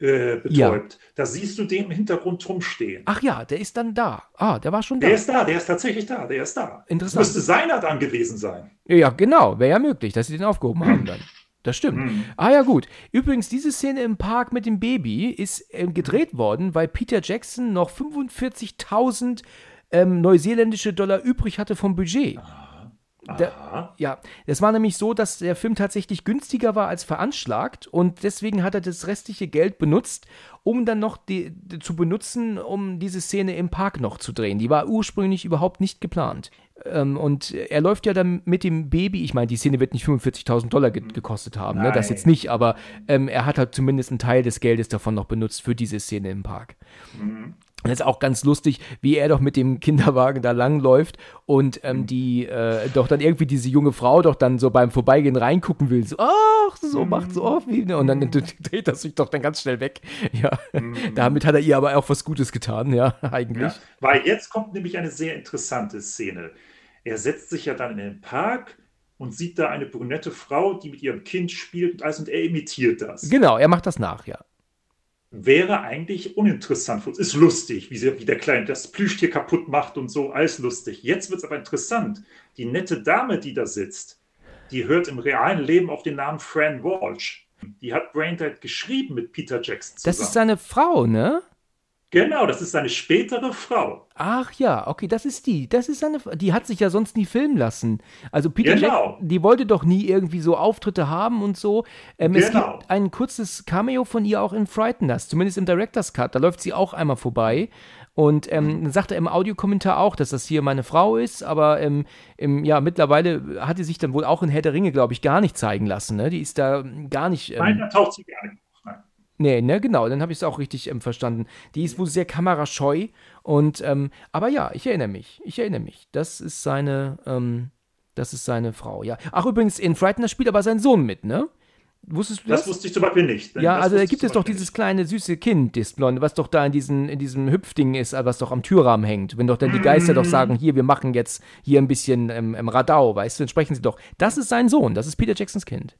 äh, betäubt. Ja. Da siehst du den im Hintergrund rumstehen. Ach ja, der ist dann da. Ah, der war schon da. Der ist da, der ist tatsächlich da, der ist da. Interessant. Müsste seiner dann gewesen sein. Ja, genau, wäre ja möglich, dass sie den aufgehoben haben dann. Das stimmt. Mhm. Ah ja, gut. Übrigens, diese Szene im Park mit dem Baby ist äh, gedreht worden, weil Peter Jackson noch 45.000 ähm, neuseeländische Dollar übrig hatte vom Budget. Da, ja, es war nämlich so, dass der Film tatsächlich günstiger war als veranschlagt und deswegen hat er das restliche Geld benutzt, um dann noch die, die, zu benutzen, um diese Szene im Park noch zu drehen. Die war ursprünglich überhaupt nicht geplant. Ähm, und er läuft ja dann mit dem Baby, ich meine, die Szene wird nicht 45.000 Dollar ge gekostet haben, ne? das jetzt nicht, aber ähm, er hat halt zumindest einen Teil des Geldes davon noch benutzt für diese Szene im Park. Mhm. Und das ist auch ganz lustig, wie er doch mit dem Kinderwagen da langläuft und ähm, mhm. die äh, doch dann irgendwie diese junge Frau doch dann so beim Vorbeigehen reingucken will. So, ach, so macht so oft wie. Und dann dreht er sich doch dann ganz schnell weg. Ja, mhm. damit hat er ihr aber auch was Gutes getan, ja, eigentlich. Ja, weil jetzt kommt nämlich eine sehr interessante Szene. Er setzt sich ja dann in den Park und sieht da eine brünette Frau, die mit ihrem Kind spielt und alles und er imitiert das. Genau, er macht das nach, ja. Wäre eigentlich uninteressant für uns. Ist lustig, wie, sie, wie der Kleine das Plüschtier kaputt macht und so, alles lustig. Jetzt wird es aber interessant. Die nette Dame, die da sitzt, die hört im realen Leben auf den Namen Fran Walsh. Die hat Braindead geschrieben mit Peter Jackson zusammen. Das ist seine Frau, ne? Genau, das ist seine spätere Frau. Ach ja, okay, das ist die. Das ist seine. Die hat sich ja sonst nie filmen lassen. Also Peter genau. Jackson, die wollte doch nie irgendwie so Auftritte haben und so. Ähm, genau. Es gibt ein kurzes Cameo von ihr auch in Frighteners, zumindest im Director's Cut. Da läuft sie auch einmal vorbei. Und ähm, dann sagt er im Audiokommentar auch, dass das hier meine Frau ist, aber ähm, im, ja, mittlerweile hat sie sich dann wohl auch in Herr der Ringe, glaube ich, gar nicht zeigen lassen. Ne? Die ist da gar nicht. Ähm, Nein, da taucht sie gar nicht. Nee, ne, genau, dann habe ich es auch richtig ähm, verstanden. Die ist wohl sehr kamerascheu und, ähm, aber ja, ich erinnere mich, ich erinnere mich. Das ist seine, ähm, das ist seine Frau, ja. Ach, übrigens, in Frightener spielt aber sein Sohn mit, ne? Wusstest du das? Das wusste ich zum Beispiel nicht. Ja, also da gibt es doch dieses nicht. kleine süße Kind, das Blonde, was doch da in, diesen, in diesem Hüpfding ist, was doch am Türrahmen hängt. Wenn doch dann die Geister mm. doch sagen, hier, wir machen jetzt hier ein bisschen ähm, ähm, Radau, weißt du, dann sprechen sie doch. Das ist sein Sohn, das ist Peter Jacksons Kind.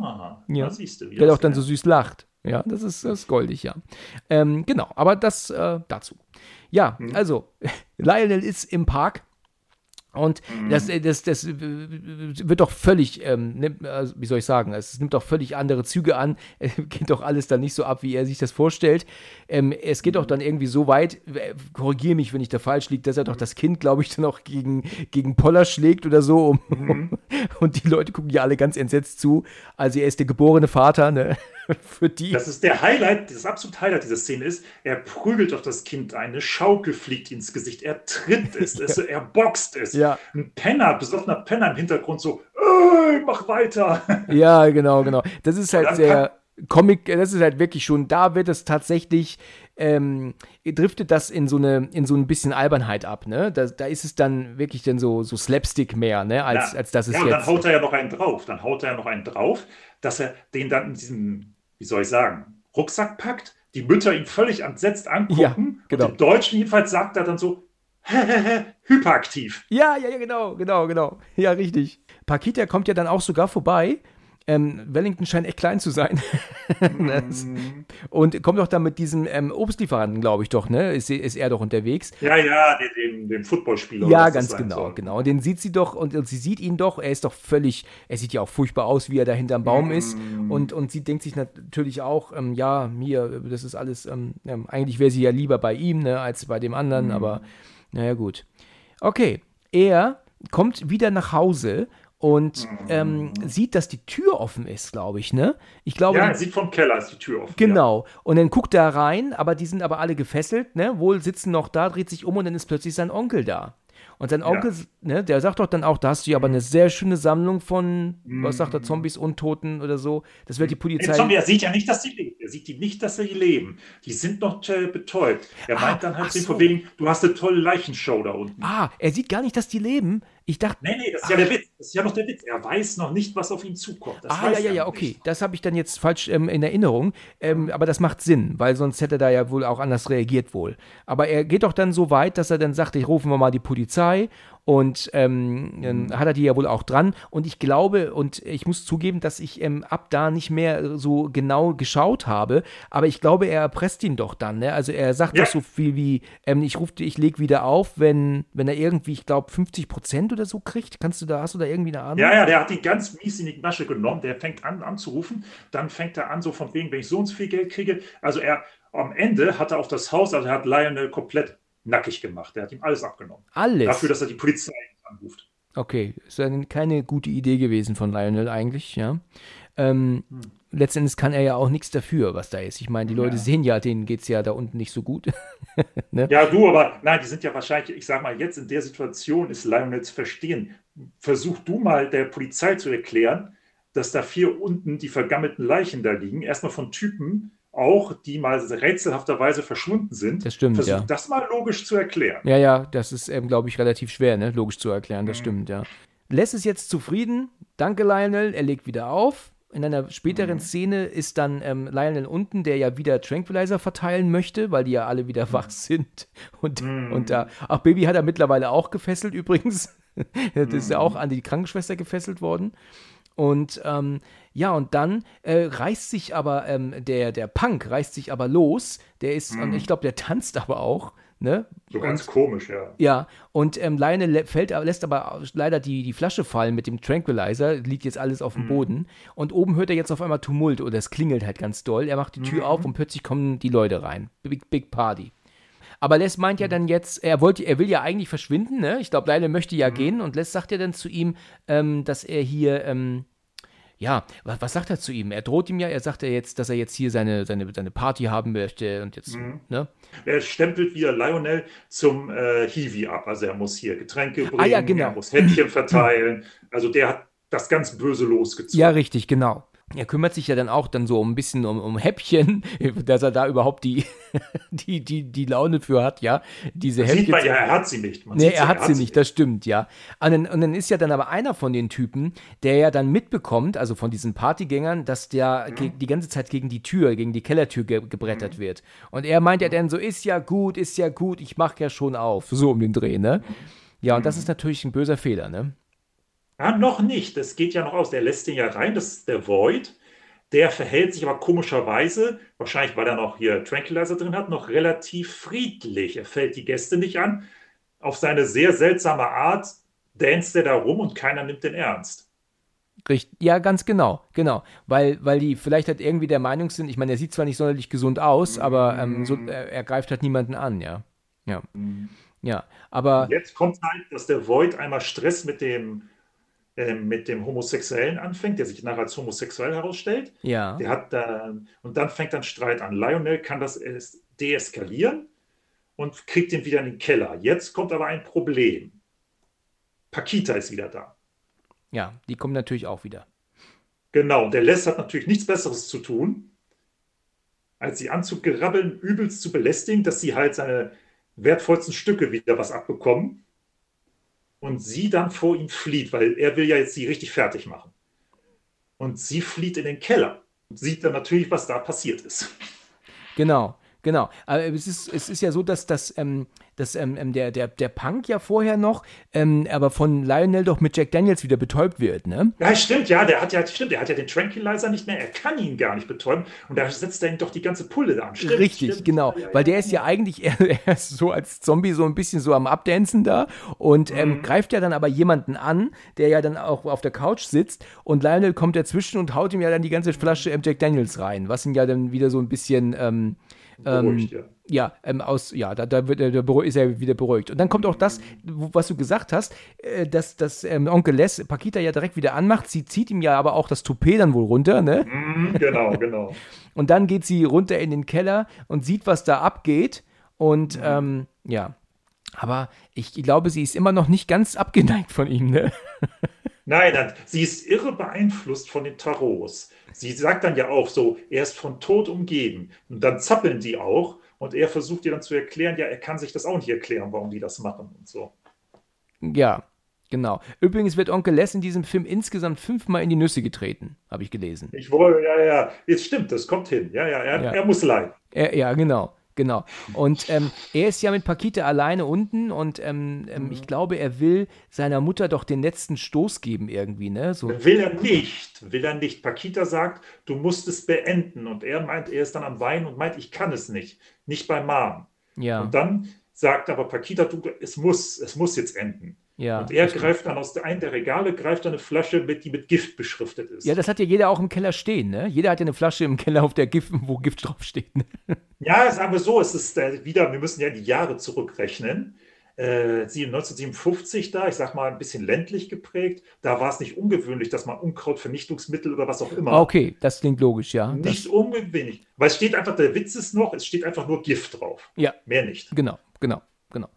Ah, ja. siehst du. Der doch dann so süß lacht. Ja, das ist, das ist goldig, ja. Ähm, genau, aber das äh, dazu. Ja, mhm. also, Lionel ist im Park und mhm. das, äh, das, das äh, wird doch völlig, ähm, nimmt, also wie soll ich sagen, es nimmt doch völlig andere Züge an. Es geht doch alles dann nicht so ab, wie er sich das vorstellt. Ähm, es geht doch dann irgendwie so weit, äh, korrigiere mich, wenn ich da falsch liege, dass er doch das Kind, glaube ich, dann auch gegen, gegen Poller schlägt oder so. Um, mhm. und die Leute gucken ja alle ganz entsetzt zu. Also er ist der geborene Vater, ne? Für die. Das ist der Highlight, das absolute Highlight dieser Szene ist, er prügelt auf das Kind ein, eine Schaukel fliegt ins Gesicht, er tritt es, es er boxt es. Ja. Ein Penner, besoffener Penner im Hintergrund so, mach weiter. Ja, genau, genau. Das ist halt sehr Comic, das ist halt wirklich schon, da wird es tatsächlich, ähm, driftet das in so eine, in so ein bisschen Albernheit ab, ne? Da, da ist es dann wirklich dann so, so Slapstick mehr, ne? Als, ja. als das ist ja, und dann haut er ja noch einen drauf. Dann haut er ja noch einen drauf, dass er den dann in diesem, wie soll ich sagen, Rucksack packt, die Mütter ihn völlig entsetzt angucken. Ja, genau. Und im Deutschen jedenfalls sagt er dann so, hyperaktiv. Ja, ja, ja, genau, genau, genau. Ja, richtig. Pakita kommt ja dann auch sogar vorbei ähm, Wellington scheint echt klein zu sein. mm. Und kommt doch dann mit diesem ähm, Obstlieferanten, glaube ich doch, ne? Ist, ist er doch unterwegs. Ja, ja, dem, dem Footballspieler. Ja, ganz genau, soll. genau. Und den sieht sie doch und, und, sie sieht ihn doch, er ist doch völlig, er sieht ja auch furchtbar aus, wie er da hinterm Baum mm. ist. Und, und sie denkt sich natürlich auch, ähm, ja, mir, das ist alles, ähm, ähm, eigentlich wäre sie ja lieber bei ihm, ne, als bei dem anderen, mm. aber naja, gut. Okay, er kommt wieder nach Hause und ähm, sieht, dass die Tür offen ist, glaube ich, ne? Ich glaube. Ja, er sieht vom Keller ist die Tür offen. Genau. Ja. Und dann guckt er rein, aber die sind aber alle gefesselt, ne? Wohl sitzen noch da, dreht sich um und dann ist plötzlich sein Onkel da. Und sein Onkel, ja. ne, der sagt doch dann auch, da hast du ja aber eine sehr schöne Sammlung von, mhm. was sagt er, Zombies, Untoten oder so. Das wird die Polizei. Zombie, er sieht ja nicht, dass sie leben. Er sieht nicht, dass sie leben. Die sind noch äh, betäubt. Er ah, meint dann halt so. von wegen, du hast eine tolle Leichenshow da unten. Ah, er sieht gar nicht, dass die leben. Ich dachte. Nee, nee, das ist ach. ja der Witz. Das ist ja noch der Witz. Er weiß noch nicht, was auf ihn zukommt. Das ah, ja, ja, ja, okay. Nicht. Das habe ich dann jetzt falsch ähm, in Erinnerung. Ähm, aber das macht Sinn, weil sonst hätte er da ja wohl auch anders reagiert wohl. Aber er geht doch dann so weit, dass er dann sagt, ich rufe mal die Polizei und ähm, mhm. hat er die ja wohl auch dran. Und ich glaube, und ich muss zugeben, dass ich ähm, ab da nicht mehr so genau geschaut habe, aber ich glaube, er erpresst ihn doch dann. Ne? Also er sagt ja. doch so viel wie, ähm, ich rufe ich leg wieder auf, wenn, wenn er irgendwie, ich glaube, 50 Prozent oder so kriegt. Kannst du da, hast du da irgendwie eine Ahnung? Ja, ja, der hat ihn ganz mies in die Masche genommen. Der fängt an anzurufen, dann fängt er an, so von wegen, wenn ich so und so viel Geld kriege. Also er am Ende hat er auf das Haus, also er hat Lionel komplett nackig gemacht. Der hat ihm alles abgenommen. Alles? Dafür, dass er die Polizei anruft. Okay, ist ja keine gute Idee gewesen von Lionel eigentlich, ja. Ähm, hm. Letztendlich kann er ja auch nichts dafür, was da ist. Ich meine, die Leute ja. sehen ja, denen geht es ja da unten nicht so gut. ne? Ja, du, aber nein, die sind ja wahrscheinlich, ich sag mal, jetzt in der Situation ist Lionel zu verstehen. Versuch du mal der Polizei zu erklären, dass da vier unten die vergammelten Leichen da liegen. Erstmal von Typen, auch, die mal rätselhafterweise verschwunden sind. Das stimmt, Versuch ja. das mal logisch zu erklären. Ja, ja, das ist, ähm, glaube ich, relativ schwer, ne? logisch zu erklären, das mhm. stimmt, ja. Lässt es jetzt zufrieden. Danke, Lionel. Er legt wieder auf. In einer späteren mhm. Szene ist dann ähm, Lionel unten, der ja wieder Tranquilizer verteilen möchte, weil die ja alle wieder mhm. wach sind. Und, mhm. und da, ach, Baby hat er mittlerweile auch gefesselt übrigens. das ist ja auch an die Krankenschwester gefesselt worden. Und ähm, ja, und dann äh, reißt sich aber ähm, der, der Punk reißt sich aber los. Der ist, mhm. und ich glaube, der tanzt aber auch. Ne? So ganz und, komisch, ja. Ja, und ähm, Lionel fällt, lässt aber leider die, die Flasche fallen mit dem Tranquilizer, liegt jetzt alles auf dem mhm. Boden. Und oben hört er jetzt auf einmal Tumult oder es klingelt halt ganz doll. Er macht die Tür mhm. auf und plötzlich kommen die Leute rein. Big, Big Party. Aber Les meint ja mhm. dann jetzt, er wollte, er will ja eigentlich verschwinden, ne? Ich glaube, Lionel möchte ja mhm. gehen und Les sagt ja dann zu ihm, ähm, dass er hier, ähm, ja, was, was, sagt er zu ihm? Er droht ihm ja, er sagt ja jetzt, dass er jetzt hier seine, seine, seine Party haben möchte und jetzt, mhm. ne? Er stempelt wieder Lionel zum äh, Hiwi ab. Also er muss hier Getränke bringen, ah, ja, genau. er muss Häppchen verteilen. Also der hat das ganz Böse losgezogen. Ja, richtig, genau er kümmert sich ja dann auch dann so ein bisschen um, um Häppchen, dass er da überhaupt die, die, die, die Laune für hat, ja. Diese Häppchen. Sieht man ja, er hat sie nicht. Man nee, er, hat, er sie nicht, das stimmt, ja. Und dann, und dann, ist ja dann aber einer von den Typen, der ja dann mitbekommt, also von diesen Partygängern, dass der mhm. die ganze Zeit gegen die Tür, gegen die Kellertür ge gebrettert mhm. wird. Und er meint ja dann so, ist ja gut, ist ja gut, ich mach ja schon auf. So um den Dreh, ne? Ja, und das mhm. ist natürlich ein böser Fehler, ne? Ja, noch nicht. Das geht ja noch aus. Der lässt den ja rein. Das ist der Void. Der verhält sich aber komischerweise, wahrscheinlich weil er noch hier Tranquilizer drin hat, noch relativ friedlich. Er fällt die Gäste nicht an. Auf seine sehr seltsame Art danst er da rum und keiner nimmt den ernst. Richtig, ja, ganz genau, genau. Weil, weil die vielleicht halt irgendwie der Meinung sind, ich meine, er sieht zwar nicht sonderlich gesund aus, aber ähm, so, er, er, greift halt niemanden an, ja. Ja. Mhm. Ja, aber. Jetzt kommt halt, dass der Void einmal Stress mit dem äh, mit dem Homosexuellen anfängt, der sich nachher als homosexuell herausstellt. Ja. Der hat dann, und dann fängt dann Streit an. Lionel kann das deeskalieren und kriegt ihn wieder in den Keller. Jetzt kommt aber ein Problem. Pakita ist wieder da. Ja, die kommen natürlich auch wieder. Genau, und der Les hat natürlich nichts Besseres zu tun, als sie anzugerabbeln, übelst zu belästigen, dass sie halt seine wertvollsten Stücke wieder was abbekommen und sie dann vor ihm flieht, weil er will ja jetzt sie richtig fertig machen. Und sie flieht in den Keller und sieht dann natürlich, was da passiert ist. Genau. Genau. Aber es ist, es ist ja so, dass, dass, ähm, dass ähm, ähm, der, der, der Punk ja vorher noch, ähm, aber von Lionel doch mit Jack Daniels wieder betäubt wird, ne? Ja, stimmt, ja, der hat ja, stimmt, der hat ja den Tranquilizer nicht mehr, er kann ihn gar nicht betäuben und da setzt er ihm doch die ganze Pulle da an. Stimmt, Richtig, stimmt. genau. Ja, ja, Weil der ist ja eigentlich, er, er, ist so als Zombie so ein bisschen so am Abdancen da und ähm, mhm. greift ja dann aber jemanden an, der ja dann auch auf der Couch sitzt und Lionel kommt dazwischen und haut ihm ja dann die ganze Flasche ähm, Jack Daniels rein, was ihn ja dann wieder so ein bisschen, Beruhigt, ähm, ja. Ja, ähm, aus, ja, da, da, wird, da ist er wieder beruhigt. Und dann kommt auch das, was du gesagt hast, äh, dass, dass ähm, Onkel Les Pakita ja direkt wieder anmacht. Sie zieht ihm ja aber auch das Toupet dann wohl runter, ne? Mm, genau, genau. und dann geht sie runter in den Keller und sieht, was da abgeht. Und mhm. ähm, ja, aber ich glaube, sie ist immer noch nicht ganz abgeneigt von ihm, ne? Nein, sie ist irre beeinflusst von den Tarots. Sie sagt dann ja auch so, er ist von Tod umgeben. Und dann zappeln die auch und er versucht ihr dann zu erklären, ja, er kann sich das auch nicht erklären, warum die das machen und so. Ja, genau. Übrigens wird Onkel Les in diesem Film insgesamt fünfmal in die Nüsse getreten, habe ich gelesen. Ich wollte, ja, ja, jetzt stimmt, das kommt hin. Ja, ja, er, ja. er muss leiden. Er, ja, genau. Genau. Und ähm, er ist ja mit Pakita alleine unten und ähm, ähm, ich mhm. glaube, er will seiner Mutter doch den letzten Stoß geben irgendwie, ne? So. Will er nicht, will er nicht. Pakita sagt, du musst es beenden und er meint, er ist dann am Weinen und meint, ich kann es nicht, nicht bei Mom. Ja. Und dann sagt aber Pakita, du, es muss, es muss jetzt enden. Ja, und er greift dann aus einem der Regale, greift eine Flasche mit, die mit Gift beschriftet ist. Ja, das hat ja jeder auch im Keller stehen, ne? Jeder hat ja eine Flasche im Keller, auf der Gift, wo Gift draufsteht. Ne? Ja, sagen wir so, es ist äh, wieder, wir müssen ja die Jahre zurückrechnen. Äh, 1957 da, ich sag mal ein bisschen ländlich geprägt, da war es nicht ungewöhnlich, dass man Unkrautvernichtungsmittel oder was auch immer. Okay, das klingt logisch, ja. Nicht das... ungewöhnlich, weil es steht einfach, der Witz ist noch, es steht einfach nur Gift drauf. Ja. Mehr nicht. Genau, genau, genau.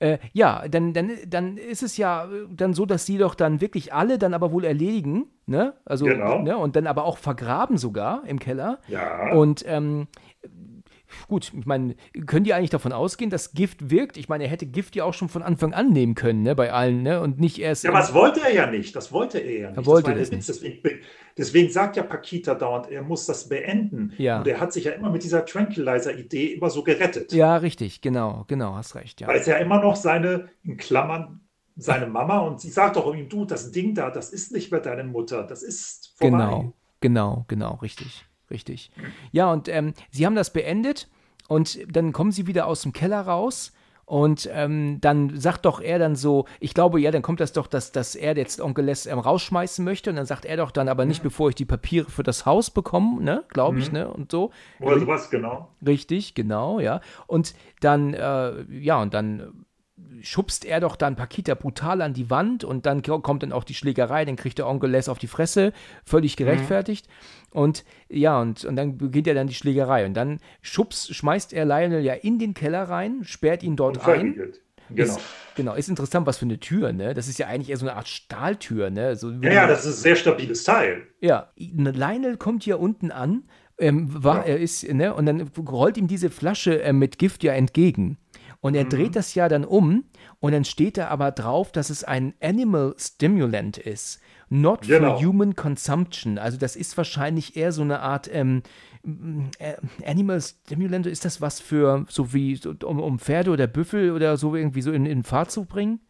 Äh, ja, dann, dann, dann ist es ja äh, dann so, dass sie doch dann wirklich alle dann aber wohl erledigen, ne? Also, genau. ne? Und dann aber auch vergraben sogar im Keller. Ja. Und ähm, gut, ich meine, können die eigentlich davon ausgehen, dass Gift wirkt? Ich meine, er hätte Gift ja auch schon von Anfang an nehmen können, ne, bei allen, ne? Und nicht erst. Ja, was wollte er ja nicht. Das wollte er ja nicht. Er wollte das, das nicht. Deswegen, deswegen, sagt ja Pakita dauernd, er muss das beenden. Ja. Und er hat sich ja immer mit dieser Tranquilizer-Idee immer so gerettet. Ja, richtig, genau, genau, hast recht. Ja. Weil es ja immer noch seine, in Klammern, seine Mama und sie sagt doch ihm, du, das Ding da, das ist nicht mehr deine Mutter, das ist vorbei. Genau, genau, genau, richtig, richtig. Ja, und ähm, sie haben das beendet und dann kommen sie wieder aus dem Keller raus und ähm, dann sagt doch er dann so, ich glaube, ja, dann kommt das doch, dass, dass er jetzt Onkel Les ähm, rausschmeißen möchte. Und dann sagt er doch dann aber nicht, mhm. bevor ich die Papiere für das Haus bekomme, ne, glaube ich, mhm. ne? Und so. Oder sowas, genau. Richtig, genau, ja. Und dann, äh, ja, und dann schubst er doch dann Pakita brutal an die Wand und dann kommt dann auch die Schlägerei, dann kriegt der Onkel Les auf die Fresse, völlig mhm. gerechtfertigt. Mhm. Und ja, und, und dann beginnt ja dann die Schlägerei. Und dann schubst, schmeißt er Lionel ja in den Keller rein, sperrt ihn dort ein. Genau. Ist, genau, ist interessant, was für eine Tür, ne? Das ist ja eigentlich eher so eine Art Stahltür, ne? So, ja, ja, das ist ein sehr stabiles Teil. Ja, Lionel kommt hier unten an, ähm, war, ja. er ist, ne? Und dann rollt ihm diese Flasche äh, mit Gift ja entgegen. Und er mhm. dreht das ja dann um und dann steht da aber drauf, dass es ein Animal Stimulant ist. Not genau. for human consumption. Also das ist wahrscheinlich eher so eine Art ähm, äh, Animal Stimulant. Ist das was für, so wie, so, um, um, Pferde oder Büffel oder so irgendwie so in, in Fahrt zu bringen?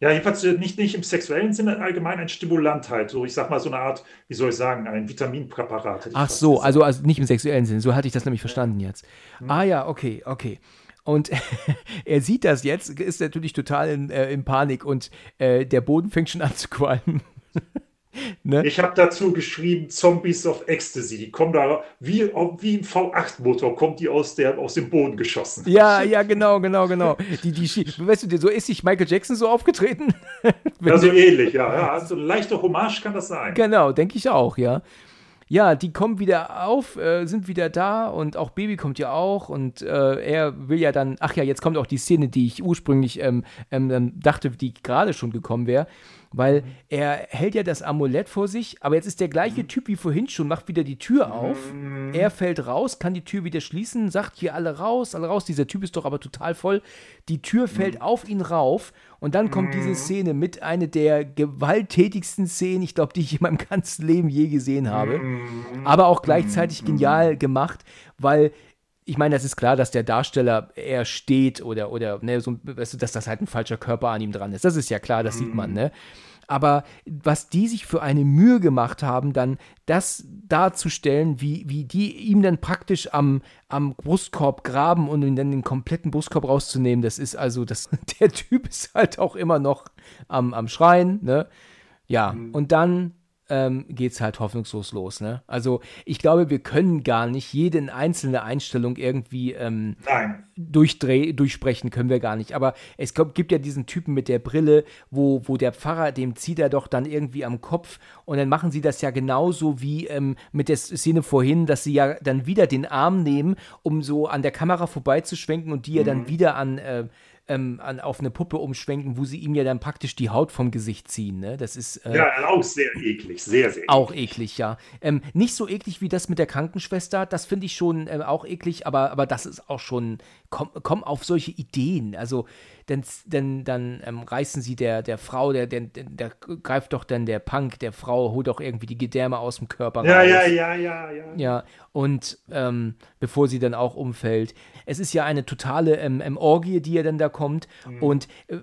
Ja, jedenfalls äh, nicht, nicht im sexuellen Sinne allgemein ein Stimulant halt. So, ich sag mal so eine Art, wie soll ich sagen, ein Vitaminpräparat. Ach so, also, also nicht im sexuellen Sinne. So hatte ich das nämlich verstanden jetzt. Hm. Ah ja, okay, okay. Und er sieht das jetzt, ist natürlich total in, äh, in Panik und äh, der Boden fängt schon an zu qualmen. ne? Ich habe dazu geschrieben Zombies of Ecstasy. Die kommen da wie, wie ein V8-Motor, kommt die aus, der, aus dem Boden geschossen. Ja, ja, genau, genau, genau. Die, die, weißt du, so ist sich Michael Jackson so aufgetreten? ja, so ähnlich, ja. ja. Also eine leichte Hommage kann das sein. Genau, denke ich auch, ja ja, die kommen wieder auf, äh, sind wieder da und auch Baby kommt ja auch und äh, er will ja dann, ach ja, jetzt kommt auch die Szene, die ich ursprünglich ähm, ähm, dachte, die gerade schon gekommen wäre weil er hält ja das Amulett vor sich, aber jetzt ist der gleiche Typ wie vorhin schon, macht wieder die Tür auf. Er fällt raus, kann die Tür wieder schließen, sagt hier alle raus, alle raus. Dieser Typ ist doch aber total voll. Die Tür fällt auf ihn rauf und dann kommt diese Szene mit einer der gewalttätigsten Szenen, ich glaube, die ich in meinem ganzen Leben je gesehen habe. Aber auch gleichzeitig genial gemacht, weil ich meine, das ist klar, dass der Darsteller eher steht oder, oder ne, so, weißt du, dass das halt ein falscher Körper an ihm dran ist. Das ist ja klar, das sieht man, ne? Aber was die sich für eine Mühe gemacht haben, dann das darzustellen, wie, wie die ihm dann praktisch am, am Brustkorb graben und ihn dann den kompletten Brustkorb rauszunehmen, das ist also, das, der Typ ist halt auch immer noch am, am Schreien, ne? Ja, mhm. und dann ähm, geht es halt hoffnungslos los. Ne? Also ich glaube, wir können gar nicht jede einzelne Einstellung irgendwie ähm, durchdreh, durchsprechen, können wir gar nicht. Aber es gibt ja diesen Typen mit der Brille, wo, wo der Pfarrer, dem zieht er doch dann irgendwie am Kopf und dann machen sie das ja genauso wie ähm, mit der Szene vorhin, dass sie ja dann wieder den Arm nehmen, um so an der Kamera vorbeizuschwenken und die ja dann mhm. wieder an äh, ähm, an, auf eine Puppe umschwenken, wo sie ihm ja dann praktisch die Haut vom Gesicht ziehen. Ne? Das ist äh, ja auch sehr eklig, sehr, sehr. Eklig. Auch eklig, ja. Ähm, nicht so eklig wie das mit der Krankenschwester, das finde ich schon äh, auch eklig, aber, aber das ist auch schon, komm, komm auf solche Ideen. Also dann, dann, dann ähm, reißen sie der, der Frau, der, der, der, greift doch dann der Punk, der Frau, holt doch irgendwie die Gedärme aus dem Körper ja, raus. Ja, ja, ja, ja. Ja, und ähm, bevor sie dann auch umfällt. Es ist ja eine totale ähm, ähm Orgie, die ja dann da kommt. Mhm. Und äh,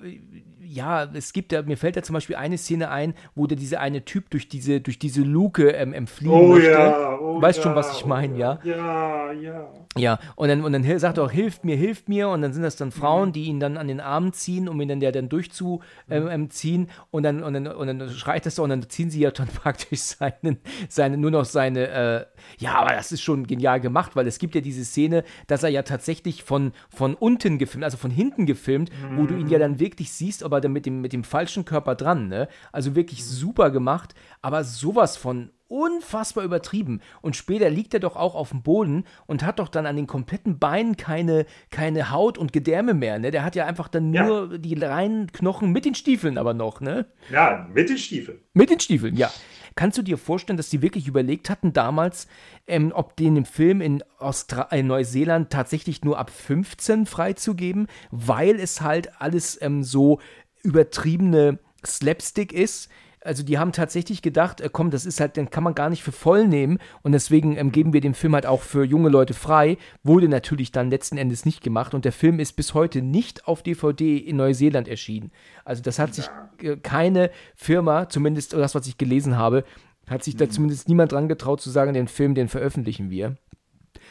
ja, es gibt da, mir fällt da zum Beispiel eine Szene ein, wo der diese eine Typ durch diese, durch diese Luke ähm, entfliehen oh, möchte. Ja, oh, weißt ja, schon, was ich meine, oh, ja? Ja, ja. Ja, und dann, und dann sagt er auch, hilft mir, hilft mir. Und dann sind das dann Frauen, mhm. die ihn dann an den Armen ziehen, um ihn dann, der dann durchzuziehen. Ähm, ähm und, dann, und, dann, und dann schreit das so und dann ziehen sie ja dann praktisch seinen, seine, nur noch seine, äh, ja, aber das ist schon genial gemacht, weil es gibt ja diese Szene, dass er ja tatsächlich von, von unten gefilmt, also von hinten gefilmt, mhm. wo du ihn ja dann wirklich siehst, aber dann mit dem, mit dem falschen Körper dran, ne? Also wirklich mhm. super gemacht, aber sowas von unfassbar übertrieben. Und später liegt er doch auch auf dem Boden und hat doch dann an den kompletten Beinen keine, keine Haut und Gedärme mehr. Ne? Der hat ja einfach dann nur ja. die reinen Knochen mit den Stiefeln aber noch, ne? Ja, mit den Stiefeln. Mit den Stiefeln, ja. Kannst du dir vorstellen, dass sie wirklich überlegt hatten damals, ähm, ob den im Film in, Austra in Neuseeland tatsächlich nur ab 15 freizugeben, weil es halt alles ähm, so übertriebene Slapstick ist? also die haben tatsächlich gedacht, äh, komm, das ist halt, den kann man gar nicht für voll nehmen und deswegen ähm, geben wir den Film halt auch für junge Leute frei. Wurde natürlich dann letzten Endes nicht gemacht und der Film ist bis heute nicht auf DVD in Neuseeland erschienen. Also das hat sich äh, keine Firma, zumindest das, was ich gelesen habe, hat sich da mhm. zumindest niemand dran getraut zu sagen, den Film, den veröffentlichen wir.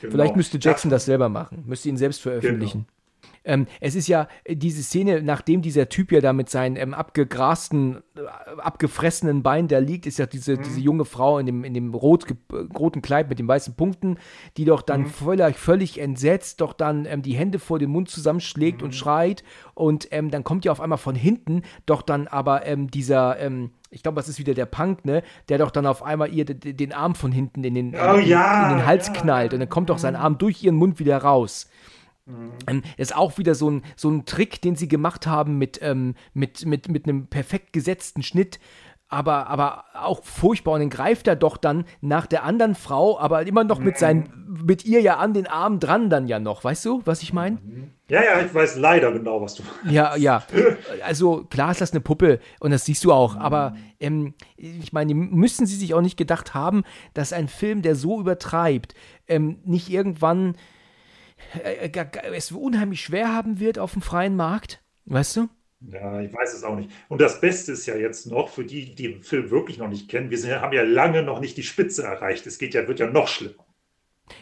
Genau. Vielleicht müsste Jackson das, das selber machen, müsste ihn selbst veröffentlichen. Genau. Ähm, es ist ja äh, diese Szene, nachdem dieser Typ ja da mit seinen ähm, abgegrasten, äh, abgefressenen Beinen da liegt, ist ja diese, mhm. diese junge Frau in dem, in dem rot, äh, roten Kleid mit den weißen Punkten, die doch dann mhm. völlig, völlig entsetzt doch dann ähm, die Hände vor den Mund zusammenschlägt mhm. und schreit. Und ähm, dann kommt ja auf einmal von hinten doch dann aber ähm, dieser ähm, ich glaube, das ist wieder der Punk, ne, der doch dann auf einmal ihr den Arm von hinten in den, oh, in, ja, in den Hals ja. knallt und dann kommt doch sein. Arm durch ihren Mund wieder raus. Mhm. Ähm, ist auch wieder so ein, so ein Trick, den sie gemacht haben mit, ähm, mit, mit, mit einem perfekt gesetzten Schnitt. Aber, aber auch furchtbar. Und dann greift er doch dann nach der anderen Frau, aber immer noch mit, seinen, mhm. mit ihr ja an den Arm dran dann ja noch. Weißt du, was ich meine? Mhm. Ja, ja, ich weiß leider genau, was du meinst. Ja, ja. Also klar ist das eine Puppe und das siehst du auch. Aber ähm, ich meine, müssen sie sich auch nicht gedacht haben, dass ein Film, der so übertreibt, ähm, nicht irgendwann es unheimlich schwer haben wird auf dem freien Markt. Weißt du? Ja, ich weiß es auch nicht. Und das Beste ist ja jetzt noch, für die, die den Film wirklich noch nicht kennen, wir sind, haben ja lange noch nicht die Spitze erreicht. Es geht ja, wird ja noch schlimmer.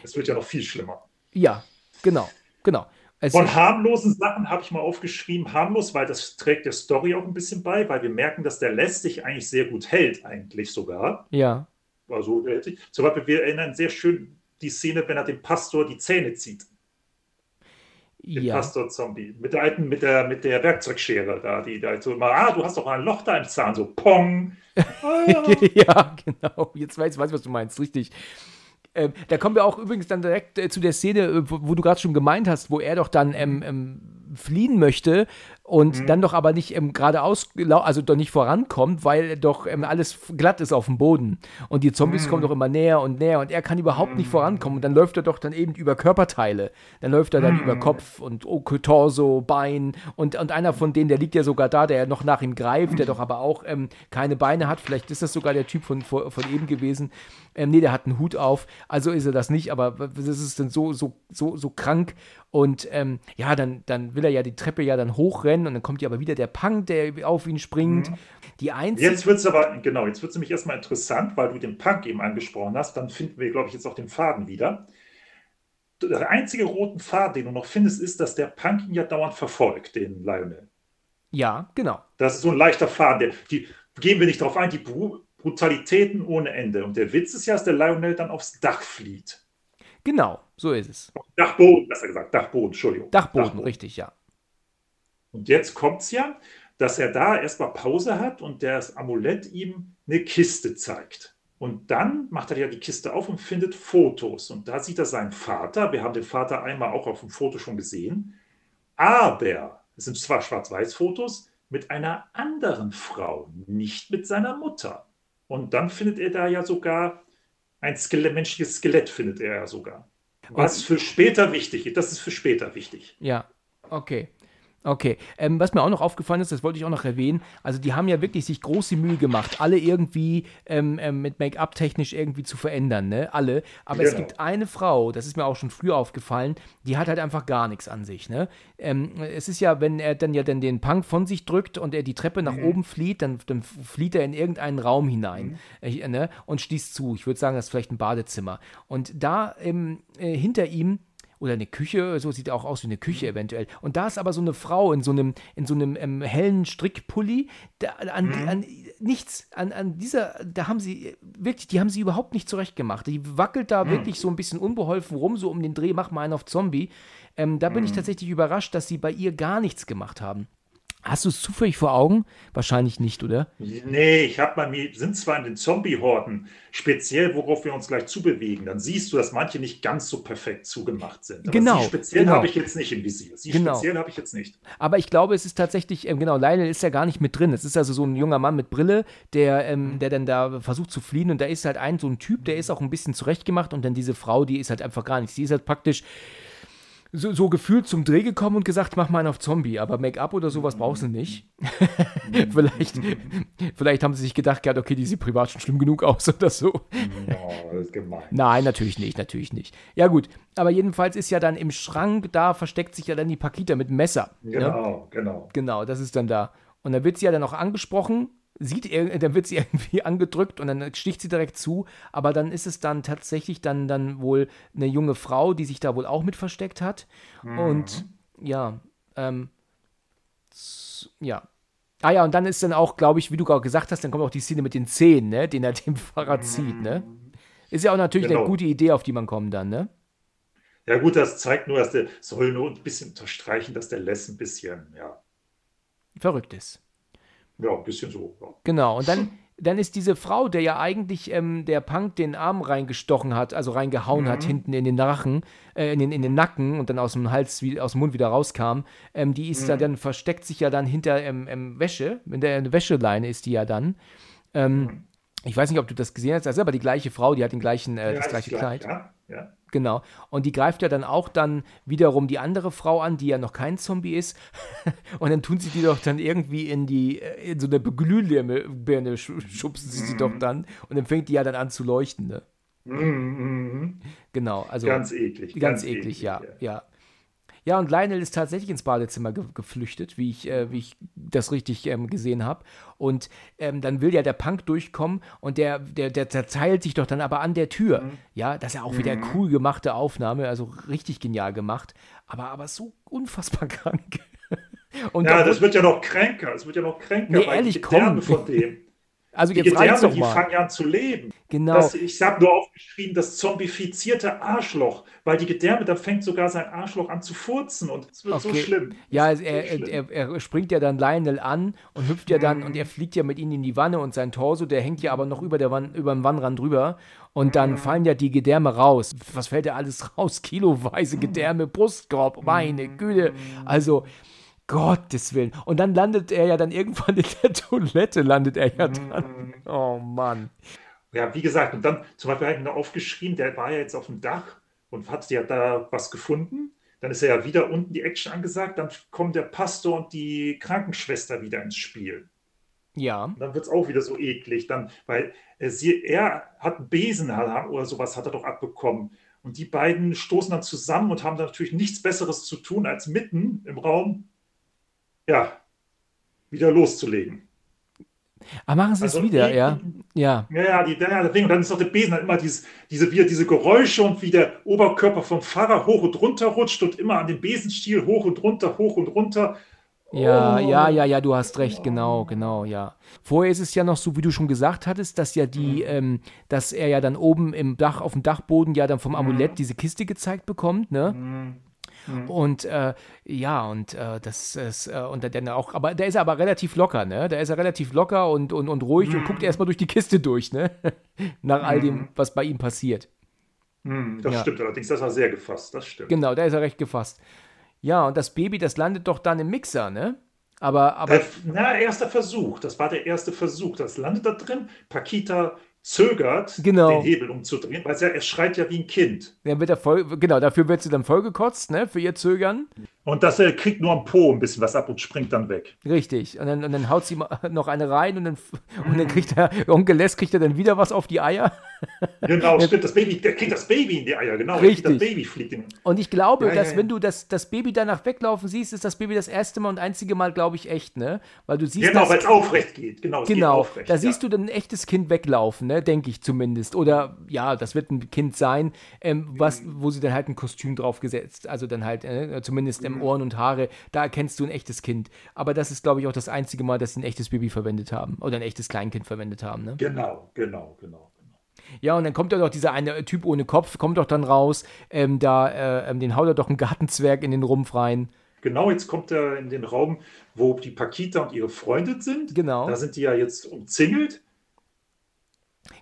Es wird ja noch viel schlimmer. Ja, genau, genau. Es Von harmlosen Sachen habe ich mal aufgeschrieben, harmlos, weil das trägt der Story auch ein bisschen bei, weil wir merken, dass der lässt sich eigentlich sehr gut hält, eigentlich sogar. Ja. Also, zum Beispiel, wir erinnern sehr schön die Szene, wenn er dem Pastor die Zähne zieht den ja. Pastor Zombie. Mit der alten, mit der, mit der Werkzeugschere da, die da so immer, ah, du hast doch ein Loch da im Zahn, so Pong. Ah, ja. genau. Jetzt weiß ich, was du meinst, richtig. Ähm, da kommen wir auch übrigens dann direkt äh, zu der Szene, äh, wo, wo, du gerade schon gemeint hast, wo er doch dann ähm, ähm, fliehen möchte und mhm. dann doch aber nicht ähm, geradeaus, also doch nicht vorankommt, weil doch ähm, alles glatt ist auf dem Boden. Und die Zombies mhm. kommen doch immer näher und näher und er kann überhaupt mhm. nicht vorankommen. Und dann läuft er doch dann eben über Körperteile. Dann läuft er dann über mhm. Kopf und oh, Torso, Bein und, und einer von denen, der liegt ja sogar da, der noch nach ihm greift, der doch aber auch ähm, keine Beine hat. Vielleicht ist das sogar der Typ von, von eben gewesen. Ähm, nee, der hat einen Hut auf. Also ist er das nicht, aber das ist dann so, so, so, so krank. Und ähm, ja, dann, dann will er ja die Treppe ja dann hochrennen und dann kommt ja aber wieder der Punk, der auf ihn springt. Mhm. Die einzige jetzt wird es aber, genau, jetzt wird es nämlich erstmal interessant, weil du den Punk eben angesprochen hast. Dann finden wir, glaube ich, jetzt auch den Faden wieder. Der einzige roten Faden, den du noch findest, ist, dass der Punk ihn ja dauernd verfolgt, den Lionel. Ja, genau. Das ist so ein leichter Faden. Der, die, gehen wir nicht darauf ein, die Brutalitäten ohne Ende. Und der Witz ist ja, dass der Lionel dann aufs Dach flieht. Genau, so ist es. Dachboden, besser gesagt, Dachboden, Entschuldigung. Dachboden, Dachboden. richtig, ja. Und jetzt kommt es ja, dass er da erstmal Pause hat und das Amulett ihm eine Kiste zeigt. Und dann macht er ja die Kiste auf und findet Fotos. Und da sieht er seinen Vater. Wir haben den Vater einmal auch auf dem Foto schon gesehen. Aber es sind zwar Schwarz-Weiß-Fotos mit einer anderen Frau, nicht mit seiner Mutter. Und dann findet er da ja sogar ein Skelett, menschliches Skelett findet er ja sogar. Was für später wichtig ist. Das ist für später wichtig. Ja, okay. Okay, ähm, was mir auch noch aufgefallen ist, das wollte ich auch noch erwähnen, also die haben ja wirklich sich große Mühe gemacht, alle irgendwie ähm, ähm, mit Make-up technisch irgendwie zu verändern, ne? Alle. Aber genau. es gibt eine Frau, das ist mir auch schon früher aufgefallen, die hat halt einfach gar nichts an sich, ne? Ähm, es ist ja, wenn er dann ja dann den Punk von sich drückt und er die Treppe nach mhm. oben flieht, dann, dann flieht er in irgendeinen Raum hinein mhm. äh, ne? und schließt zu. Ich würde sagen, das ist vielleicht ein Badezimmer. Und da ähm, äh, hinter ihm oder eine Küche, so sieht auch aus wie eine Küche mhm. eventuell. Und da ist aber so eine Frau in so einem, in so einem ähm, hellen Strickpulli, da, an, mhm. an, nichts, an, an dieser, da haben sie, wirklich, die haben sie überhaupt nicht zurechtgemacht. Die wackelt da mhm. wirklich so ein bisschen unbeholfen rum, so um den Dreh, mach mal einen auf Zombie. Ähm, da bin mhm. ich tatsächlich überrascht, dass sie bei ihr gar nichts gemacht haben. Hast du es zufällig vor Augen? Wahrscheinlich nicht, oder? Nee, ich habe mal mir, sind zwar in den Zombie-Horden, speziell worauf wir uns gleich zubewegen, dann siehst du, dass manche nicht ganz so perfekt zugemacht sind. Aber genau. Sie speziell genau. habe ich jetzt nicht im Visier. Sie genau. speziell habe ich jetzt nicht. Aber ich glaube, es ist tatsächlich, ähm, genau, Lionel ist ja gar nicht mit drin. Es ist also so ein junger Mann mit Brille, der, ähm, der dann da versucht zu fliehen und da ist halt ein so ein Typ, der ist auch ein bisschen zurechtgemacht und dann diese Frau, die ist halt einfach gar nichts. Die ist halt praktisch so, so gefühlt zum Dreh gekommen und gesagt, mach mal einen auf Zombie, aber Make-up oder sowas brauchst du nicht. vielleicht, vielleicht haben sie sich gedacht, ja, okay, die sieht privat schon schlimm genug aus oder so. Oh, das ist gemein. Nein, natürlich nicht, natürlich nicht. Ja, gut, aber jedenfalls ist ja dann im Schrank, da versteckt sich ja dann die Pakita mit dem Messer. Ne? Genau, ne? genau. Genau, das ist dann da. Und dann wird sie ja dann auch angesprochen sieht er, dann wird sie irgendwie angedrückt und dann sticht sie direkt zu, aber dann ist es dann tatsächlich dann, dann wohl eine junge Frau, die sich da wohl auch mit versteckt hat. Mhm. Und ja, ähm, ja. Ah ja, und dann ist dann auch, glaube ich, wie du gerade gesagt hast, dann kommt auch die Szene mit den Zehen, ne, den er dem Fahrrad mhm. zieht, ne? Ist ja auch natürlich genau. eine gute Idee, auf die man kommen dann, ne? Ja, gut, das zeigt nur, dass der soll nur ein bisschen unterstreichen, dass der Les ein bisschen, ja. Verrückt ist. Ja, ein bisschen so. Ja. Genau, und dann, dann ist diese Frau, der ja eigentlich ähm, der Punk den Arm reingestochen hat, also reingehauen mhm. hat, hinten in den Rachen, äh, in, den, in den Nacken und dann aus dem Hals, wie, aus dem Mund wieder rauskam, ähm, die ist mhm. da dann, versteckt sich ja dann hinter ähm, ähm, Wäsche, in der Wäscheleine ist die ja dann. Ähm, mhm. Ich weiß nicht, ob du das gesehen hast, das ist aber die gleiche Frau, die hat den gleichen, äh, ja, das gleiche Kleid. Ja, ja. Genau. Und die greift ja dann auch dann wiederum die andere Frau an, die ja noch kein Zombie ist. und dann tun sie die doch dann irgendwie in die, äh, in so eine Glühbirne schubsen sie sie doch mhm. dann. Und dann fängt die ja dann an zu leuchten, ne? Mhm. Genau, also. Ganz eklig. Ganz, ganz eklig, eklig, ja. ja. ja. Ja, und Lionel ist tatsächlich ins Badezimmer ge geflüchtet, wie ich, äh, wie ich das richtig ähm, gesehen habe. Und ähm, dann will ja der Punk durchkommen und der, der, der zerteilt sich doch dann aber an der Tür. Mhm. Ja, das ist ja auch wieder mhm. cool gemachte Aufnahme, also richtig genial gemacht, aber, aber so unfassbar krank. Und ja, das wird ja noch kränker. Es wird ja noch kränker. Nee, ehrlich, komm. Von dem. Also jetzt die Gedärme, die fangen ja an zu leben. Genau. Das, ich habe nur aufgeschrieben, das zombifizierte Arschloch, weil die Gedärme, da fängt sogar sein Arschloch an zu furzen und es wird okay. so schlimm. Ja, er, schlimm. Er, er, springt ja dann Lionel an und hüpft ja dann mhm. und er fliegt ja mit ihm in die Wanne und sein Torso, der hängt ja aber noch über, der Wann, über dem Wannrand drüber und dann mhm. fallen ja die Gedärme raus. Was fällt ja alles raus? Kiloweise Gedärme, Brustkorb, meine Güte. Also Gottes Willen. Und dann landet er ja dann irgendwann in der Toilette, landet er ja dann. Mhm. Oh Mann. Ja, wie gesagt, und dann zum Beispiel habe ich noch aufgeschrieben, der war ja jetzt auf dem Dach und hat ja da was gefunden. Dann ist er ja wieder unten die Action angesagt. Dann kommen der Pastor und die Krankenschwester wieder ins Spiel. Ja. Und dann wird es auch wieder so eklig, dann, weil er, sie, er hat einen Besen oder sowas hat er doch abbekommen. Und die beiden stoßen dann zusammen und haben dann natürlich nichts Besseres zu tun, als mitten im Raum ja, wieder loszulegen. Aber machen sie also es wieder, ja? Ja. Ja, ja, die, ja, deswegen, und dann ist doch der Besen dann immer dieses, diese, wieder diese Geräusche und wie der Oberkörper vom Pfarrer hoch und runter rutscht und immer an den Besenstiel hoch und runter, hoch und runter. Ja, oh. ja, ja, ja, du hast recht, genau, genau, ja. Vorher ist es ja noch so, wie du schon gesagt hattest, dass ja die, mhm. ähm, dass er ja dann oben im Dach, auf dem Dachboden ja dann vom Amulett mhm. diese Kiste gezeigt bekommt, ne? Mhm. Mhm. Und äh, ja, und äh, das ist, äh, und dann auch, aber der ist aber relativ locker, ne? Da ist er relativ locker und, und, und ruhig mhm. und guckt erstmal durch die Kiste durch, ne? Nach all dem, mhm. was bei ihm passiert. Mhm, das ja. stimmt allerdings, das war sehr gefasst, das stimmt. Genau, da ist er recht gefasst. Ja, und das Baby, das landet doch dann im Mixer, ne? Aber, aber. Der, na, erster Versuch, das war der erste Versuch. Das landet da drin. Pakita zögert, genau. den Hebel umzudrehen, weil er, er schreit ja wie ein Kind. Ja, wird er voll, genau, dafür wird sie dann vollgekotzt, ne, für ihr Zögern. Und das er kriegt nur am Po ein bisschen was ab und springt dann weg. Richtig. Und dann, und dann haut sie noch eine rein und dann, und dann kriegt er, Onkel Les kriegt er dann wieder was auf die Eier. Genau, stimmt. Das Baby, der kriegt das Baby in die Eier, genau. Richtig. Das Baby fliegt in. Und ich glaube, ja, dass ja, ja. wenn du das, das Baby danach weglaufen siehst, ist das Baby das erste Mal und einzige Mal, glaube ich, echt, ne? Weil du siehst. Genau, weil es aufrecht geht. Genau, genau. Aufrecht, da siehst du dann ein echtes Kind weglaufen, ne? Denke ich zumindest. Oder ja, das wird ein Kind sein, ähm, was, mhm. wo sie dann halt ein Kostüm draufgesetzt, also dann halt, äh, zumindest im mhm. Ohren und Haare da erkennst du ein echtes Kind. Aber das ist, glaube ich, auch das einzige Mal, dass sie ein echtes Baby verwendet haben oder ein echtes Kleinkind verwendet haben. Ne? Genau, genau, genau. genau. Ja, und dann kommt ja doch dieser eine Typ ohne Kopf, kommt doch dann raus, ähm, da, äh, ähm, den haut er doch ein Gartenzwerg in den Rumpf rein. Genau, jetzt kommt er in den Raum, wo die Pakita und ihre Freunde sind. Genau. Da sind die ja jetzt umzingelt.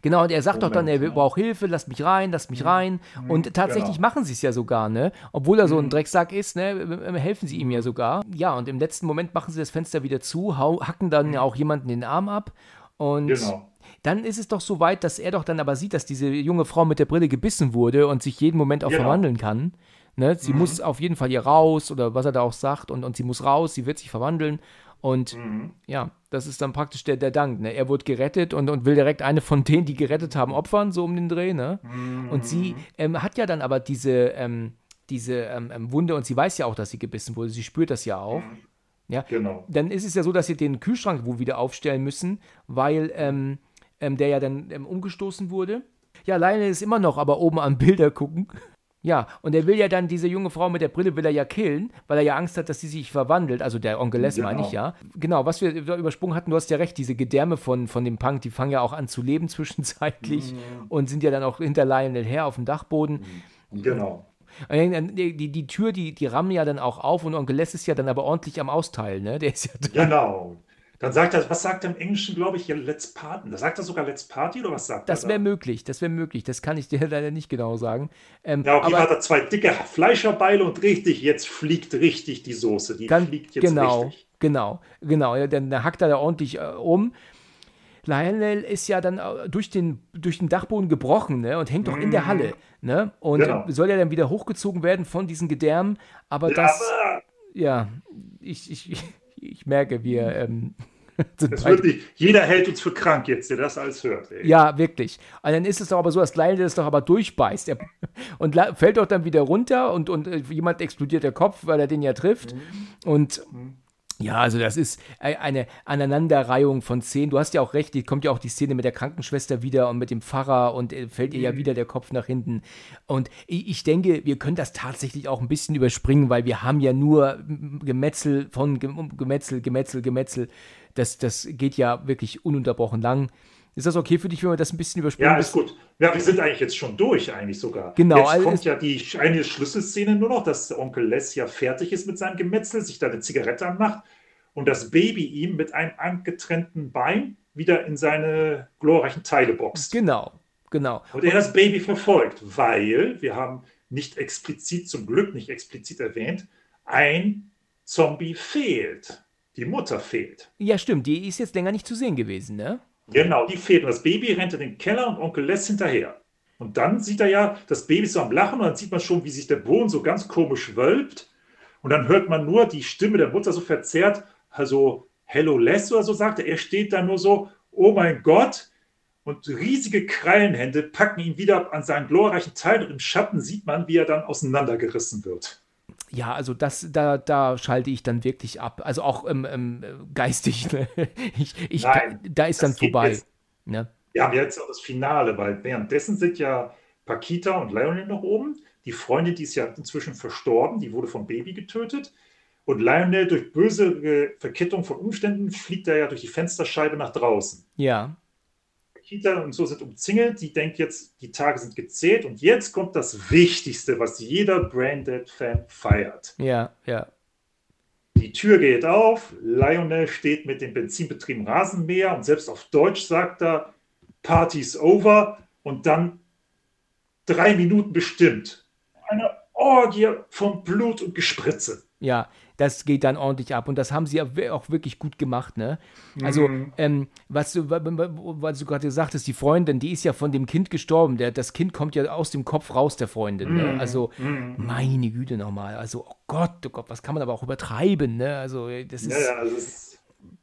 Genau, und er sagt Moment, doch dann, er ja. braucht Hilfe, lasst mich rein, lasst mich mhm. rein. Mhm, und tatsächlich genau. machen sie es ja sogar, ne? Obwohl er so ein mhm. Drecksack ist, ne? Helfen sie ihm ja sogar. Ja, und im letzten Moment machen sie das Fenster wieder zu, hacken dann ja auch jemanden den Arm ab. Und genau. dann ist es doch so weit, dass er doch dann aber sieht, dass diese junge Frau mit der Brille gebissen wurde und sich jeden Moment auch genau. verwandeln kann. Ne? Sie mhm. muss auf jeden Fall hier raus oder was er da auch sagt und, und sie muss raus, sie wird sich verwandeln. Und mhm. ja, das ist dann praktisch der, der Dank. Ne? Er wird gerettet und, und will direkt eine von denen, die gerettet haben, opfern, so um den Dreh. Ne? Mhm. Und sie ähm, hat ja dann aber diese, ähm, diese ähm, ähm, Wunde und sie weiß ja auch, dass sie gebissen wurde. Sie spürt das ja auch. Mhm. Ja, genau. Dann ist es ja so, dass sie den Kühlschrank wohl wieder aufstellen müssen, weil ähm, ähm, der ja dann umgestoßen wurde. Ja, Lionel ist immer noch aber oben am Bilder gucken ja, und er will ja dann diese junge Frau mit der Brille will er ja killen, weil er ja Angst hat, dass sie sich verwandelt. Also der Onkel Les genau. meine ich ja. Genau, was wir übersprungen hatten, du hast ja recht, diese Gedärme von, von dem Punk, die fangen ja auch an zu leben zwischenzeitlich mhm. und sind ja dann auch hinter Lionel her auf dem Dachboden. Genau. Die, die, die Tür, die, die rammen ja dann auch auf und Onkel Les ist ja dann aber ordentlich am Austeilen, ne? Der ist ja Genau. Dann sagt er, was sagt er im Englischen, glaube ich, Let's Party? Da sagt er sogar Let's Party oder was sagt das er? Das wäre möglich, das wäre möglich. Das kann ich dir leider nicht genau sagen. Ähm, ja, okay, aber, hat er zwei dicke Fleischerbeile und richtig, jetzt fliegt richtig die Soße. Die kann, fliegt jetzt genau, richtig. Genau, genau. Ja, dann hackt er da ordentlich äh, um. Lionel ist ja dann äh, durch den, durch den Dachboden gebrochen ne, und hängt doch in der Halle. Ne, und genau. soll ja dann wieder hochgezogen werden von diesen Gedärmen. Aber ja, das. Aber ja, ich, ich, ich merke, wir. Ähm, das wirklich, jeder hält uns für krank jetzt, der das alles hört. Ey. Ja, wirklich. Und dann ist es doch aber so, dass Lionel das doch aber durchbeißt. Er, und fällt doch dann wieder runter und, und äh, jemand explodiert der Kopf, weil er den ja trifft. Mhm. Und mhm. Ja, also das ist eine Aneinanderreihung von Szenen. Du hast ja auch recht, die kommt ja auch die Szene mit der Krankenschwester wieder und mit dem Pfarrer und äh, fällt ihr ja mhm. wieder der Kopf nach hinten. Und ich denke, wir können das tatsächlich auch ein bisschen überspringen, weil wir haben ja nur Gemetzel von Gemetzel, Gemetzel, Gemetzel das, das geht ja wirklich ununterbrochen lang. Ist das okay für dich, wenn wir das ein bisschen überspringen? Ja, ist gut. Ja, wir sind eigentlich jetzt schon durch, eigentlich sogar. Genau. Jetzt also kommt ja die eine Schlüsselszene nur noch, dass Onkel Les ja fertig ist mit seinem Gemetzel, sich da eine Zigarette anmacht und das Baby ihm mit einem angetrennten Bein wieder in seine glorreichen Teile boxt. Genau, genau. Und er das Baby verfolgt, weil wir haben nicht explizit, zum Glück nicht explizit erwähnt, ein Zombie fehlt. Die Mutter fehlt. Ja, stimmt. Die ist jetzt länger nicht zu sehen gewesen, ne? Genau, die fehlt. Und das Baby rennt in den Keller und Onkel Les hinterher. Und dann sieht er ja, das Baby ist so am Lachen und dann sieht man schon, wie sich der Boden so ganz komisch wölbt. Und dann hört man nur die Stimme der Mutter so verzerrt, also Hello Les oder so sagt er. Er steht da nur so, oh mein Gott. Und riesige Krallenhände packen ihn wieder an seinen glorreichen Teil und im Schatten sieht man, wie er dann auseinandergerissen wird ja, also das, da, da schalte ich dann wirklich ab. Also auch ähm, ähm, geistig. Ne? Ich, ich, Nein, da ist dann vorbei. Jetzt, ne? Wir haben jetzt auch das Finale, weil währenddessen sind ja Pakita und Lionel noch oben. Die Freundin, die ist ja inzwischen verstorben, die wurde vom Baby getötet. Und Lionel durch böse Verkettung von Umständen fliegt er ja durch die Fensterscheibe nach draußen. Ja. Kita und so sind umzingelt. Die denkt jetzt, die Tage sind gezählt. Und jetzt kommt das Wichtigste, was jeder Branded-Fan feiert. Ja, ja. Die Tür geht auf. Lionel steht mit dem benzinbetriebenen Rasenmäher und selbst auf Deutsch sagt er, Party's over. Und dann drei Minuten bestimmt. Eine Orgie von Blut und Gespritze. Ja, das geht dann ordentlich ab. Und das haben sie auch wirklich gut gemacht, ne? Also, mhm. ähm, was du, was du gerade gesagt hast, die Freundin, die ist ja von dem Kind gestorben. Der, das Kind kommt ja aus dem Kopf raus, der Freundin. Ne? Mhm. Also, mhm. meine Güte nochmal. Also, oh Gott, oh Gott, was kann man aber auch übertreiben, ne? Also, das ist. Ja, ja, also ist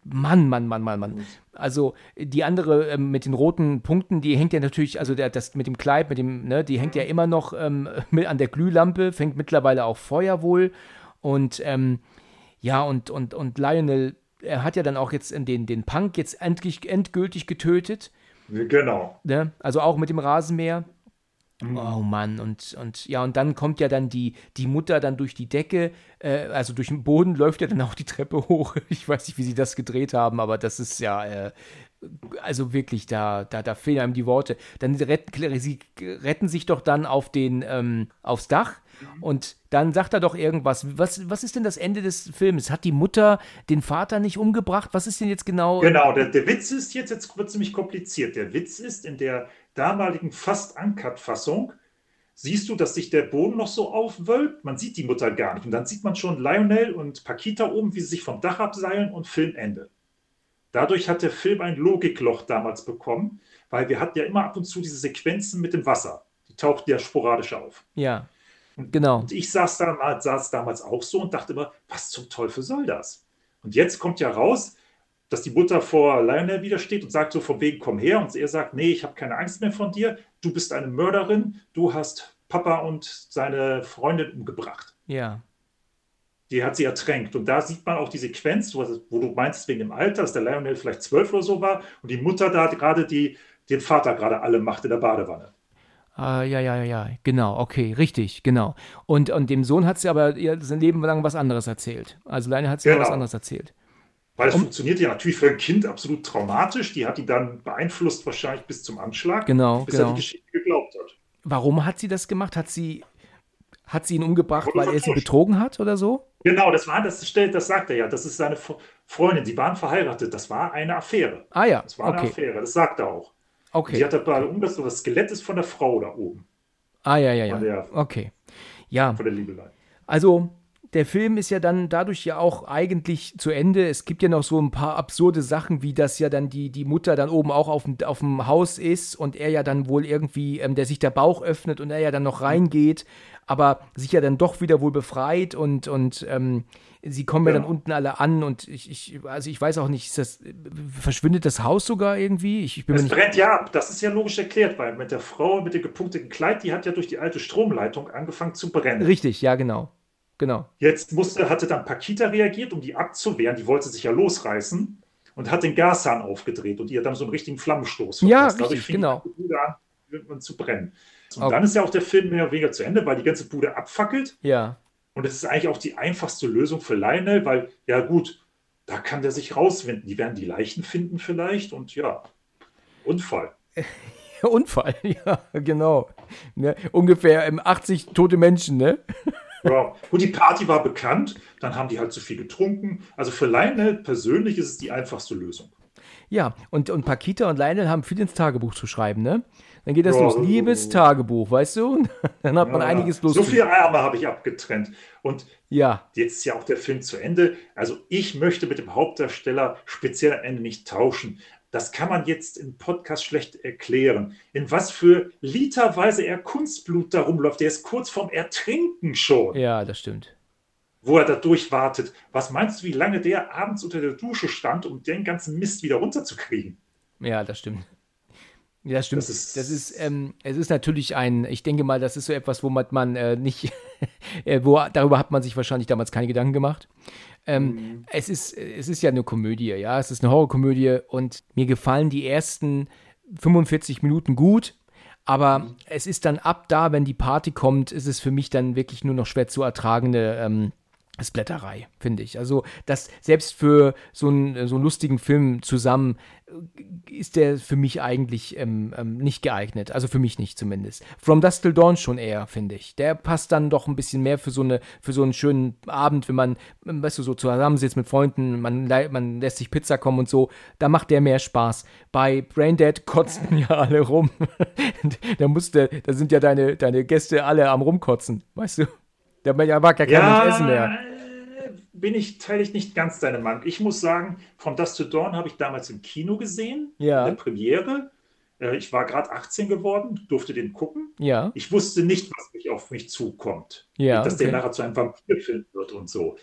Mann, Mann, Mann, Mann, Mann. Also die andere ähm, mit den roten Punkten, die hängt ja natürlich, also der, das mit dem Kleid, mit dem, ne, die hängt ja immer noch ähm, mit an der Glühlampe, fängt mittlerweile auch Feuer wohl. Und ähm, ja, und, und, und Lionel, er hat ja dann auch jetzt den, den Punk jetzt endlich, endgültig getötet. Genau. Ne? Also auch mit dem Rasenmäher. Mhm. Oh Mann, und, und ja, und dann kommt ja dann die, die Mutter dann durch die Decke, äh, also durch den Boden läuft ja dann auch die Treppe hoch. Ich weiß nicht, wie sie das gedreht haben, aber das ist ja, äh, also wirklich, da, da, da fehlen einem die Worte. Dann retten, sie retten sich doch dann auf den, ähm, aufs Dach Mhm. Und dann sagt er doch irgendwas. Was, was ist denn das Ende des Films? Hat die Mutter den Vater nicht umgebracht? Was ist denn jetzt genau? Genau, der, der Witz ist jetzt, jetzt wird ziemlich kompliziert. Der Witz ist, in der damaligen fast Uncut-Fassung siehst du, dass sich der Boden noch so aufwölbt. Man sieht die Mutter gar nicht. Und dann sieht man schon Lionel und Paquita oben, wie sie sich vom Dach abseilen und Filmende. Dadurch hat der Film ein Logikloch damals bekommen, weil wir hatten ja immer ab und zu diese Sequenzen mit dem Wasser. Die tauchten ja sporadisch auf. Ja. Und, genau. Und ich saß, da, saß damals auch so und dachte immer, was zum Teufel soll das? Und jetzt kommt ja raus, dass die Mutter vor Lionel wieder steht und sagt so von wegen, komm her. Und er sagt, nee, ich habe keine Angst mehr von dir. Du bist eine Mörderin. Du hast Papa und seine Freundin umgebracht. Ja. Die hat sie ertränkt. Und da sieht man auch die Sequenz, wo du meinst, wegen dem Alter, dass der Lionel vielleicht zwölf oder so war und die Mutter da gerade die, den Vater gerade alle macht in der Badewanne. Ah, ja, ja, ja, genau, okay, richtig, genau. Und, und dem Sohn hat sie aber ihr sein Leben lang was anderes erzählt. Also Lionel hat sie genau. was anderes erzählt. Weil es um, funktioniert ja natürlich für ein Kind absolut traumatisch. Die hat ihn dann beeinflusst, wahrscheinlich bis zum Anschlag, genau, bis genau. er die Geschichte geglaubt hat. Warum hat sie das gemacht? Hat sie, hat sie ihn umgebracht, weil er sie betrogen hat oder so? Genau, das war, das stellt, das sagt er ja. Das ist seine Freundin. Sie waren verheiratet. Das war eine Affäre. Ah ja. Das war okay. eine Affäre. Das sagt er auch. Okay. Und die hat dabei um das, das Skelett ist von der Frau da oben. Ah ja, ja, ja. Der, okay. Ja. Von der Liebelei. Also der Film ist ja dann dadurch ja auch eigentlich zu Ende. Es gibt ja noch so ein paar absurde Sachen, wie dass ja dann die, die Mutter dann oben auch auf dem, auf dem Haus ist und er ja dann wohl irgendwie, ähm, der sich der Bauch öffnet und er ja dann noch reingeht, aber sich ja dann doch wieder wohl befreit und, und ähm, sie kommen ja. ja. dann unten alle an und ich, ich, also ich weiß auch nicht, das, verschwindet das Haus sogar irgendwie? Ich, ich bin es brennt ja ab, das ist ja logisch erklärt, weil mit der Frau mit dem gepunkteten Kleid, die hat ja durch die alte Stromleitung angefangen zu brennen. Richtig, ja, genau. Genau. Jetzt musste, hatte dann Pakita reagiert, um die abzuwehren. Die wollte sich ja losreißen und hat den Gashahn aufgedreht und ihr dann so einen richtigen Flammenstoß verpasst. Ja, richtig, genau. Die Bude an, zu brennen. Und okay. dann ist ja auch der Film mehr oder weniger zu Ende, weil die ganze Bude abfackelt. Ja. Und es ist eigentlich auch die einfachste Lösung für Lionel, weil, ja gut, da kann der sich rauswinden. Die werden die Leichen finden vielleicht und ja, Unfall. Unfall, ja, genau. Ne, ungefähr 80 tote Menschen, ne? Ja, gut, die Party war bekannt, dann haben die halt zu viel getrunken. Also für Lionel persönlich ist es die einfachste Lösung. Ja, und, und Pakita und Lionel haben viel ins Tagebuch zu schreiben, ne? Dann geht das ja, los. Liebes Tagebuch, weißt du? Dann hat man ja, einiges los. So viele Arme habe ich abgetrennt. Und ja. jetzt ist ja auch der Film zu Ende. Also ich möchte mit dem Hauptdarsteller speziell am Ende nicht tauschen das kann man jetzt im Podcast schlecht erklären. In was für literweise er Kunstblut da rumläuft. Der ist kurz vorm Ertrinken schon. Ja, das stimmt. Wo er da durchwartet. Was meinst du, wie lange der abends unter der Dusche stand, um den ganzen Mist wieder runterzukriegen? Ja, das stimmt. Ja, das stimmt. Das ist, das ist ähm, es ist natürlich ein, ich denke mal, das ist so etwas, wo man, man äh, nicht, äh, wo, darüber hat man sich wahrscheinlich damals keine Gedanken gemacht. Ähm, mhm. es, ist, es ist ja eine Komödie, ja, es ist eine Horrorkomödie und mir gefallen die ersten 45 Minuten gut. Aber mhm. es ist dann ab da, wenn die Party kommt, ist es für mich dann wirklich nur noch schwer zu ertragende ähm, Blätterei, finde ich. Also, das selbst für so einen, so einen lustigen Film zusammen äh, ist der für mich eigentlich ähm, ähm, nicht geeignet. Also für mich nicht zumindest. From Dust Till Dawn schon eher, finde ich. Der passt dann doch ein bisschen mehr für so, eine, für so einen schönen Abend, wenn man, weißt du, so zusammensitzt mit Freunden, man, man lässt sich Pizza kommen und so. Da macht der mehr Spaß. Bei Braindead kotzen ja alle rum. da musste, da sind ja deine, deine Gäste alle am rumkotzen, weißt du? Da mag ja kein ja, Essen mehr bin ich, teile ich nicht ganz deine Meinung. Ich muss sagen, From Dust to Dawn habe ich damals im Kino gesehen, ja. in der Premiere. Äh, ich war gerade 18 geworden, durfte den gucken. Ja. Ich wusste nicht, was mich auf mich zukommt. Ja, dass okay. der nachher zu einem Vampirfilm wird und so.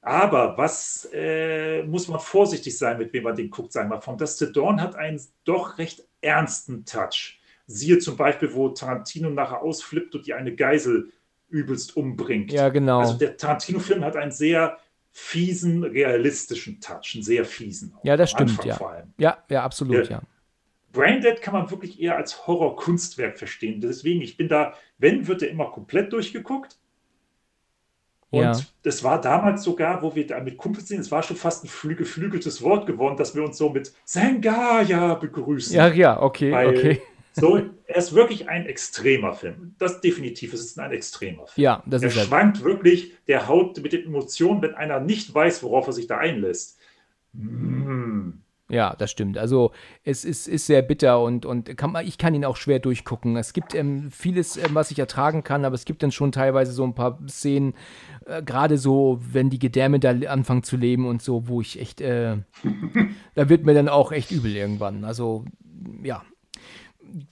Aber was äh, muss man vorsichtig sein, mit wem man den guckt, sagen wir mal. From Dust to Dawn hat einen doch recht ernsten Touch. Siehe zum Beispiel, wo Tarantino nachher ausflippt und die eine Geisel übelst umbringt. Ja, genau. Also der Tarantino-Film hat einen sehr fiesen, realistischen Touch, einen sehr fiesen. Ja, das stimmt, ja. Ja, ja, absolut, der, ja. Braindead kann man wirklich eher als Horror-Kunstwerk verstehen. Deswegen, ich bin da, wenn, wird er immer komplett durchgeguckt. Und ja. das war damals sogar, wo wir da mit Kumpels sind, es war schon fast ein geflügeltes Wort geworden, dass wir uns so mit Sengaya begrüßen. Ja, ja, okay, Weil okay. So, er ist wirklich ein extremer Film. Das definitiv, es ist ein extremer Film. Ja, das er ist Er schwankt wirklich, der haut mit den Emotionen, wenn einer nicht weiß, worauf er sich da einlässt. Mm. Ja, das stimmt. Also es ist, ist sehr bitter und, und kann, ich kann ihn auch schwer durchgucken. Es gibt ähm, vieles, ähm, was ich ertragen kann, aber es gibt dann schon teilweise so ein paar Szenen, äh, gerade so, wenn die Gedärme da anfangen zu leben und so, wo ich echt, äh, da wird mir dann auch echt übel irgendwann. Also ja,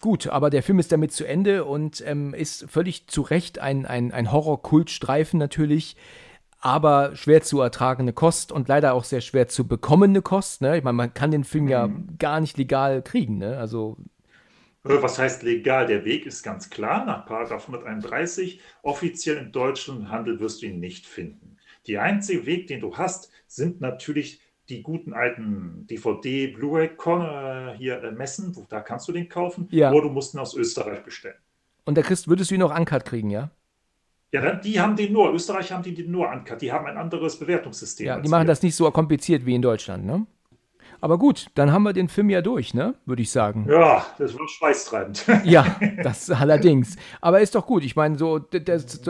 gut, aber der Film ist damit zu Ende und ähm, ist völlig zu Recht ein, ein, ein Horror-Kultstreifen natürlich, aber schwer zu ertragende Kost und leider auch sehr schwer zu bekommende Kost. Ne? Ich meine, man kann den Film ja mhm. gar nicht legal kriegen. Ne? Also äh, was heißt legal? Der Weg ist ganz klar. Nach 131 offiziell im deutschen Handel wirst du ihn nicht finden. Der einzige Weg, den du hast, sind natürlich die guten alten DVD, Blu-ray äh, hier äh, Messen, da kannst du den kaufen, ja. oder du musst ihn aus Österreich bestellen. Und der Christ, würdest du ihn auch uncut kriegen, ja? Ja, die haben den nur, Österreich haben die den nur uncut, die haben ein anderes Bewertungssystem. Ja, die machen wir. das nicht so kompliziert wie in Deutschland, ne? Aber gut, dann haben wir den Film ja durch, ne? Würde ich sagen. Ja, das war schweißtreibend. ja, das allerdings. Aber ist doch gut. Ich meine, so,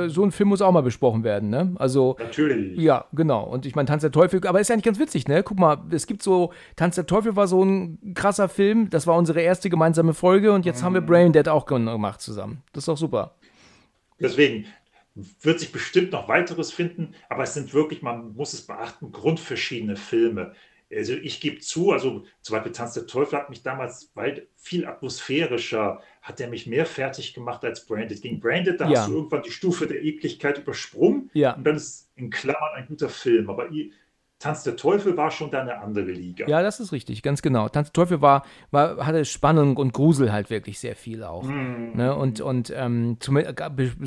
so ein Film muss auch mal besprochen werden, ne? Also. Natürlich. Ja, genau. Und ich meine, Tanz der Teufel, aber ist ja nicht ganz witzig, ne? Guck mal, es gibt so, Tanz der Teufel war so ein krasser Film. Das war unsere erste gemeinsame Folge und jetzt mhm. haben wir mhm. Brain Dead auch gemacht zusammen. Das ist doch super. Deswegen, wird sich bestimmt noch weiteres finden, aber es sind wirklich, man muss es beachten, grundverschiedene Filme also ich gebe zu, also zum Beispiel Tanz der Teufel hat mich damals weil viel atmosphärischer, hat er mich mehr fertig gemacht als Branded. Gegen Branded, da ja. hast du irgendwann die Stufe der Ekligkeit übersprungen ja. und dann ist in Klammern ein guter Film. Aber Tanz der Teufel war schon da eine andere Liga. Ja, das ist richtig, ganz genau. Tanz der Teufel war, war hatte Spannung und Grusel halt wirklich sehr viel auch. Mm. Ne? Und, und ähm, zum,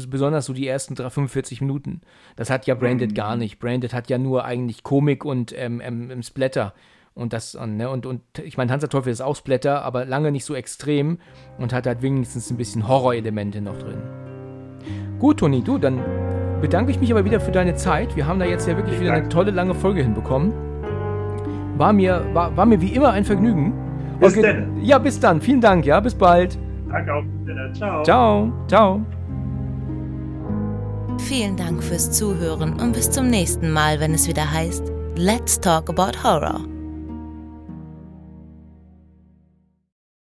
besonders so die ersten 45 Minuten. Das hat ja Branded mm. gar nicht. Branded hat ja nur eigentlich Komik und ähm, ähm, Splatter. Und das, ne, und, und ich meine, Tanz der Teufel ist auch Splatter, aber lange nicht so extrem und hat halt wenigstens ein bisschen Horrorelemente noch drin. Gut, Toni, du, dann bedanke ich mich aber wieder für deine Zeit. Wir haben da jetzt ja wirklich wieder eine tolle lange Folge hinbekommen. War mir, war, war mir wie immer ein Vergnügen. Bis okay. dann. Ja, bis dann. Vielen Dank, ja. Bis bald. Danke auch. Ciao. Ciao. Ciao. Vielen Dank fürs Zuhören und bis zum nächsten Mal, wenn es wieder heißt Let's Talk About Horror.